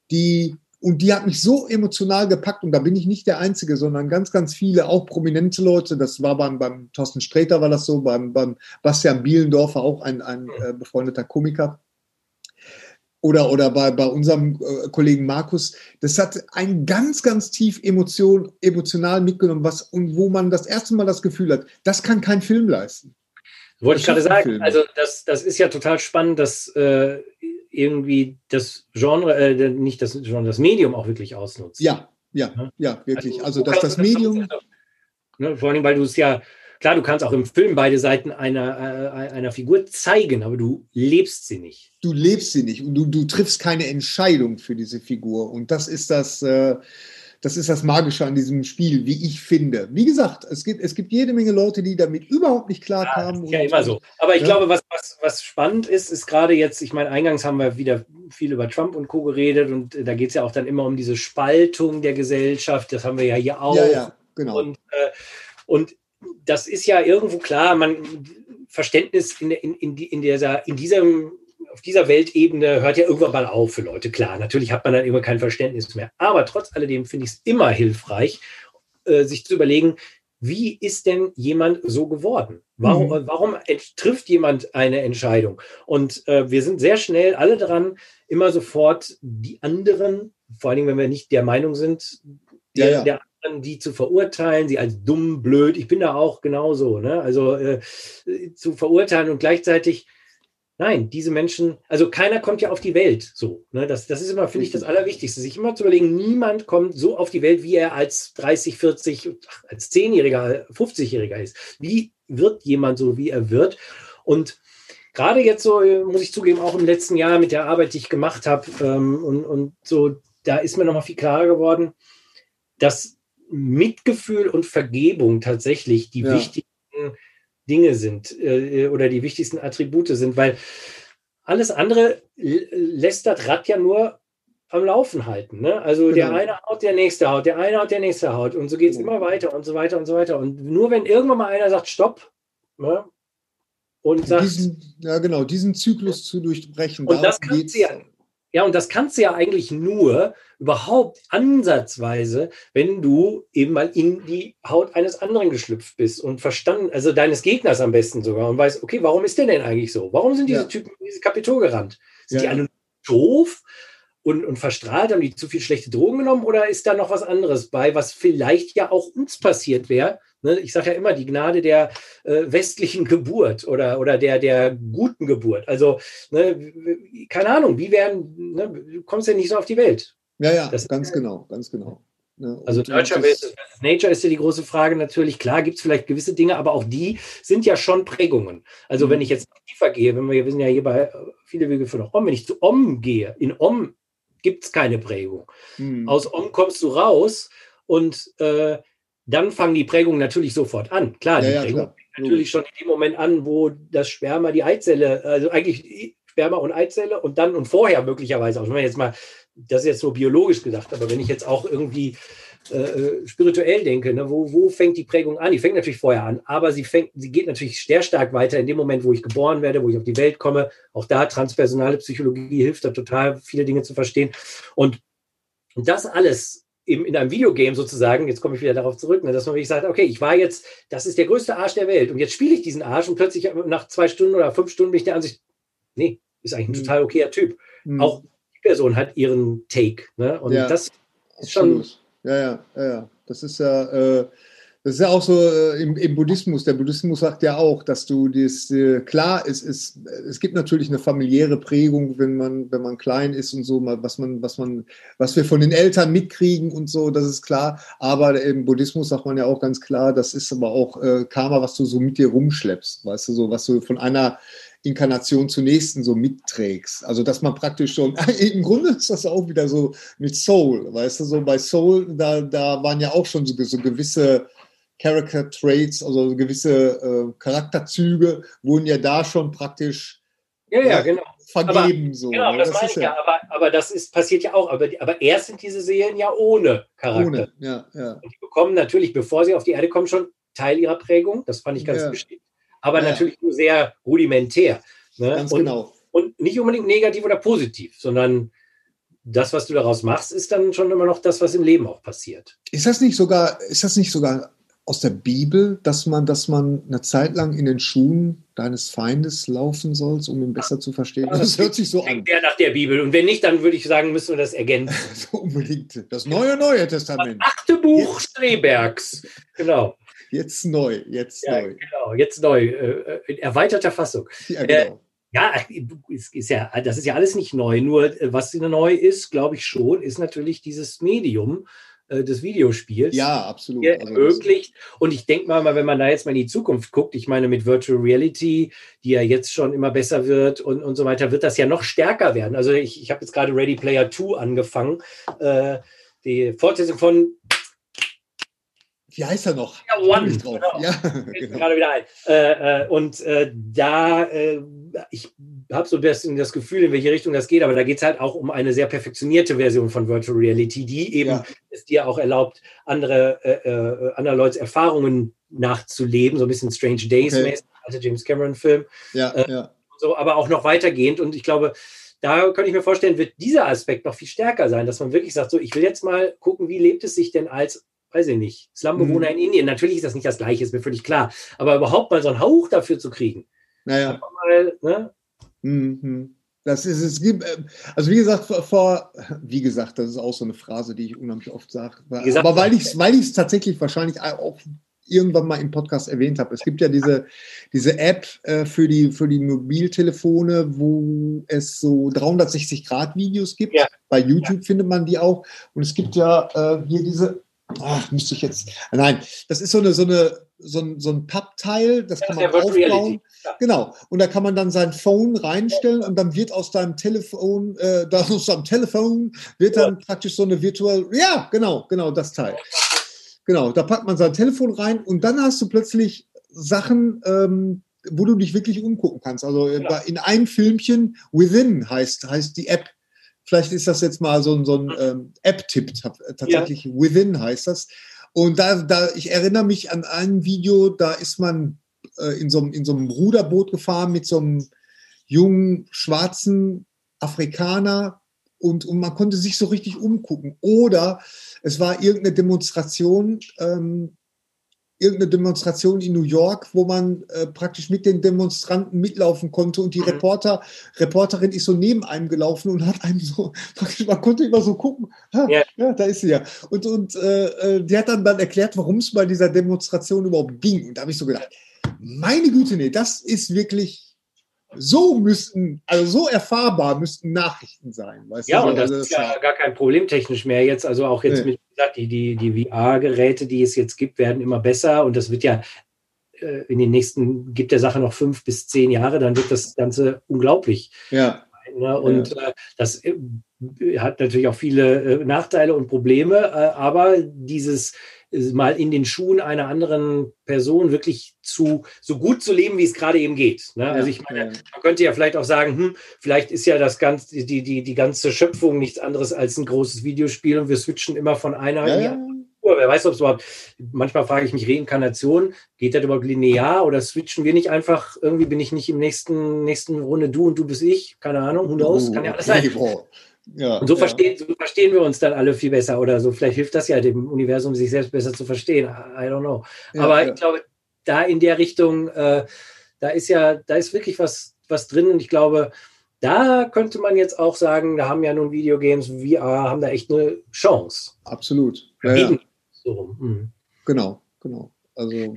die und die hat mich so emotional gepackt und da bin ich nicht der Einzige, sondern ganz, ganz viele, auch prominente Leute. Das war beim, beim Thorsten Sträter war das so, beim, beim Bastian Bielendorfer, auch ein, ein äh, befreundeter Komiker. Oder, oder bei, bei unserem äh, Kollegen Markus, das hat einen ganz, ganz tief Emotion, emotional mitgenommen, was, und wo man das erste Mal das Gefühl hat, das kann kein Film leisten. Wollte ich gerade sagen, also das, das ist ja total spannend, dass äh, irgendwie das Genre, äh, nicht das Genre, das Medium auch wirklich ausnutzt. Ja, ja, ja, wirklich. Also, also dass das Medium. Ne, vor allem, weil du es ja Klar, du kannst auch im Film beide Seiten einer, äh, einer Figur zeigen, aber du lebst sie nicht. Du lebst sie nicht und du, du triffst keine Entscheidung für diese Figur. Und das ist das, äh, das ist das Magische an diesem Spiel, wie ich finde. Wie gesagt, es gibt, es gibt jede Menge Leute, die damit überhaupt nicht klarkamen. Ja, ja, immer so. Aber ich ja. glaube, was, was, was spannend ist, ist gerade jetzt, ich meine, eingangs haben wir wieder viel über Trump und Co. geredet und da geht es ja auch dann immer um diese Spaltung der Gesellschaft. Das haben wir ja hier auch. Ja, ja, genau. Und, äh, und das ist ja irgendwo klar, man Verständnis in, in, in, in, dieser, in diesem, auf dieser Weltebene hört ja irgendwann mal auf für Leute. Klar, natürlich hat man dann immer kein Verständnis mehr. Aber trotz alledem finde ich es immer hilfreich, äh, sich zu überlegen, wie ist denn jemand so geworden? Warum, mhm. warum trifft jemand eine Entscheidung? Und äh, wir sind sehr schnell alle dran, immer sofort die anderen, vor allen Dingen, wenn wir nicht der Meinung sind, der, ja, ja. der die zu verurteilen, sie als dumm, blöd, ich bin da auch genauso, ne? also äh, zu verurteilen und gleichzeitig, nein, diese Menschen, also keiner kommt ja auf die Welt so. Ne? Das, das ist immer, finde ich, das Allerwichtigste, sich immer zu überlegen, niemand kommt so auf die Welt, wie er als 30, 40, als 10-Jähriger, 50-Jähriger ist. Wie wird jemand so, wie er wird? Und gerade jetzt so, muss ich zugeben, auch im letzten Jahr mit der Arbeit, die ich gemacht habe ähm, und, und so, da ist mir nochmal viel klarer geworden, dass Mitgefühl und Vergebung tatsächlich die ja. wichtigsten Dinge sind äh, oder die wichtigsten Attribute sind, weil alles andere lässt das Rad ja nur am Laufen halten. Ne? Also genau. der eine haut, der nächste haut, der eine haut, der nächste haut und so geht es genau. immer weiter und so weiter und so weiter. Und nur wenn irgendwann mal einer sagt, stopp, ne? und sagt, diesen, ja genau, diesen Zyklus zu durchbrechen. Und das kannst du ja, ja, und das kannst du ja eigentlich nur überhaupt ansatzweise, wenn du eben mal in die Haut eines anderen geschlüpft bist und verstanden, also deines Gegners am besten sogar und weißt, okay, warum ist der denn eigentlich so? Warum sind diese ja. Typen in dieses Kapitol gerannt? Sind ja. die alle doof und, und verstrahlt? Haben die zu viel schlechte Drogen genommen oder ist da noch was anderes bei, was vielleicht ja auch uns passiert wäre? Ne, ich sage ja immer die Gnade der äh, westlichen Geburt oder, oder der, der guten Geburt. Also, ne, keine Ahnung, wie werden, ne, du kommst ja nicht so auf die Welt. Ja, ja, das ganz genau, ganz genau. Ja, also Nurture versus Nature ist ja die große Frage natürlich. Klar gibt es vielleicht gewisse Dinge, aber auch die sind ja schon Prägungen. Also mhm. wenn ich jetzt tiefer gehe, wenn wir, wir sind ja hier bei äh, viele Wege für noch Om, wenn ich zu Om gehe, in Om gibt es keine Prägung. Mhm. Aus Om kommst du raus und äh, dann fangen die Prägungen natürlich sofort an. Klar, die ja, Prägung klar. natürlich schon in dem Moment an, wo das Sperma die Eizelle, also eigentlich Sperma und Eizelle und dann und vorher möglicherweise auch. Wenn man jetzt mal, das ist jetzt so biologisch gedacht, aber wenn ich jetzt auch irgendwie äh, äh, spirituell denke, ne, wo, wo fängt die Prägung an? Die fängt natürlich vorher an, aber sie fängt, sie geht natürlich sehr stark weiter in dem Moment, wo ich geboren werde, wo ich auf die Welt komme. Auch da transpersonale Psychologie hilft da total, viele Dinge zu verstehen. Und das alles im, in einem Videogame sozusagen, jetzt komme ich wieder darauf zurück, ne, dass man wirklich sagt, okay, ich war jetzt, das ist der größte Arsch der Welt und jetzt spiele ich diesen Arsch und plötzlich nach zwei Stunden oder fünf Stunden bin ich der Ansicht, nee, ist eigentlich ein mhm. total okayer Typ. Mhm. Auch die Person hat ihren Take. Ne? Und ja, das ist schon. Ja, ja, ja, ja. Das ist ja, äh, Das ist ja auch so äh, im, im, Buddhismus. Der Buddhismus sagt ja auch, dass du das äh, klar ist, ist, es gibt natürlich eine familiäre Prägung, wenn man, wenn man klein ist und so, was man, was man, was wir von den Eltern mitkriegen und so, das ist klar. Aber im Buddhismus sagt man ja auch ganz klar, das ist aber auch äh, Karma, was du so mit dir rumschleppst, weißt du, so, was du von einer Inkarnation zur nächsten so mitträgst. Also dass man praktisch schon, im Grunde ist das auch wieder so mit Soul, weißt du, so bei Soul, da, da waren ja auch schon so, so gewisse Character Traits, also gewisse äh, Charakterzüge, wurden ja da schon praktisch ja, ja, genau. vergeben. Aber, so, genau, ne? das, das meine ich ja, aber, aber das ist, passiert ja auch. Aber, aber erst sind diese Seelen ja ohne Charakter. Ohne, ja, ja. Und die bekommen natürlich, bevor sie auf die Erde kommen, schon Teil ihrer Prägung. Das fand ich ganz ja. wichtig. Aber ja. natürlich nur sehr rudimentär. Ne? Ganz und, genau. Und nicht unbedingt negativ oder positiv, sondern das, was du daraus machst, ist dann schon immer noch das, was im Leben auch passiert. Ist das nicht sogar, ist das nicht sogar aus der Bibel, dass man, dass man eine Zeit lang in den Schuhen deines Feindes laufen sollst, um ihn besser zu verstehen? Das, das hört sich so an. Der nach der Bibel. Und wenn nicht, dann würde ich sagen, müssen wir das ergänzen. so unbedingt. Das neue Neue Testament. Das achte Buch jetzt. Strebergs. Genau. Jetzt neu, jetzt ja, neu. Genau, jetzt neu. Äh, in erweiterter Fassung. Ja, genau. Äh, ja, ist, ja, das ist ja alles nicht neu. Nur äh, was neu ist, glaube ich schon, ist natürlich dieses Medium, äh, des Videospiels. Ja, absolut. Also ermöglicht. Und ich denke mal, wenn man da jetzt mal in die Zukunft guckt, ich meine mit Virtual Reality, die ja jetzt schon immer besser wird und, und so weiter, wird das ja noch stärker werden. Also ich, ich habe jetzt gerade Ready Player 2 angefangen. Äh, die Fortsetzung von wie heißt er noch? Ja, One. Genau. Ja, genau. gerade wieder ein. Äh, äh, und äh, da, äh, ich habe so das, das Gefühl, in welche Richtung das geht, aber da geht es halt auch um eine sehr perfektionierte Version von Virtual Reality, die eben ja. es dir auch erlaubt, andere, äh, äh, andere Leute Erfahrungen nachzuleben, so ein bisschen Strange Days-mäßig, okay. also James Cameron-Film. Ja, ja. So, aber auch noch weitergehend. Und ich glaube, da könnte ich mir vorstellen, wird dieser Aspekt noch viel stärker sein, dass man wirklich sagt, so, ich will jetzt mal gucken, wie lebt es sich denn als weiß ich nicht, Slumbewohner mhm. in Indien. Natürlich ist das nicht das Gleiche, ist mir völlig klar. Aber überhaupt mal so einen Hauch dafür zu kriegen. Naja. Mal, ne? mhm. Das ist, es gibt, äh, also wie gesagt, vor, wie gesagt, das ist auch so eine Phrase, die ich unheimlich oft sage. Aber weil ich es weil tatsächlich wahrscheinlich auch irgendwann mal im Podcast erwähnt habe. Es gibt ja diese, diese App äh, für, die, für die Mobiltelefone, wo es so 360-Grad-Videos gibt. Ja. Bei YouTube ja. findet man die auch. Und es gibt ja äh, hier diese ach, müsste ich jetzt, nein, das ist so eine, so eine, so ein, so ein Pappteil, das kann man aufbauen. Ja. Genau. Und da kann man dann sein Phone reinstellen und dann wird aus deinem Telefon, äh, aus deinem Telefon wird dann ja. praktisch so eine virtuelle, ja, genau, genau, das Teil. Genau, da packt man sein Telefon rein und dann hast du plötzlich Sachen, ähm, wo du dich wirklich umgucken kannst. Also ja. in einem Filmchen, Within heißt, heißt die App, Vielleicht ist das jetzt mal so, so ein ähm, App-Tipp, tatsächlich ja. Within heißt das. Und da, da, ich erinnere mich an ein Video, da ist man äh, in, so, in so einem Ruderboot gefahren mit so einem jungen, schwarzen Afrikaner und, und man konnte sich so richtig umgucken. Oder es war irgendeine Demonstration ähm, irgendeine Demonstration in New York, wo man äh, praktisch mit den Demonstranten mitlaufen konnte und die mhm. Reporter, Reporterin ist so neben einem gelaufen und hat einem so, praktisch, man konnte immer so gucken, ha, ja. ja. da ist sie ja. Und, und äh, äh die hat dann, dann erklärt, warum es bei dieser Demonstration überhaupt ging. Und da habe ich so gedacht, meine Güte, nee, das ist wirklich so müssten, also so erfahrbar müssten Nachrichten sein. Weißt ja, du? und das also, ist ja gar kein Problem technisch mehr jetzt. Also auch jetzt nee. mit, gesagt, die, die, die VR-Geräte, die es jetzt gibt, werden immer besser und das wird ja äh, in den nächsten, gibt der Sache noch fünf bis zehn Jahre, dann wird das Ganze unglaublich. Ja. Ne? Und ja. Äh, das äh, hat natürlich auch viele Nachteile und Probleme, aber dieses mal in den Schuhen einer anderen Person wirklich zu so gut zu leben, wie es gerade eben geht. Ne? also ich meine, man könnte ja vielleicht auch sagen, hm, vielleicht ist ja das ganze, die, die, die ganze Schöpfung nichts anderes als ein großes Videospiel und wir switchen immer von einer ja, in die andere. Wer weiß, ob es überhaupt, manchmal frage ich mich, Reinkarnation, geht das überhaupt linear oder switchen wir nicht einfach, irgendwie bin ich nicht im nächsten, nächsten Runde du und du bist ich, keine Ahnung, who knows, kann ja alles sein. Ja, und so, ja. verstehen, so verstehen wir uns dann alle viel besser oder so. Vielleicht hilft das ja dem Universum, sich selbst besser zu verstehen. I don't know. Ja, Aber ich glaube, da in der Richtung, äh, da ist ja, da ist wirklich was, was drin und ich glaube, da könnte man jetzt auch sagen, da haben ja nun Videogames, VR, haben da echt eine Chance. Absolut. Ja, so. mhm. Genau. genau. Also. Ja.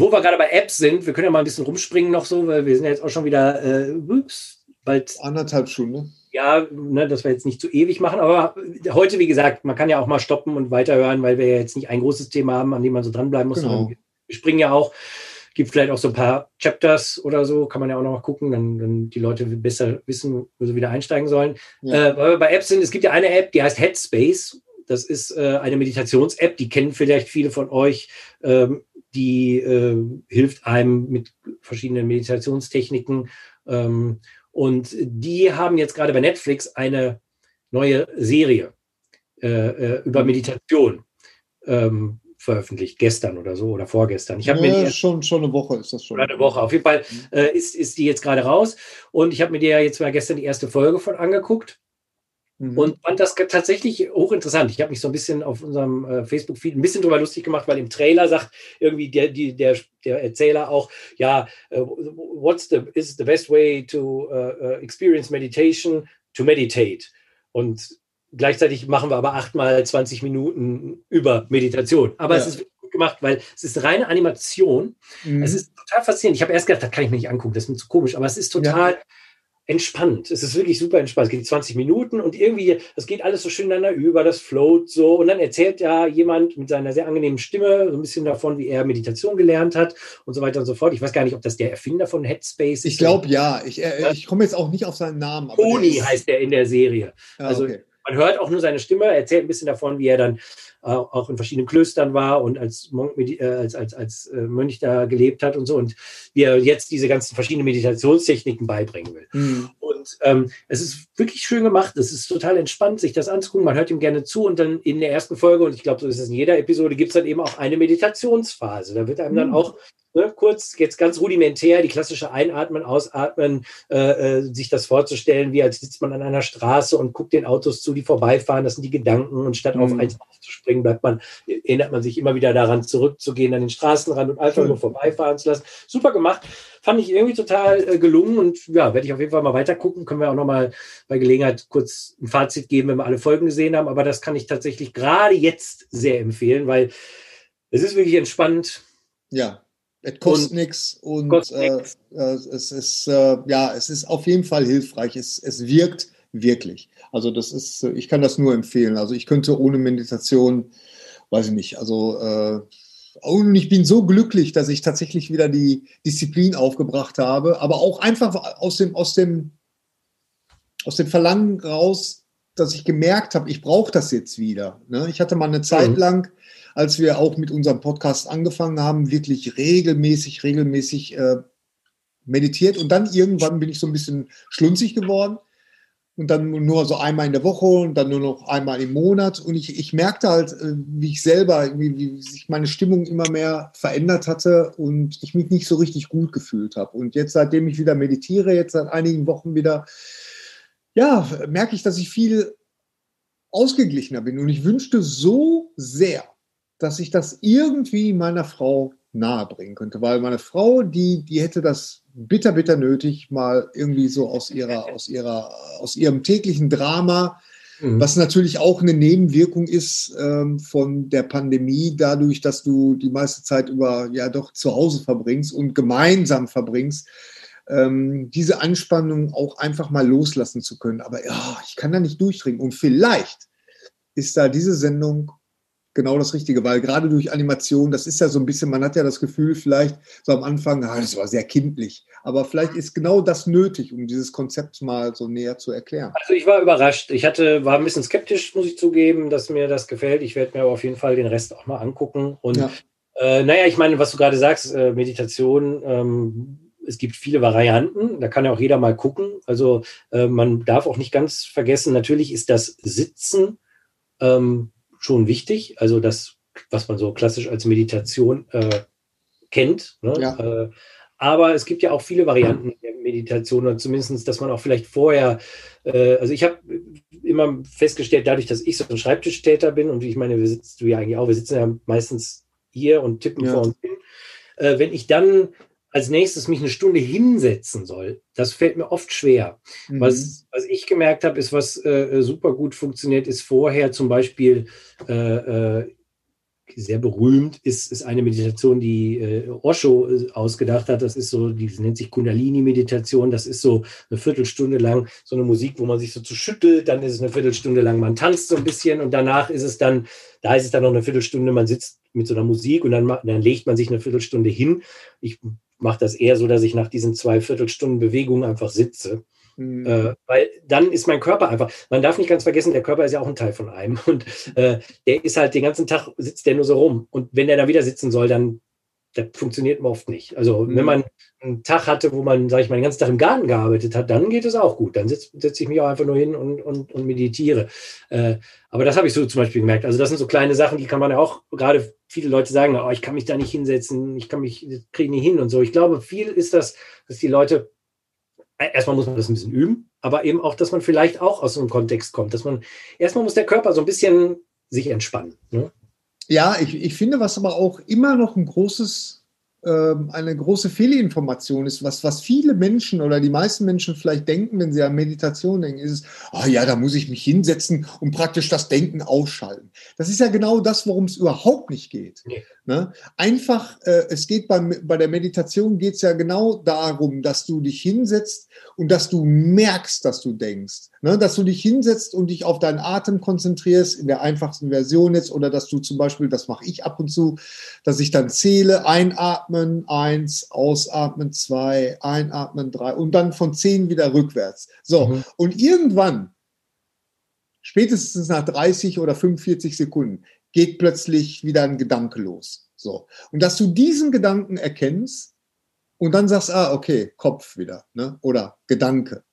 Wo wir gerade bei Apps sind, wir können ja mal ein bisschen rumspringen noch so, weil wir sind ja jetzt auch schon wieder äh, ups, bald. Anderthalb Stunden. Ja, ne, dass wir jetzt nicht zu ewig machen, aber heute, wie gesagt, man kann ja auch mal stoppen und weiterhören, weil wir ja jetzt nicht ein großes Thema haben, an dem man so dranbleiben muss. Genau. Wir springen ja auch Gibt vielleicht auch so ein paar Chapters oder so, kann man ja auch noch mal gucken, dann, dann die Leute besser wissen, wo sie wieder einsteigen sollen. Ja. Äh, weil wir bei Apps sind, es gibt ja eine App, die heißt Headspace. Das ist äh, eine Meditations-App, die kennen vielleicht viele von euch. Ähm, die äh, hilft einem mit verschiedenen Meditationstechniken. Ähm, und die haben jetzt gerade bei Netflix eine neue Serie äh, äh über. Meditation. Ähm, veröffentlicht, gestern oder so oder vorgestern. Ich habe ja, mir die, schon schon eine Woche ist das schon. Eine Woche. Auf jeden Fall mhm. äh, ist, ist die jetzt gerade raus und ich habe mir die ja jetzt mal gestern die erste Folge von angeguckt. Mhm. Und fand das tatsächlich hochinteressant. Ich habe mich so ein bisschen auf unserem äh, Facebook-Feed ein bisschen drüber lustig gemacht, weil im Trailer sagt irgendwie der, die, der, der Erzähler auch, ja, uh, what's the, is the best way to uh, experience meditation? To meditate. Und Gleichzeitig machen wir aber achtmal 20 Minuten über Meditation. Aber ja. es ist gut gemacht, weil es ist reine Animation. Mhm. Es ist total faszinierend. Ich habe erst gedacht, das kann ich mir nicht angucken, das ist mir zu komisch, aber es ist total ja. Entspannt. Es ist wirklich super entspannt. Es geht 20 Minuten und irgendwie, es geht alles so schön ineinander über, das float so. Und dann erzählt ja jemand mit seiner sehr angenehmen Stimme so ein bisschen davon, wie er Meditation gelernt hat und so weiter und so fort. Ich weiß gar nicht, ob das der Erfinder von Headspace ist. Ich glaube ja. Ich, äh, ich komme jetzt auch nicht auf seinen Namen. Tony heißt er in der Serie. Ja, also okay man hört auch nur seine Stimme, er erzählt ein bisschen davon, wie er dann äh, auch in verschiedenen Klöstern war und als, Monk, äh, als, als, als äh, Mönch da gelebt hat und so und wie er jetzt diese ganzen verschiedenen Meditationstechniken beibringen will. Mhm. Und ähm, es ist wirklich schön gemacht, es ist total entspannt, sich das anzugucken, man hört ihm gerne zu und dann in der ersten Folge, und ich glaube, so ist es in jeder Episode, gibt es dann eben auch eine Meditationsphase. Da wird einem dann mhm. auch ne, kurz, jetzt ganz rudimentär, die klassische Einatmen, Ausatmen, äh, äh, sich das vorzustellen, wie als sitzt man an einer Straße und guckt den Autos zu, die vorbeifahren, das sind die Gedanken und statt mhm. auf eins aufzuspringen, bleibt man, erinnert man sich immer wieder daran, zurückzugehen an den Straßenrand und einfach nur vorbeifahren zu lassen. Super gemacht. Fand ich irgendwie total äh, gelungen und ja, werde ich auf jeden Fall mal weiter gucken. Können wir auch nochmal bei Gelegenheit kurz ein Fazit geben, wenn wir alle Folgen gesehen haben. Aber das kann ich tatsächlich gerade jetzt sehr empfehlen, weil es ist wirklich entspannt. Ja, es kostet nichts und kostet äh, nix. äh, es ist äh, ja, es ist auf jeden Fall hilfreich. Es, es wirkt wirklich. Also das ist, ich kann das nur empfehlen. Also ich könnte ohne Meditation, weiß ich nicht, also äh, und ich bin so glücklich, dass ich tatsächlich wieder die Disziplin aufgebracht habe, aber auch einfach aus dem, aus dem, aus dem Verlangen raus, dass ich gemerkt habe, ich brauche das jetzt wieder. Ne? Ich hatte mal eine Zeit mhm. lang, als wir auch mit unserem Podcast angefangen haben, wirklich regelmäßig, regelmäßig äh, meditiert. Und dann irgendwann bin ich so ein bisschen schlunzig geworden. Und dann nur so einmal in der Woche und dann nur noch einmal im Monat. Und ich, ich merkte halt, äh, wie ich selber, wie, wie sich meine Stimmung immer mehr verändert hatte und ich mich nicht so richtig gut gefühlt habe. Und jetzt, seitdem ich wieder meditiere, jetzt seit einigen Wochen wieder, ja, merke ich, dass ich viel ausgeglichener bin. Und ich wünschte so sehr, dass ich das irgendwie meiner Frau nahebringen könnte, weil meine Frau, die, die hätte das bitter, bitter nötig, mal irgendwie so aus ihrer, aus ihrer, aus ihrem täglichen Drama, mhm. was natürlich auch eine Nebenwirkung ist ähm, von der Pandemie, dadurch, dass du die meiste Zeit über ja doch zu Hause verbringst und gemeinsam verbringst, ähm, diese Anspannung auch einfach mal loslassen zu können. Aber ja, ich kann da nicht durchdringen. Und vielleicht ist da diese Sendung genau das Richtige, weil gerade durch Animation, das ist ja so ein bisschen, man hat ja das Gefühl, vielleicht so am Anfang, ah, das war sehr kindlich, aber vielleicht ist genau das nötig, um dieses Konzept mal so näher zu erklären. Also ich war überrascht. Ich hatte, war ein bisschen skeptisch, muss ich zugeben, dass mir das gefällt. Ich werde mir aber auf jeden Fall den Rest auch mal angucken. Und ja. äh, naja, ich meine, was du gerade sagst, äh, Meditation, ähm, es gibt viele Varianten, da kann ja auch jeder mal gucken. Also äh, man darf auch nicht ganz vergessen, natürlich ist das Sitzen ähm, schon wichtig. Also das, was man so klassisch als Meditation äh, kennt. Ne? Ja. Äh, aber es gibt ja auch viele Varianten der Meditation, oder zumindest, dass man auch vielleicht vorher, äh, also ich habe immer festgestellt, dadurch, dass ich so ein Schreibtischtäter bin und ich meine, wir sitzen du ja eigentlich auch, wir sitzen ja meistens hier und tippen ja. vor uns hin. Äh, wenn ich dann als nächstes mich eine Stunde hinsetzen soll, das fällt mir oft schwer. Mhm. Was, was ich gemerkt habe, ist, was äh, super gut funktioniert, ist vorher zum Beispiel äh, äh, sehr berühmt ist, ist eine Meditation, die äh, Osho äh, ausgedacht hat. Das ist so, die nennt sich Kundalini-Meditation. Das ist so eine Viertelstunde lang so eine Musik, wo man sich so zu schüttelt. Dann ist es eine Viertelstunde lang, man tanzt so ein bisschen und danach ist es dann, da ist es dann noch eine Viertelstunde, man sitzt mit so einer Musik und dann, dann legt man sich eine Viertelstunde hin. Ich mache das eher so, dass ich nach diesen zwei Viertelstunden Bewegung einfach sitze Mhm. Äh, weil dann ist mein Körper einfach, man darf nicht ganz vergessen, der Körper ist ja auch ein Teil von einem. Und äh, der ist halt den ganzen Tag, sitzt der nur so rum. Und wenn der da wieder sitzen soll, dann das funktioniert oft nicht. Also mhm. wenn man einen Tag hatte, wo man, sage ich mal, den ganzen Tag im Garten gearbeitet hat, dann geht es auch gut. Dann setze setz ich mich auch einfach nur hin und, und, und meditiere. Äh, aber das habe ich so zum Beispiel gemerkt. Also das sind so kleine Sachen, die kann man ja auch, gerade viele Leute sagen, oh, ich kann mich da nicht hinsetzen, ich kann mich, kriege nicht hin und so. Ich glaube, viel ist das, dass die Leute erstmal muss man das ein bisschen üben, aber eben auch, dass man vielleicht auch aus so einem Kontext kommt, dass man, erstmal muss der Körper so ein bisschen sich entspannen. Ne? Ja, ich, ich finde, was aber auch immer noch ein großes eine große Fehlinformation ist, was, was viele Menschen oder die meisten Menschen vielleicht denken, wenn sie an Meditation denken, ist es, oh ja, da muss ich mich hinsetzen und praktisch das Denken ausschalten. Das ist ja genau das, worum es überhaupt nicht geht. Nee. Ne? Einfach, äh, es geht beim, bei der Meditation geht es ja genau darum, dass du dich hinsetzt und dass du merkst, dass du denkst. Ne? Dass du dich hinsetzt und dich auf deinen Atem konzentrierst, in der einfachsten Version jetzt, oder dass du zum Beispiel, das mache ich ab und zu, dass ich dann zähle, einatmen, eins, ausatmen, zwei, einatmen, drei und dann von zehn wieder rückwärts. So, mhm. und irgendwann, spätestens nach 30 oder 45 Sekunden, geht plötzlich wieder ein Gedanke los. So. Und dass du diesen Gedanken erkennst und dann sagst, ah, okay, Kopf wieder, ne? oder Gedanke.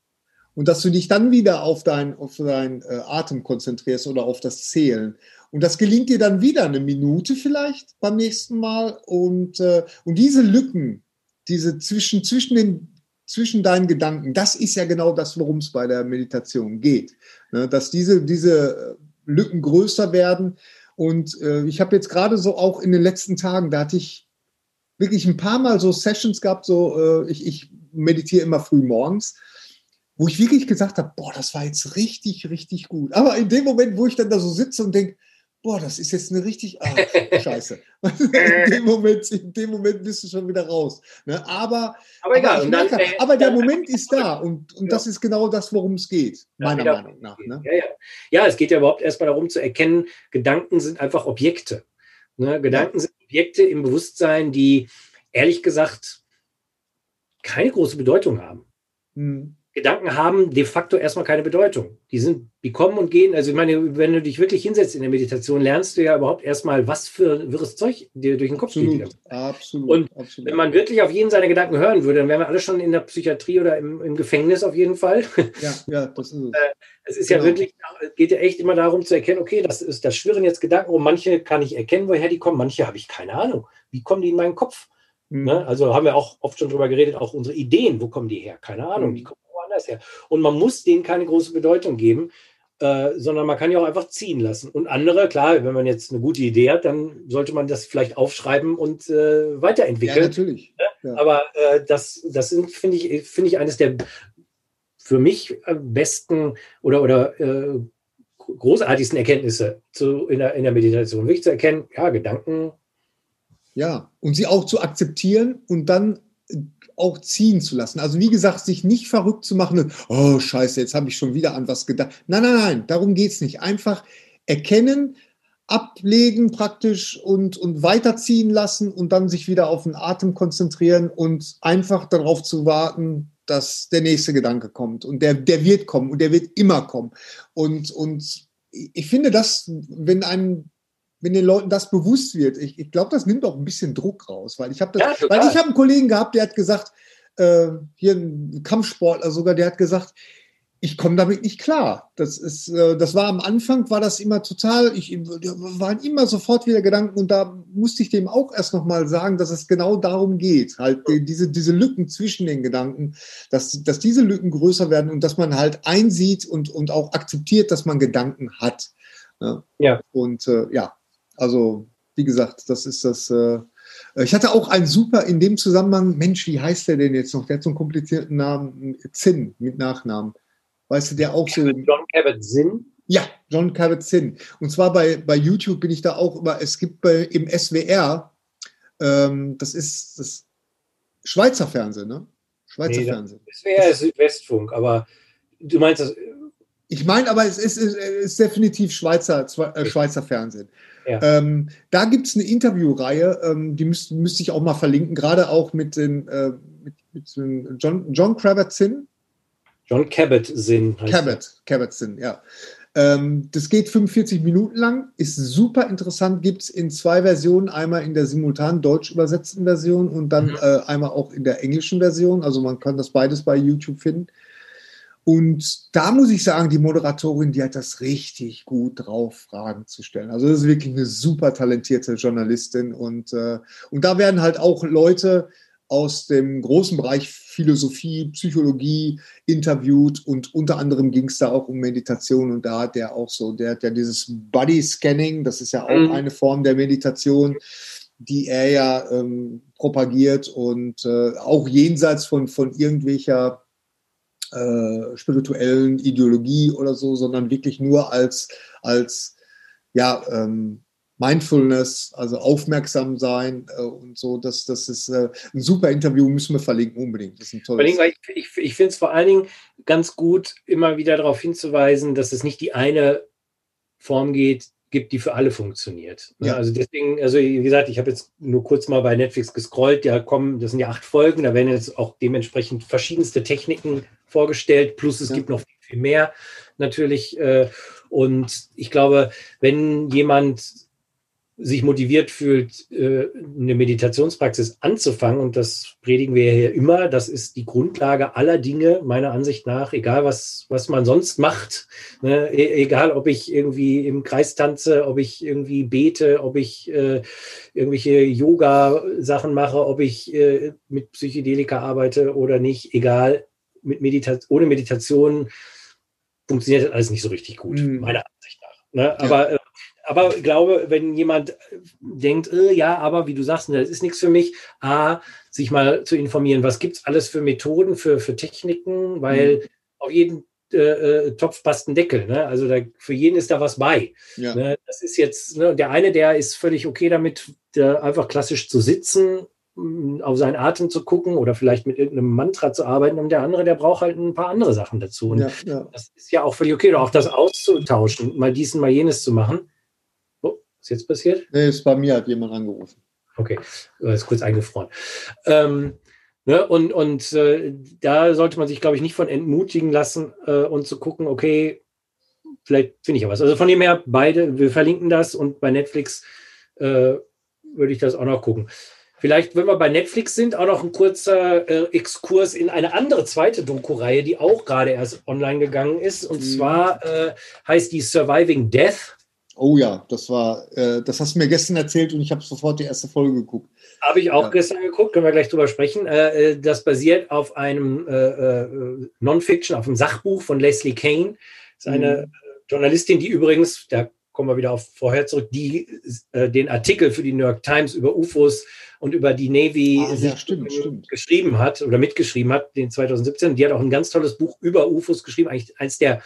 Und dass du dich dann wieder auf deinen auf dein, äh, Atem konzentrierst oder auf das Zählen. Und das gelingt dir dann wieder eine Minute vielleicht beim nächsten Mal. Und, äh, und diese Lücken, diese zwischen, zwischen, den, zwischen deinen Gedanken, das ist ja genau das, worum es bei der Meditation geht. Ne? Dass diese, diese Lücken größer werden und äh, ich habe jetzt gerade so auch in den letzten Tagen, da hatte ich wirklich ein paar Mal so Sessions gehabt, so äh, ich, ich meditiere immer früh morgens, wo ich wirklich gesagt habe, boah, das war jetzt richtig, richtig gut. Aber in dem Moment, wo ich dann da so sitze und denke, boah, das ist jetzt eine richtig, ah, scheiße. in, dem Moment, in dem Moment bist du schon wieder raus. Ne? Aber, aber, egal, aber, dann, aber der Moment ist da und, und ja. das ist genau das, worum es geht, meiner ja, Meinung nach. Ne? Ja, ja. ja, es geht ja überhaupt erstmal darum zu erkennen, Gedanken sind einfach Objekte. Ne? Gedanken sind Objekte im Bewusstsein, die ehrlich gesagt keine große Bedeutung haben. Hm. Gedanken haben de facto erstmal keine Bedeutung. Die sind, die kommen und gehen. Also ich meine, wenn du dich wirklich hinsetzt in der Meditation, lernst du ja überhaupt erstmal, was für wirres Zeug dir durch den Kopf absolut, geht. Absolut. Und absolut. wenn man wirklich auf jeden seiner Gedanken hören würde, dann wären wir alle schon in der Psychiatrie oder im, im Gefängnis auf jeden Fall. Ja, ja, das ist es. Äh, es ist genau. ja wirklich, geht ja echt immer darum zu erkennen, okay, das ist, das schwirren jetzt Gedanken und manche kann ich erkennen, woher die kommen, manche habe ich keine Ahnung. Wie kommen die in meinen Kopf? Mhm. Ne? Also haben wir auch oft schon drüber geredet, auch unsere Ideen, wo kommen die her? Keine Ahnung, mhm. die kommen woanders her. Und man muss denen keine große Bedeutung geben, äh, sondern man kann ja auch einfach ziehen lassen. Und andere, klar, wenn man jetzt eine gute Idee hat, dann sollte man das vielleicht aufschreiben und äh, weiterentwickeln. Ja, natürlich. Ja. Aber äh, das, das sind, finde ich, finde ich, eines der für mich besten oder, oder äh, großartigsten Erkenntnisse zu, in, der, in der Meditation. Wirklich zu erkennen, ja, Gedanken. Ja, und sie auch zu akzeptieren und dann auch ziehen zu lassen. Also wie gesagt, sich nicht verrückt zu machen, oh scheiße, jetzt habe ich schon wieder an was gedacht. Nein, nein, nein, darum geht es nicht. Einfach erkennen, ablegen praktisch und, und weiterziehen lassen und dann sich wieder auf den Atem konzentrieren und einfach darauf zu warten, dass der nächste Gedanke kommt. Und der, der wird kommen und der wird immer kommen. Und, und ich finde das, wenn ein wenn den Leuten das bewusst wird, ich, ich glaube, das nimmt auch ein bisschen Druck raus, weil ich habe ja, weil ich habe einen Kollegen gehabt, der hat gesagt, äh, hier ein Kampfsportler sogar, der hat gesagt, ich komme damit nicht klar. Das ist, äh, das war am Anfang, war das immer total, ich waren immer sofort wieder Gedanken und da musste ich dem auch erst nochmal sagen, dass es genau darum geht, halt diese, diese Lücken zwischen den Gedanken, dass, dass diese Lücken größer werden und dass man halt einsieht und, und auch akzeptiert, dass man Gedanken hat. Ja. ja. Und äh, ja, also, wie gesagt, das ist das. Äh, ich hatte auch einen super in dem Zusammenhang, Mensch, wie heißt der denn jetzt noch? Der hat so einen komplizierten Namen, Zinn mit Nachnamen. Weißt du, der auch so. John Cabot Zinn? Ja, John Kabat-Zinn. Und zwar bei, bei YouTube bin ich da auch immer, es gibt bei, im SWR, ähm, das ist das Schweizer Fernsehen, ne? Schweizer nee, Fernsehen. SWR ist Südwestfunk, aber du meinst das. Ich meine, aber es ist, ist, ist definitiv Schweizer, äh, Schweizer Fernsehen. Ja. Ähm, da gibt es eine Interviewreihe, ähm, die müsste müsst ich auch mal verlinken, gerade auch mit den, äh, mit, mit den John, John Kravitz-Zinn. John Cabot-Zinn. Cabot, Cabot-Zinn, ja. Ähm, das geht 45 Minuten lang, ist super interessant, gibt es in zwei Versionen, einmal in der simultan deutsch übersetzten Version und dann mhm. äh, einmal auch in der englischen Version. Also man kann das beides bei YouTube finden. Und da muss ich sagen, die Moderatorin, die hat das richtig gut drauf, Fragen zu stellen. Also das ist wirklich eine super talentierte Journalistin. Und, äh, und da werden halt auch Leute aus dem großen Bereich Philosophie, Psychologie interviewt und unter anderem ging es da auch um Meditation und da hat der auch so, der hat ja dieses Body Scanning, das ist ja auch mhm. eine Form der Meditation, die er ja ähm, propagiert und äh, auch jenseits von, von irgendwelcher äh, spirituellen Ideologie oder so, sondern wirklich nur als, als ja, ähm, Mindfulness, also aufmerksam sein äh, und so. Das, das ist äh, ein super Interview, müssen wir verlinken, unbedingt. Das ist ein tolles. Ich, ich, ich finde es vor allen Dingen ganz gut, immer wieder darauf hinzuweisen, dass es nicht die eine Form geht, gibt, die für alle funktioniert. Ja. Also deswegen, also wie gesagt, ich habe jetzt nur kurz mal bei Netflix gescrollt, ja kommen, das sind ja acht Folgen, da werden jetzt auch dementsprechend verschiedenste Techniken vorgestellt, plus es ja. gibt noch viel, viel mehr natürlich. Äh, und ich glaube, wenn jemand sich motiviert fühlt, äh, eine Meditationspraxis anzufangen, und das predigen wir ja immer, das ist die Grundlage aller Dinge, meiner Ansicht nach, egal was, was man sonst macht, ne? E egal ob ich irgendwie im Kreis tanze, ob ich irgendwie bete, ob ich äh, irgendwelche Yoga-Sachen mache, ob ich äh, mit Psychedelika arbeite oder nicht, egal, mit Medita ohne Meditation funktioniert das alles nicht so richtig gut, mhm. meiner Ansicht nach. Ne? Aber ja. Äh, aber ich glaube, wenn jemand denkt, äh, ja, aber wie du sagst, das ist nichts für mich, A, sich mal zu informieren, was gibt es alles für Methoden, für, für Techniken, weil mhm. auf jeden äh, äh, Topf passt ein Deckel. Ne? Also da, für jeden ist da was bei. Ja. Ne? Das ist jetzt, ne, der eine, der ist völlig okay damit, einfach klassisch zu sitzen, mm, auf seinen Atem zu gucken oder vielleicht mit irgendeinem Mantra zu arbeiten und der andere, der braucht halt ein paar andere Sachen dazu. Und ja, ja. das ist ja auch völlig okay, oder auch das auszutauschen, mal dies und mal jenes zu machen. Was jetzt passiert? Nee, ist bei mir hat jemand angerufen. Okay, ist kurz eingefroren. Ähm, ne, und und äh, da sollte man sich, glaube ich, nicht von entmutigen lassen äh, und zu gucken, okay, vielleicht finde ich ja was. Also von dem her, beide, wir verlinken das und bei Netflix äh, würde ich das auch noch gucken. Vielleicht, wenn wir bei Netflix sind, auch noch ein kurzer äh, Exkurs in eine andere zweite Doku-Reihe, die auch gerade erst online gegangen ist. Und mhm. zwar äh, heißt die Surviving Death. Oh ja, das war, äh, das hast du mir gestern erzählt und ich habe sofort die erste Folge geguckt. Habe ich auch ja. gestern geguckt, können wir gleich drüber sprechen. Äh, äh das basiert auf einem äh, äh, Non-Fiction, auf einem Sachbuch von Leslie Kane. Das ist eine mhm. Journalistin, die übrigens, da kommen wir wieder auf vorher zurück, die äh, den Artikel für die New York Times über UFOs und über die Navy ah, ja, stimmt, stimmt. geschrieben hat oder mitgeschrieben hat, den 2017. Die hat auch ein ganz tolles Buch über UFOs geschrieben, eigentlich eins der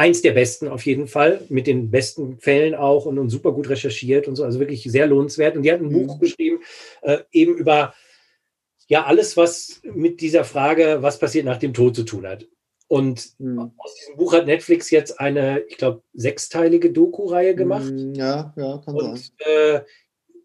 eins der besten auf jeden Fall, mit den besten Fällen auch und, und super gut recherchiert und so, also wirklich sehr lohnenswert. Und die hat ein mhm. Buch geschrieben, äh, eben über ja alles, was mit dieser Frage, was passiert nach dem Tod zu tun hat. Und mhm. aus diesem Buch hat Netflix jetzt eine, ich glaube, sechsteilige Doku-Reihe gemacht. Mhm, ja, ja, kann und, sein. Äh,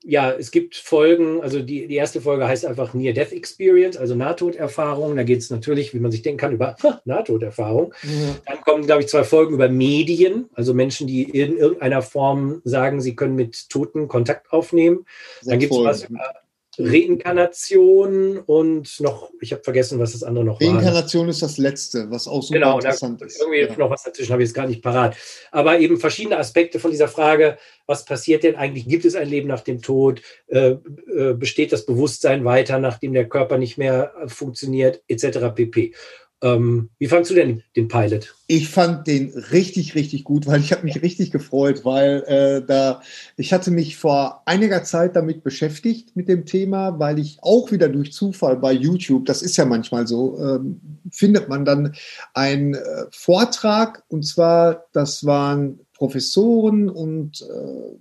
ja, es gibt Folgen, also die, die erste Folge heißt einfach Near-Death Experience, also Nahtoderfahrung. Da geht es natürlich, wie man sich denken kann, über Nahtoderfahrung. Mhm. Dann kommen, glaube ich, zwei Folgen über Medien, also Menschen, die in irgendeiner Form sagen, sie können mit Toten Kontakt aufnehmen. Dann gibt es was über Reinkarnation und noch, ich habe vergessen, was das andere noch Reinkarnation war. Reinkarnation ist das letzte, was auch super genau, interessant ist. Irgendwie ja. noch was dazwischen, habe ich jetzt gar nicht parat. Aber eben verschiedene Aspekte von dieser Frage, was passiert denn eigentlich? Gibt es ein Leben nach dem Tod? Äh, äh, besteht das Bewusstsein weiter, nachdem der Körper nicht mehr funktioniert, etc. pp. Ähm, wie fandest du denn den Pilot? Ich fand den richtig, richtig gut, weil ich habe mich richtig gefreut, weil äh, da ich hatte mich vor einiger Zeit damit beschäftigt mit dem Thema, weil ich auch wieder durch Zufall bei YouTube, das ist ja manchmal so, ähm, findet man dann einen äh, Vortrag und zwar, das waren Professoren und äh,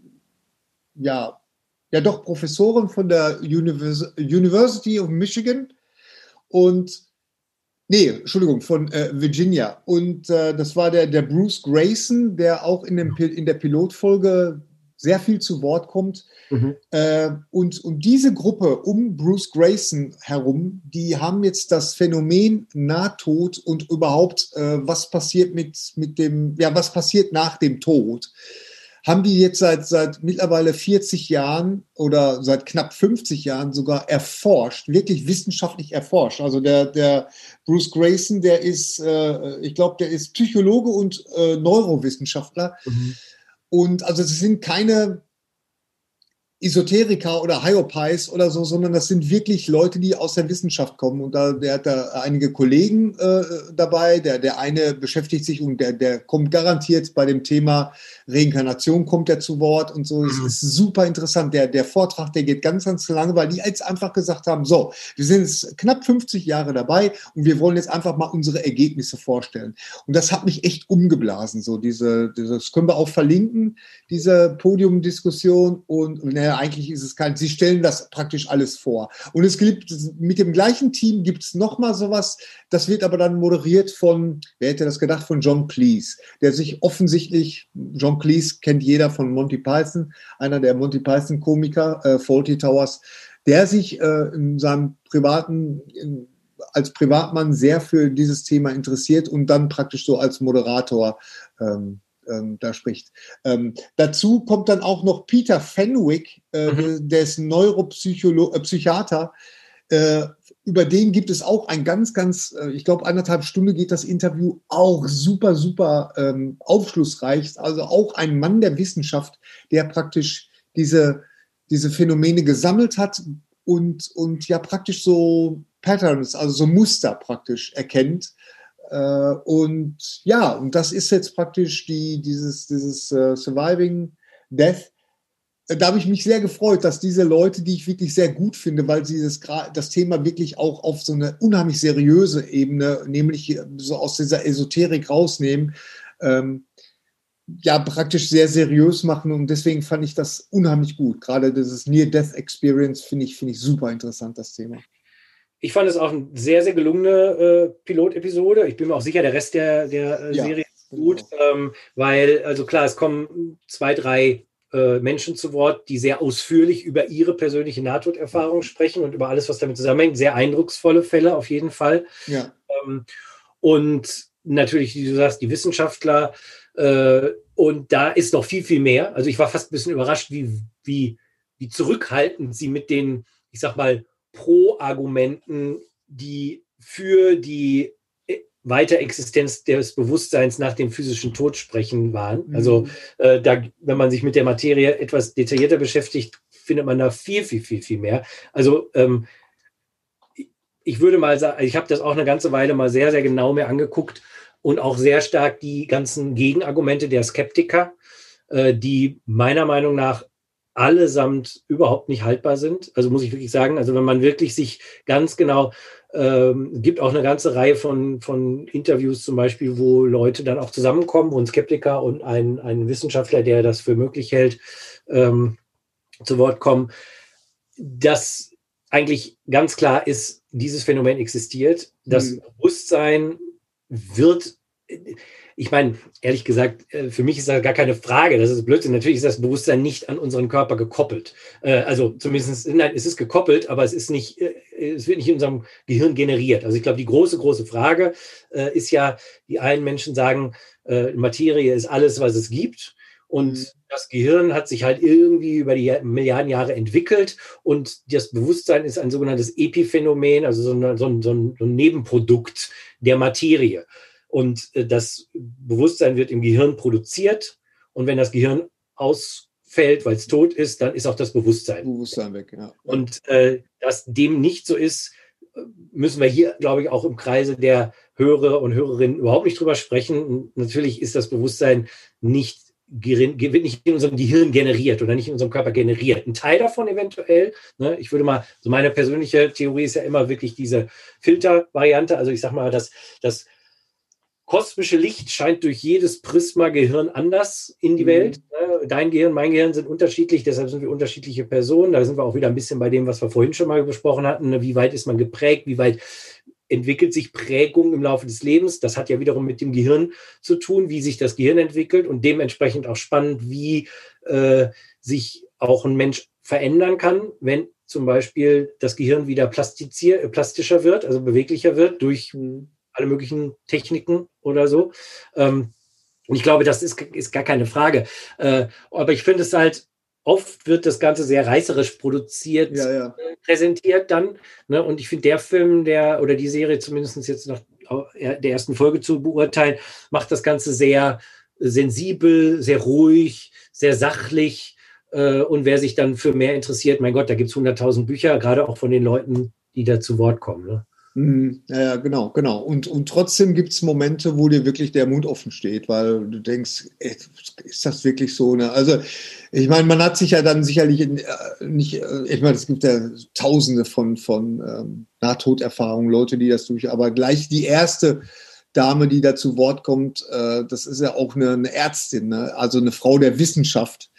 ja, ja doch Professoren von der Univers University of Michigan und Nee, Entschuldigung, von äh, Virginia. Und äh, das war der, der Bruce Grayson, der auch in, dem, in der Pilotfolge sehr viel zu Wort kommt. Mhm. Äh, und, und diese Gruppe um Bruce Grayson herum, die haben jetzt das Phänomen Nahtod und überhaupt, äh, was passiert mit, mit dem, ja, was passiert nach dem Tod haben die jetzt seit, seit mittlerweile 40 Jahren oder seit knapp 50 Jahren sogar erforscht, wirklich wissenschaftlich erforscht. Also der, der Bruce Grayson, der ist, äh, ich glaube, der ist Psychologe und äh, Neurowissenschaftler. Mhm. Und also es sind keine Esoteriker oder Hyopies oder so, sondern das sind wirklich Leute, die aus der Wissenschaft kommen. Und da, der hat da einige Kollegen äh, dabei. Der, der eine beschäftigt sich und der, der kommt garantiert bei dem Thema Reinkarnation kommt er zu Wort und so. Das mhm. ist super interessant. Der, der Vortrag, der geht ganz, ganz lange, weil die jetzt einfach gesagt haben, so, wir sind jetzt knapp 50 Jahre dabei und wir wollen jetzt einfach mal unsere Ergebnisse vorstellen. Und das hat mich echt umgeblasen. So diese, das können wir auch verlinken, diese Podiumdiskussion und naja, eigentlich ist es kein, sie stellen das praktisch alles vor. Und es gibt, mit dem gleichen Team gibt es nochmal sowas, das wird aber dann moderiert von, wer hätte das gedacht, von John Cleese, der sich offensichtlich, John Cleese kennt jeder von Monty Python, einer der Monty Python Komiker, äh, Faulty Towers, der sich äh, in seinem privaten, in, als Privatmann sehr für dieses Thema interessiert und dann praktisch so als Moderator ähm, ähm, da spricht. Ähm, dazu kommt dann auch noch Peter Fenwick, äh, mhm. der ist Neuropsychiater. Äh, äh, über den gibt es auch ein ganz, ganz, äh, ich glaube, anderthalb Stunden geht das Interview auch super, super ähm, aufschlussreich. Also auch ein Mann der Wissenschaft, der praktisch diese, diese Phänomene gesammelt hat und, und ja praktisch so Patterns, also so Muster praktisch erkennt äh, und ja, und das ist jetzt praktisch die, dieses, dieses uh, Surviving Death. Äh, da habe ich mich sehr gefreut, dass diese Leute, die ich wirklich sehr gut finde, weil sie das, das Thema wirklich auch auf so eine unheimlich seriöse Ebene, nämlich so aus dieser Esoterik rausnehmen, ähm, ja, praktisch sehr seriös machen. Und deswegen fand ich das unheimlich gut. Gerade dieses Near-Death-Experience finde ich, finde ich super interessant, das Thema. Ich fand es auch eine sehr, sehr gelungene äh, Pilotepisode. Ich bin mir auch sicher, der Rest der, der äh, ja, Serie ist gut, genau. ähm, weil, also klar, es kommen zwei, drei äh, Menschen zu Wort, die sehr ausführlich über ihre persönliche Nahtoderfahrung sprechen und über alles, was damit zusammenhängt. Sehr eindrucksvolle Fälle auf jeden Fall. Ja. Ähm, und natürlich, wie du sagst, die Wissenschaftler. Äh, und da ist noch viel, viel mehr. Also ich war fast ein bisschen überrascht, wie, wie, wie zurückhaltend sie mit den, ich sag mal, Pro-Argumenten, die für die Weiterexistenz des Bewusstseins nach dem physischen Tod sprechen waren. Mhm. Also äh, da, wenn man sich mit der Materie etwas detaillierter beschäftigt, findet man da viel, viel, viel, viel mehr. Also ähm, ich würde mal sagen, ich habe das auch eine ganze Weile mal sehr, sehr genau mir angeguckt und auch sehr stark die ganzen Gegenargumente der Skeptiker, äh, die meiner Meinung nach allesamt überhaupt nicht haltbar sind. Also muss ich wirklich sagen, also wenn man wirklich sich ganz genau, ähm, gibt auch eine ganze Reihe von, von Interviews zum Beispiel, wo Leute dann auch zusammenkommen, wo ein Skeptiker und ein, ein Wissenschaftler, der das für möglich hält, ähm, zu Wort kommen, dass eigentlich ganz klar ist, dieses Phänomen existiert. Das mhm. Bewusstsein wird ich meine, ehrlich gesagt, äh, für mich ist das gar keine Frage. Das ist Blödsinn. Natürlich ist das Bewusstsein nicht an unseren Körper gekoppelt. Äh, also zumindest, nein, es ist gekoppelt, aber es ist nicht, äh, es wird nicht in unserem Gehirn generiert. Also ich glaube, die große, große Frage ist ja, die einen Menschen sagen, Materie ist alles, was es gibt. Und mhm. das Gehirn hat sich halt irgendwie über die Milliarden Jahre entwickelt und das Bewusstsein ist ein sogenanntes Epiphänomen, also so ein, so ein, so ein Nebenprodukt der Materie. Und äh, das Bewusstsein wird im Gehirn produziert. Und wenn das Gehirn ausfällt, weil es tot ist, dann ist auch das Bewusstsein. Bewusstsein weg, ja. Und äh, dass dem nicht so ist, müssen wir hier, glaube ich, auch im Kreise der Hörer und Hörerinnen überhaupt nicht drüber sprechen. Und natürlich ist das Bewusstsein nicht wird nicht in unserem Gehirn generiert oder nicht in unserem Körper generiert. Ein Teil davon eventuell, ne, ich würde mal, so meine persönliche Theorie ist ja immer wirklich diese Filtervariante. Also ich sage mal, dass das kosmische Licht scheint durch jedes Prisma Gehirn anders in die mhm. Welt. Ne? Dein Gehirn, mein Gehirn sind unterschiedlich, deshalb sind wir unterschiedliche Personen. Da sind wir auch wieder ein bisschen bei dem, was wir vorhin schon mal besprochen hatten. Ne? Wie weit ist man geprägt? Wie weit entwickelt sich Prägung im Laufe des Lebens. Das hat ja wiederum mit dem Gehirn zu tun, wie sich das Gehirn entwickelt und dementsprechend auch spannend, wie äh, sich auch ein Mensch verändern kann, wenn zum Beispiel das Gehirn wieder plastischer wird, also beweglicher wird durch hm, alle möglichen Techniken oder so. Ähm, und ich glaube, das ist, ist gar keine Frage. Äh, aber ich finde es halt oft wird das Ganze sehr reißerisch produziert, ja, ja. Äh, präsentiert dann. Ne? Und ich finde, der Film, der oder die Serie zumindest jetzt nach der ersten Folge zu beurteilen, macht das Ganze sehr sensibel, sehr ruhig, sehr sachlich. Äh, und wer sich dann für mehr interessiert, mein Gott, da gibt es 100.000 Bücher, gerade auch von den Leuten, die da zu Wort kommen. Ne? Mhm. Ja, genau, genau. Und, und trotzdem gibt es Momente, wo dir wirklich der Mund offen steht, weil du denkst, ey, ist das wirklich so? Ne? Also, ich meine, man hat sich ja dann sicherlich in, äh, nicht, äh, ich meine, es gibt ja tausende von, von ähm, Nahtoderfahrungen, Leute, die das durch, aber gleich die erste Dame, die da zu Wort kommt, äh, das ist ja auch eine, eine Ärztin, ne? also eine Frau der Wissenschaft,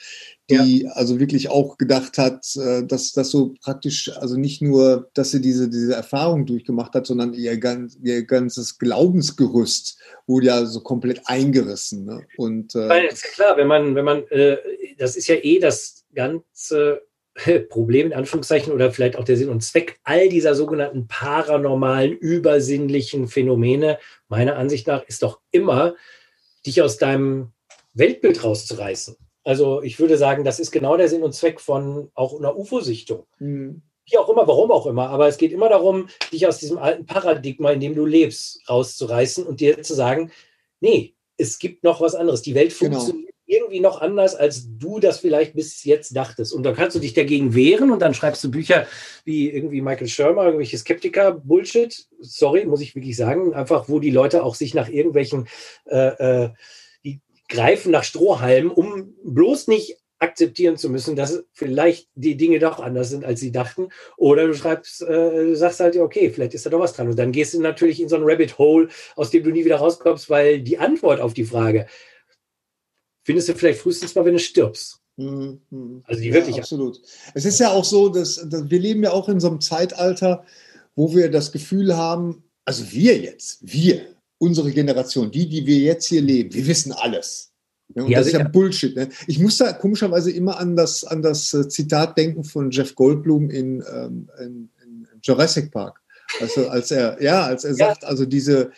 die ja. also wirklich auch gedacht hat, äh, dass das so praktisch, also nicht nur, dass sie diese, diese Erfahrung durchgemacht hat, sondern ihr, ganz, ihr ganzes Glaubensgerüst wurde ja so komplett eingerissen. Ne? Und, äh, Weil, ist ja klar, wenn man, wenn man, äh, das ist ja eh das ganze Problem in Anführungszeichen oder vielleicht auch der Sinn und Zweck all dieser sogenannten paranormalen, übersinnlichen Phänomene, meiner Ansicht nach, ist doch immer, dich aus deinem Weltbild rauszureißen. Also ich würde sagen, das ist genau der Sinn und Zweck von auch einer UFO-Sichtung. Mhm. Wie auch immer, warum auch immer. Aber es geht immer darum, dich aus diesem alten Paradigma, in dem du lebst, rauszureißen und dir zu sagen, nee, es gibt noch was anderes. Die Welt genau. funktioniert genau. irgendwie noch anders, als du das vielleicht bis jetzt dachtest. Und dann kannst du dich dagegen wehren und dann schreibst du Bücher wie irgendwie Michael Shermer, irgendwelche Skeptiker-Bullshit. Sorry, muss ich wirklich sagen. Einfach, wo die Leute auch sich nach irgendwelchen äh, äh, greifen nach Strohhalmen, um bloß nicht akzeptieren zu müssen, dass vielleicht die Dinge doch anders sind, als sie dachten. Oder du schreibst, äh, du sagst halt, okay, vielleicht ist da doch was dran. Und dann gehst du natürlich in so ein Rabbit Hole, aus dem du nie wieder rauskommst, weil die Antwort auf die Frage findest du vielleicht frühestens mal, wenn du stirbst. Mhm. Also die ja, wirklich. Absolut. Es ist ja auch so, dass, dass wir leben ja auch in so einem Zeitalter, wo wir das Gefühl haben, also wir jetzt, wir, unsere Generation, die, die wir jetzt hier leben, wir wissen alles. Ja, und ja, das sicher. ist ja Bullshit. Ne? Ich muss da komischerweise immer an das, an das äh, Zitat denken von Jeff Goldblum in, ähm, in, in Jurassic Park. Also als er, ja, als er ja. sagt, also diese,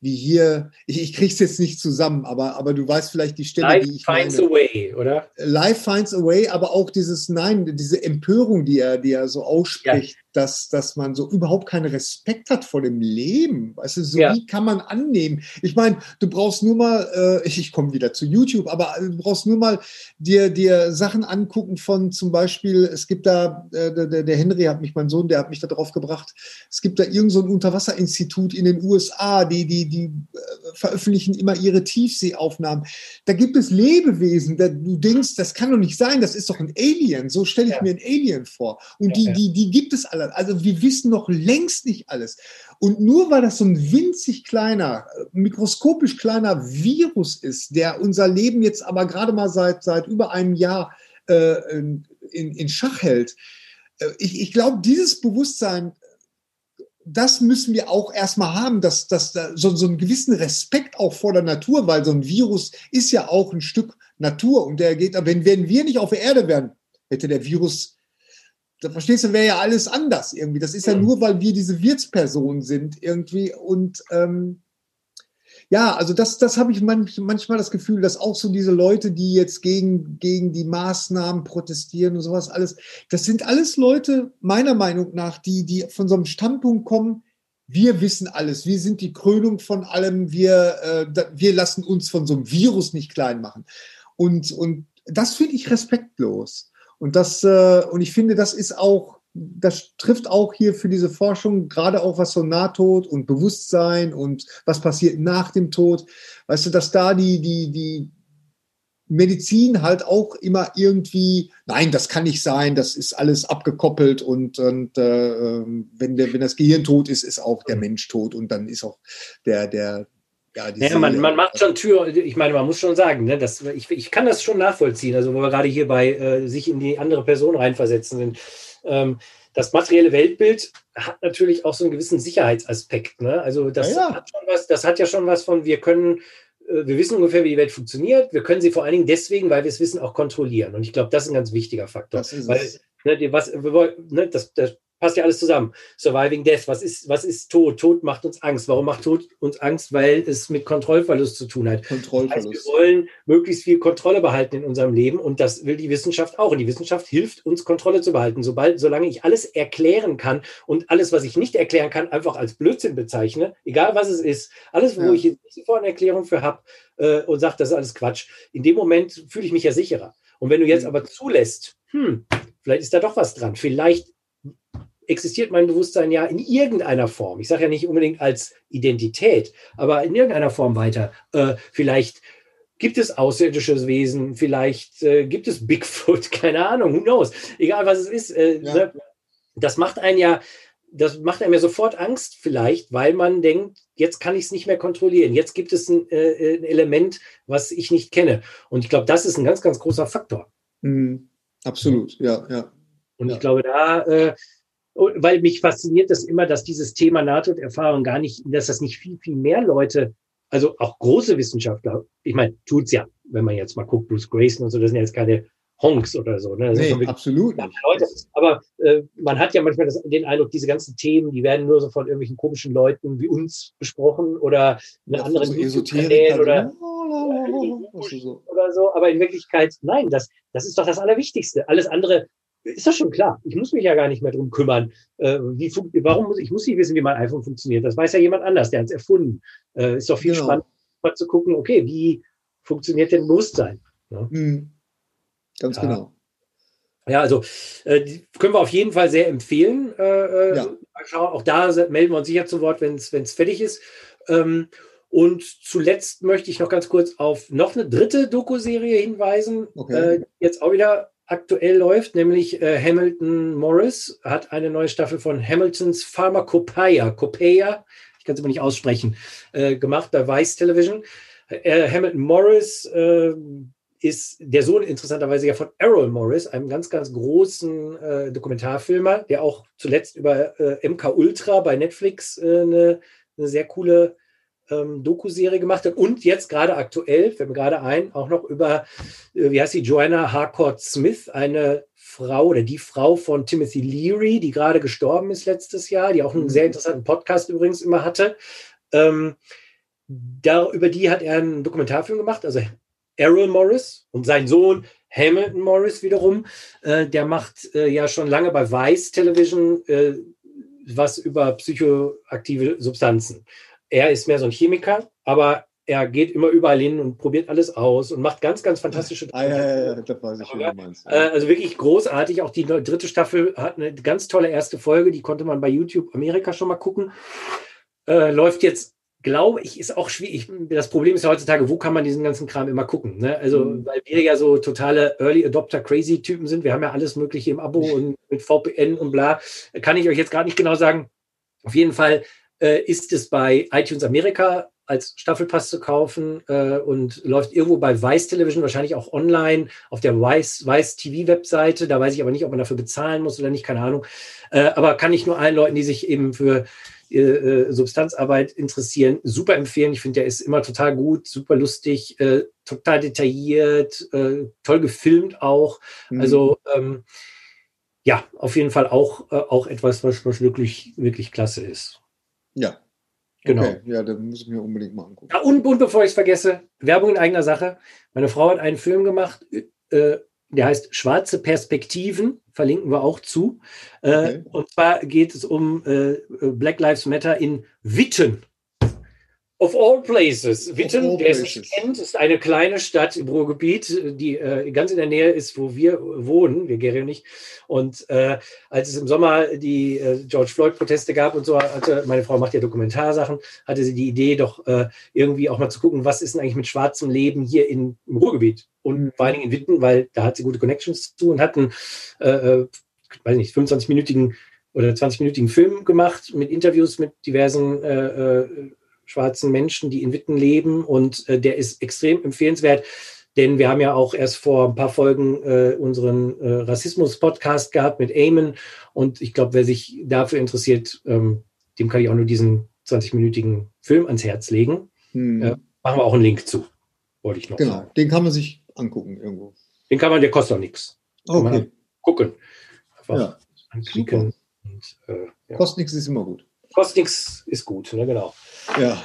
wie hier, ich, ich krieg's jetzt nicht zusammen, aber, aber du weißt vielleicht die Stelle, Life die ich finds meine. a way, oder? Life finds a way, aber auch dieses Nein, diese Empörung, die er, die er so ausspricht, ja. dass, dass man so überhaupt keinen Respekt hat vor dem Leben. Weißt du, so ja. wie kann man annehmen? Ich meine, du brauchst nur mal, äh, ich, ich komme wieder zu YouTube, aber du brauchst nur mal dir, dir Sachen angucken von zum Beispiel, es gibt da, äh, der, der Henry hat mich, mein Sohn, der hat mich da drauf gebracht, es gibt da irgend so ein Unterwasserinstitut in den USA, die, die die äh, veröffentlichen immer ihre Tiefseeaufnahmen. Da gibt es Lebewesen, da du denkst, das kann doch nicht sein, das ist doch ein Alien. So stelle ich ja. mir ein Alien vor. Und ja, die, die, die gibt es alle. Also wir wissen noch längst nicht alles. Und nur weil das so ein winzig kleiner, mikroskopisch kleiner Virus ist, der unser Leben jetzt aber gerade mal seit, seit über einem Jahr äh, in, in Schach hält, äh, ich, ich glaube, dieses Bewusstsein das müssen wir auch erstmal haben, dass, dass da so, so einen gewissen Respekt auch vor der Natur, weil so ein Virus ist ja auch ein Stück Natur und der geht, wenn, wenn wir nicht auf der Erde wären, hätte der Virus, da verstehst du, wäre ja alles anders irgendwie. Das ist ja nur, weil wir diese Wirtsperson sind irgendwie und ähm, ja, also das, das habe ich manchmal das Gefühl, dass auch so diese Leute, die jetzt gegen, gegen die Maßnahmen protestieren und sowas alles, das sind alles Leute, meiner Meinung nach, die, die von so einem Standpunkt kommen, wir wissen alles, wir sind die Krönung von allem, wir, äh, wir lassen uns von so einem Virus nicht klein machen. Und, und das finde ich respektlos. Und das, äh, und ich finde, das ist auch das trifft auch hier für diese Forschung, gerade auch was so Nahtod und Bewusstsein und was passiert nach dem Tod. Weißt du, dass da die, die, die Medizin halt auch immer irgendwie, nein, das kann nicht sein, das ist alles abgekoppelt und, und äh, ähm, wenn, der, wenn das Gehirn tot ist, ist auch der Mensch tot und dann ist auch der, der, ja, ja man, man macht schon Tür, ich meine, man muss schon sagen, ne, dass, ich, ich kann das schon nachvollziehen, also wo wir gerade hier bei äh, sich in die andere Person reinversetzen sind. Ähm, das materielle Weltbild hat natürlich auch so einen gewissen Sicherheitsaspekt. Ne? Also das, ja, ja. Hat schon was, das hat ja schon was von, wir können äh, wir wissen ungefähr, wie die Welt funktioniert. Wir können sie vor allen Dingen deswegen, weil wir es wissen, auch kontrollieren. Und ich glaube, das ist ein ganz wichtiger Faktor. Das ist weil. Ne, was, ne, das, das passt ja alles zusammen. Surviving Death, was ist, was ist Tod? Tod macht uns Angst. Warum macht Tod uns Angst? Weil es mit Kontrollverlust zu tun hat. Kontrollverlust. Das heißt, wir wollen möglichst viel Kontrolle behalten in unserem Leben und das will die Wissenschaft auch. Und die Wissenschaft hilft uns, Kontrolle zu behalten. Sobald, solange ich alles erklären kann und alles, was ich nicht erklären kann, einfach als Blödsinn bezeichne, egal was es ist, alles, wo ja. ich jetzt sofort eine Erklärung für habe äh, und sage, das ist alles Quatsch, in dem Moment fühle ich mich ja sicherer. Und wenn du jetzt mhm. aber zulässt, hm, vielleicht ist da doch was dran, vielleicht existiert mein Bewusstsein ja in irgendeiner Form. Ich sage ja nicht unbedingt als Identität, aber in irgendeiner Form weiter. Äh, vielleicht gibt es außerirdisches Wesen, vielleicht äh, gibt es Bigfoot, keine Ahnung, who knows. Egal was es ist. Äh, ja. ne? Das macht einen ja, das macht einem ja sofort Angst, vielleicht, weil man denkt, jetzt kann ich es nicht mehr kontrollieren. Jetzt gibt es ein, äh, ein, Element, was ich nicht kenne. Und ich glaube, das ist ein ganz, ganz großer Faktor. Mhm. Absolut, ja, ja. Und ja. ich glaube, da äh, weil mich fasziniert das immer, dass dieses Thema Nahtoderfahrung gar nicht, dass das nicht viel, viel mehr Leute, also auch große Wissenschaftler, ich meine, tut's ja, wenn man jetzt mal guckt, Bruce Grayson und so, das sind ja jetzt keine Honks oder so. Ne? Nee, absolut nicht. Leute. Aber äh, man hat ja manchmal das, den Eindruck, diese ganzen Themen, die werden nur so von irgendwelchen komischen Leuten wie uns besprochen oder in ja, anderen so Kanälen oder, oder so. Aber in Wirklichkeit, nein, das, das ist doch das Allerwichtigste. Alles andere ist das schon klar. Ich muss mich ja gar nicht mehr drum kümmern. Äh, wie warum muss ich muss nicht wissen, wie mein iPhone funktioniert? Das weiß ja jemand anders, der hat es erfunden. Äh, ist doch viel genau. spannender mal zu gucken, okay, wie funktioniert denn Bewusstsein? Ja? Mhm. Ganz ja. genau. Ja, also äh, können wir auf jeden Fall sehr empfehlen. Äh, äh ja. Auch da melden wir uns sicher zu Wort, wenn es fertig ist. Ähm, und zuletzt möchte ich noch ganz kurz auf noch eine dritte Doku-Serie hinweisen, okay. äh, jetzt auch wieder aktuell läuft, nämlich äh, Hamilton Morris hat eine neue Staffel von Hamiltons Pharmacopeia, Copeia, ich kann es aber nicht aussprechen, äh, gemacht bei Vice Television. Äh, Hamilton Morris äh, ist der Sohn interessanterweise ja von Errol Morris, einem ganz, ganz großen äh, Dokumentarfilmer, der auch zuletzt über äh, MK Ultra bei Netflix eine, eine sehr coole ähm, Doku-Serie gemacht hat und jetzt gerade aktuell, fällt mir gerade ein, auch noch über, äh, wie heißt sie, Joanna Harcourt Smith, eine Frau oder die Frau von Timothy Leary, die gerade gestorben ist letztes Jahr, die auch einen mhm. sehr interessanten Podcast übrigens immer hatte. Ähm, da, über die hat er einen Dokumentarfilm gemacht, also Errol Morris und sein Sohn Hamilton Morris wiederum, äh, der macht äh, ja schon lange bei Vice Television äh, was über psychoaktive Substanzen er ist mehr so ein Chemiker, aber er geht immer überall hin und probiert alles aus und macht ganz, ganz fantastische ah, ja, ja, ja, das weiß ich, wie du meinst. Äh, also wirklich großartig. Auch die dritte Staffel hat eine ganz tolle erste Folge, die konnte man bei YouTube Amerika schon mal gucken. Äh, läuft jetzt, glaube ich, ist auch schwierig. Das Problem ist ja heutzutage, wo kann man diesen ganzen Kram immer gucken? Ne? Also, mhm. weil wir ja so totale Early Adopter Crazy Typen sind. Wir haben ja alles Mögliche im Abo und mit VPN und bla. Kann ich euch jetzt gar nicht genau sagen. Auf jeden Fall äh, ist es bei iTunes Amerika als Staffelpass zu kaufen äh, und läuft irgendwo bei Vice Television, wahrscheinlich auch online auf der Vice, Vice TV Webseite. Da weiß ich aber nicht, ob man dafür bezahlen muss oder nicht, keine Ahnung. Äh, aber kann ich nur allen Leuten, die sich eben für äh, Substanzarbeit interessieren, super empfehlen. Ich finde, der ist immer total gut, super lustig, äh, total detailliert, äh, toll gefilmt auch. Mhm. Also ähm, ja, auf jeden Fall auch, äh, auch etwas, was, was wirklich, wirklich klasse ist. Ja. Genau. Okay. Ja, dann muss ich mir unbedingt mal angucken. Ja, und, und bevor ich es vergesse, Werbung in eigener Sache. Meine Frau hat einen Film gemacht, äh, der heißt Schwarze Perspektiven, verlinken wir auch zu. Äh, okay. Und zwar geht es um äh, Black Lives Matter in Witten. Of all places. Witten, wer es nicht kennt, ist eine kleine Stadt im Ruhrgebiet, die äh, ganz in der Nähe ist, wo wir wohnen, wir Gary nicht. Und äh, als es im Sommer die äh, George Floyd-Proteste gab und so, hatte meine Frau macht ja Dokumentarsachen, hatte sie die Idee, doch äh, irgendwie auch mal zu gucken, was ist denn eigentlich mit schwarzem Leben hier in, im Ruhrgebiet und mhm. vor allen Dingen in Witten, weil da hat sie gute Connections zu und hatten, äh, äh, weiß nicht, 25-minütigen oder 20-minütigen Film gemacht mit Interviews mit diversen äh, äh, schwarzen Menschen, die in Witten leben. Und äh, der ist extrem empfehlenswert, denn wir haben ja auch erst vor ein paar Folgen äh, unseren äh, Rassismus-Podcast gehabt mit Eamon. Und ich glaube, wer sich dafür interessiert, ähm, dem kann ich auch nur diesen 20-minütigen Film ans Herz legen. Hm. Äh, machen wir auch einen Link zu, wollte ich noch genau, sagen. den kann man sich angucken irgendwo. Den kann man, der kostet auch nichts. Okay. gucken. Einfach ja. anklicken. Und, äh, ja. Kostet nichts ist immer gut. Kostet nichts ist gut, ne? genau. Ja.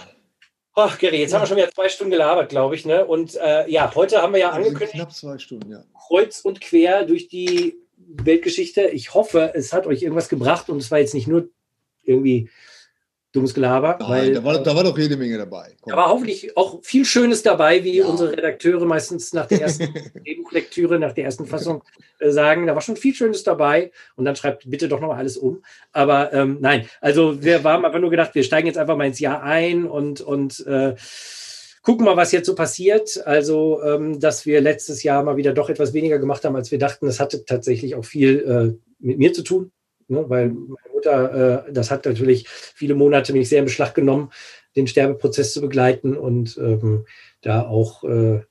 Ach, Gary, jetzt ja. haben wir schon wieder zwei Stunden gelabert, glaube ich. Ne? Und äh, ja, heute haben wir ja angekündigt. Knapp zwei Stunden, ja. Kreuz und quer durch die Weltgeschichte. Ich hoffe, es hat euch irgendwas gebracht und es war jetzt nicht nur irgendwie dummes Gelaber. Nein, weil, da, war, da war doch jede Menge dabei. Komm. Da war hoffentlich auch viel Schönes dabei, wie ja. unsere Redakteure meistens nach der ersten Drehbuchlektüre, nach der ersten Fassung äh, sagen. Da war schon viel Schönes dabei und dann schreibt bitte doch noch mal alles um. Aber ähm, nein, also wir haben einfach nur gedacht, wir steigen jetzt einfach mal ins Jahr ein und, und äh, gucken mal, was jetzt so passiert. Also, ähm, dass wir letztes Jahr mal wieder doch etwas weniger gemacht haben, als wir dachten. Das hatte tatsächlich auch viel äh, mit mir zu tun, ne? weil meine Mutter, äh, das hat natürlich viele Monate mich sehr in Beschlag genommen, den Sterbeprozess zu begleiten und ähm, da auch äh,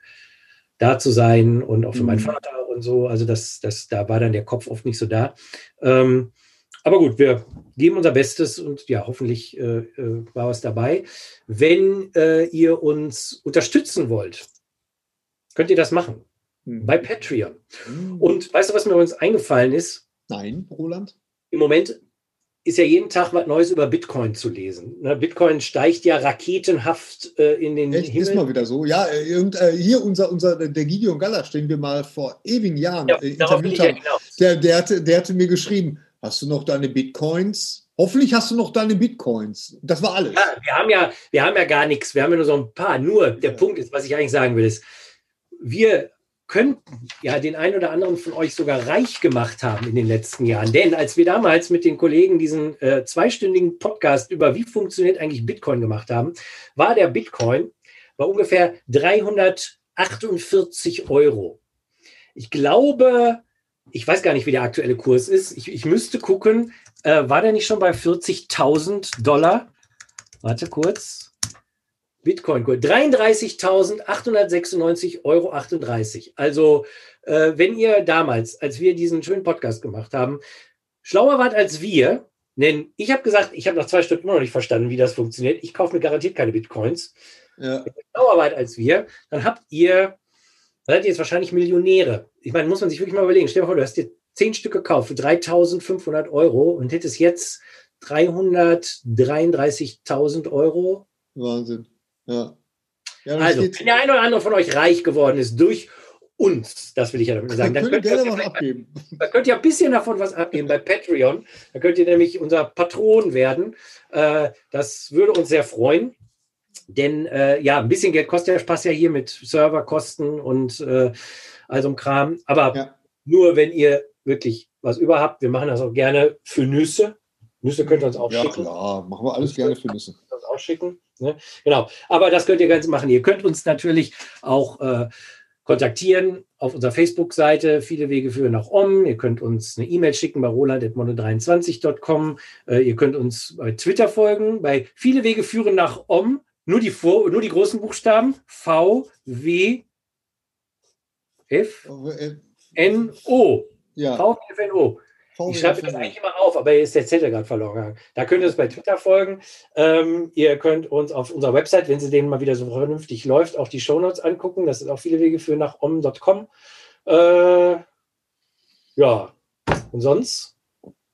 da zu sein und auch für mhm. meinen Vater und so. Also das, das, da war dann der Kopf oft nicht so da. Ähm, aber gut, wir geben unser Bestes und ja, hoffentlich äh, äh war was dabei. Wenn äh, ihr uns unterstützen wollt, könnt ihr das machen. Mhm. Bei Patreon. Mhm. Und weißt du, was mir uns eingefallen ist? Nein, Roland. Im Moment ist ja jeden Tag was Neues über Bitcoin zu lesen. Ne? Bitcoin steigt ja raketenhaft äh, in den Echt, Himmel. Ist mal wieder so. Ja, äh, und, äh, hier unser, unser, der Gideon Galler, den wir mal vor ewigen Jahren ja, äh, interviewt haben, ja der, der, hatte, der hatte mir geschrieben, hast du noch deine Bitcoins? Hoffentlich hast du noch deine Bitcoins. Das war alles. Ja, wir haben ja, wir haben ja gar nichts. Wir haben ja nur so ein paar. Nur der. Punkt ist, was ich eigentlich sagen will, ist, wir könnten ja den einen oder anderen von euch sogar reich gemacht haben in den letzten Jahren. Denn als wir damals mit den Kollegen diesen äh, zweistündigen Podcast über wie funktioniert eigentlich Bitcoin gemacht haben, war der Bitcoin bei ungefähr 348 Euro. Ich glaube, ich weiß gar nicht, wie der aktuelle Kurs ist. Ich, ich müsste gucken, äh, war der nicht schon bei 40.000 Dollar? Warte kurz. Bitcoin-Kurs. 33.896,38 Euro. Also, äh, wenn ihr damals, als wir diesen schönen Podcast gemacht haben, schlauer wart als wir, denn ich habe gesagt, ich habe nach zwei Stunden immer noch nicht verstanden, wie das funktioniert. Ich kaufe mir garantiert keine Bitcoins. Ja. Wenn ihr schlauer wart als wir, dann habt ihr, dann seid ihr jetzt wahrscheinlich Millionäre. Ich meine, muss man sich wirklich mal überlegen. Stell dir vor, du hast dir zehn Stück gekauft für 3.500 Euro und hättest jetzt 333.000 Euro. Wahnsinn. Ja. ja also, wenn der eine oder andere von euch reich geworden ist durch uns, das will ich ja damit sagen, dann könnt, ihr, was abgeben. dann könnt ihr ein bisschen davon was abgeben bei Patreon. Da könnt ihr nämlich unser Patron werden. Äh, das würde uns sehr freuen. Denn äh, ja, ein bisschen Geld kostet ja Spaß ja hier mit Serverkosten und äh, also ein Kram. Aber ja. nur wenn ihr wirklich was überhaupt, wir machen das auch gerne für Nüsse. Nüsse könnt ihr uns auch ja, schicken. Ja, klar, machen wir alles gerne für Nüsse. Uns auch schicken. Ne? Genau. Aber das könnt ihr ganz machen. Ihr könnt uns natürlich auch äh, kontaktieren auf unserer Facebook-Seite. Viele Wege führen nach Om. Ihr könnt uns eine E-Mail schicken bei roland.mono23.com. Äh, ihr könnt uns bei Twitter folgen. Bei Viele Wege führen nach Om. Nur die, Vor nur die großen Buchstaben. V, W, F, N, O. Ja. V, F, N, O. Ich schreibe das eigentlich immer auf, aber ist der Zettel gerade verloren gegangen. Da könnt ihr uns bei Twitter folgen. Ähm, ihr könnt uns auf unserer Website, wenn sie denen mal wieder so vernünftig läuft, auch die Shownotes angucken. Das sind auch viele Wege für nach om.com. Äh, ja, und sonst?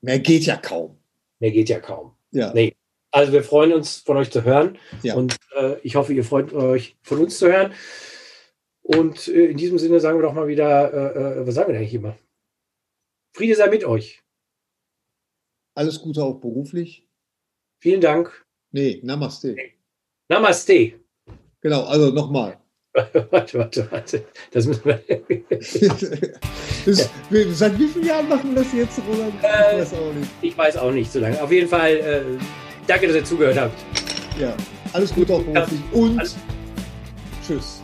Mehr geht ja kaum. Mehr geht ja kaum. Ja. Nee. Also wir freuen uns, von euch zu hören. Ja. Und äh, ich hoffe, ihr freut euch, von uns zu hören. Und äh, in diesem Sinne sagen wir doch mal wieder, äh, äh, was sagen wir denn eigentlich immer? Friede sei mit euch. Alles Gute auch beruflich. Vielen Dank. Nee, Namaste. Namaste. Genau, also nochmal. warte, warte, warte. Das müssen wir. das, seit wie vielen Jahren machen wir das jetzt, Roland? Ich äh, weiß auch nicht. Ich weiß auch nicht so lange. Auf jeden Fall, äh, danke, dass ihr zugehört habt. Ja, alles Gute auf Und alles. tschüss.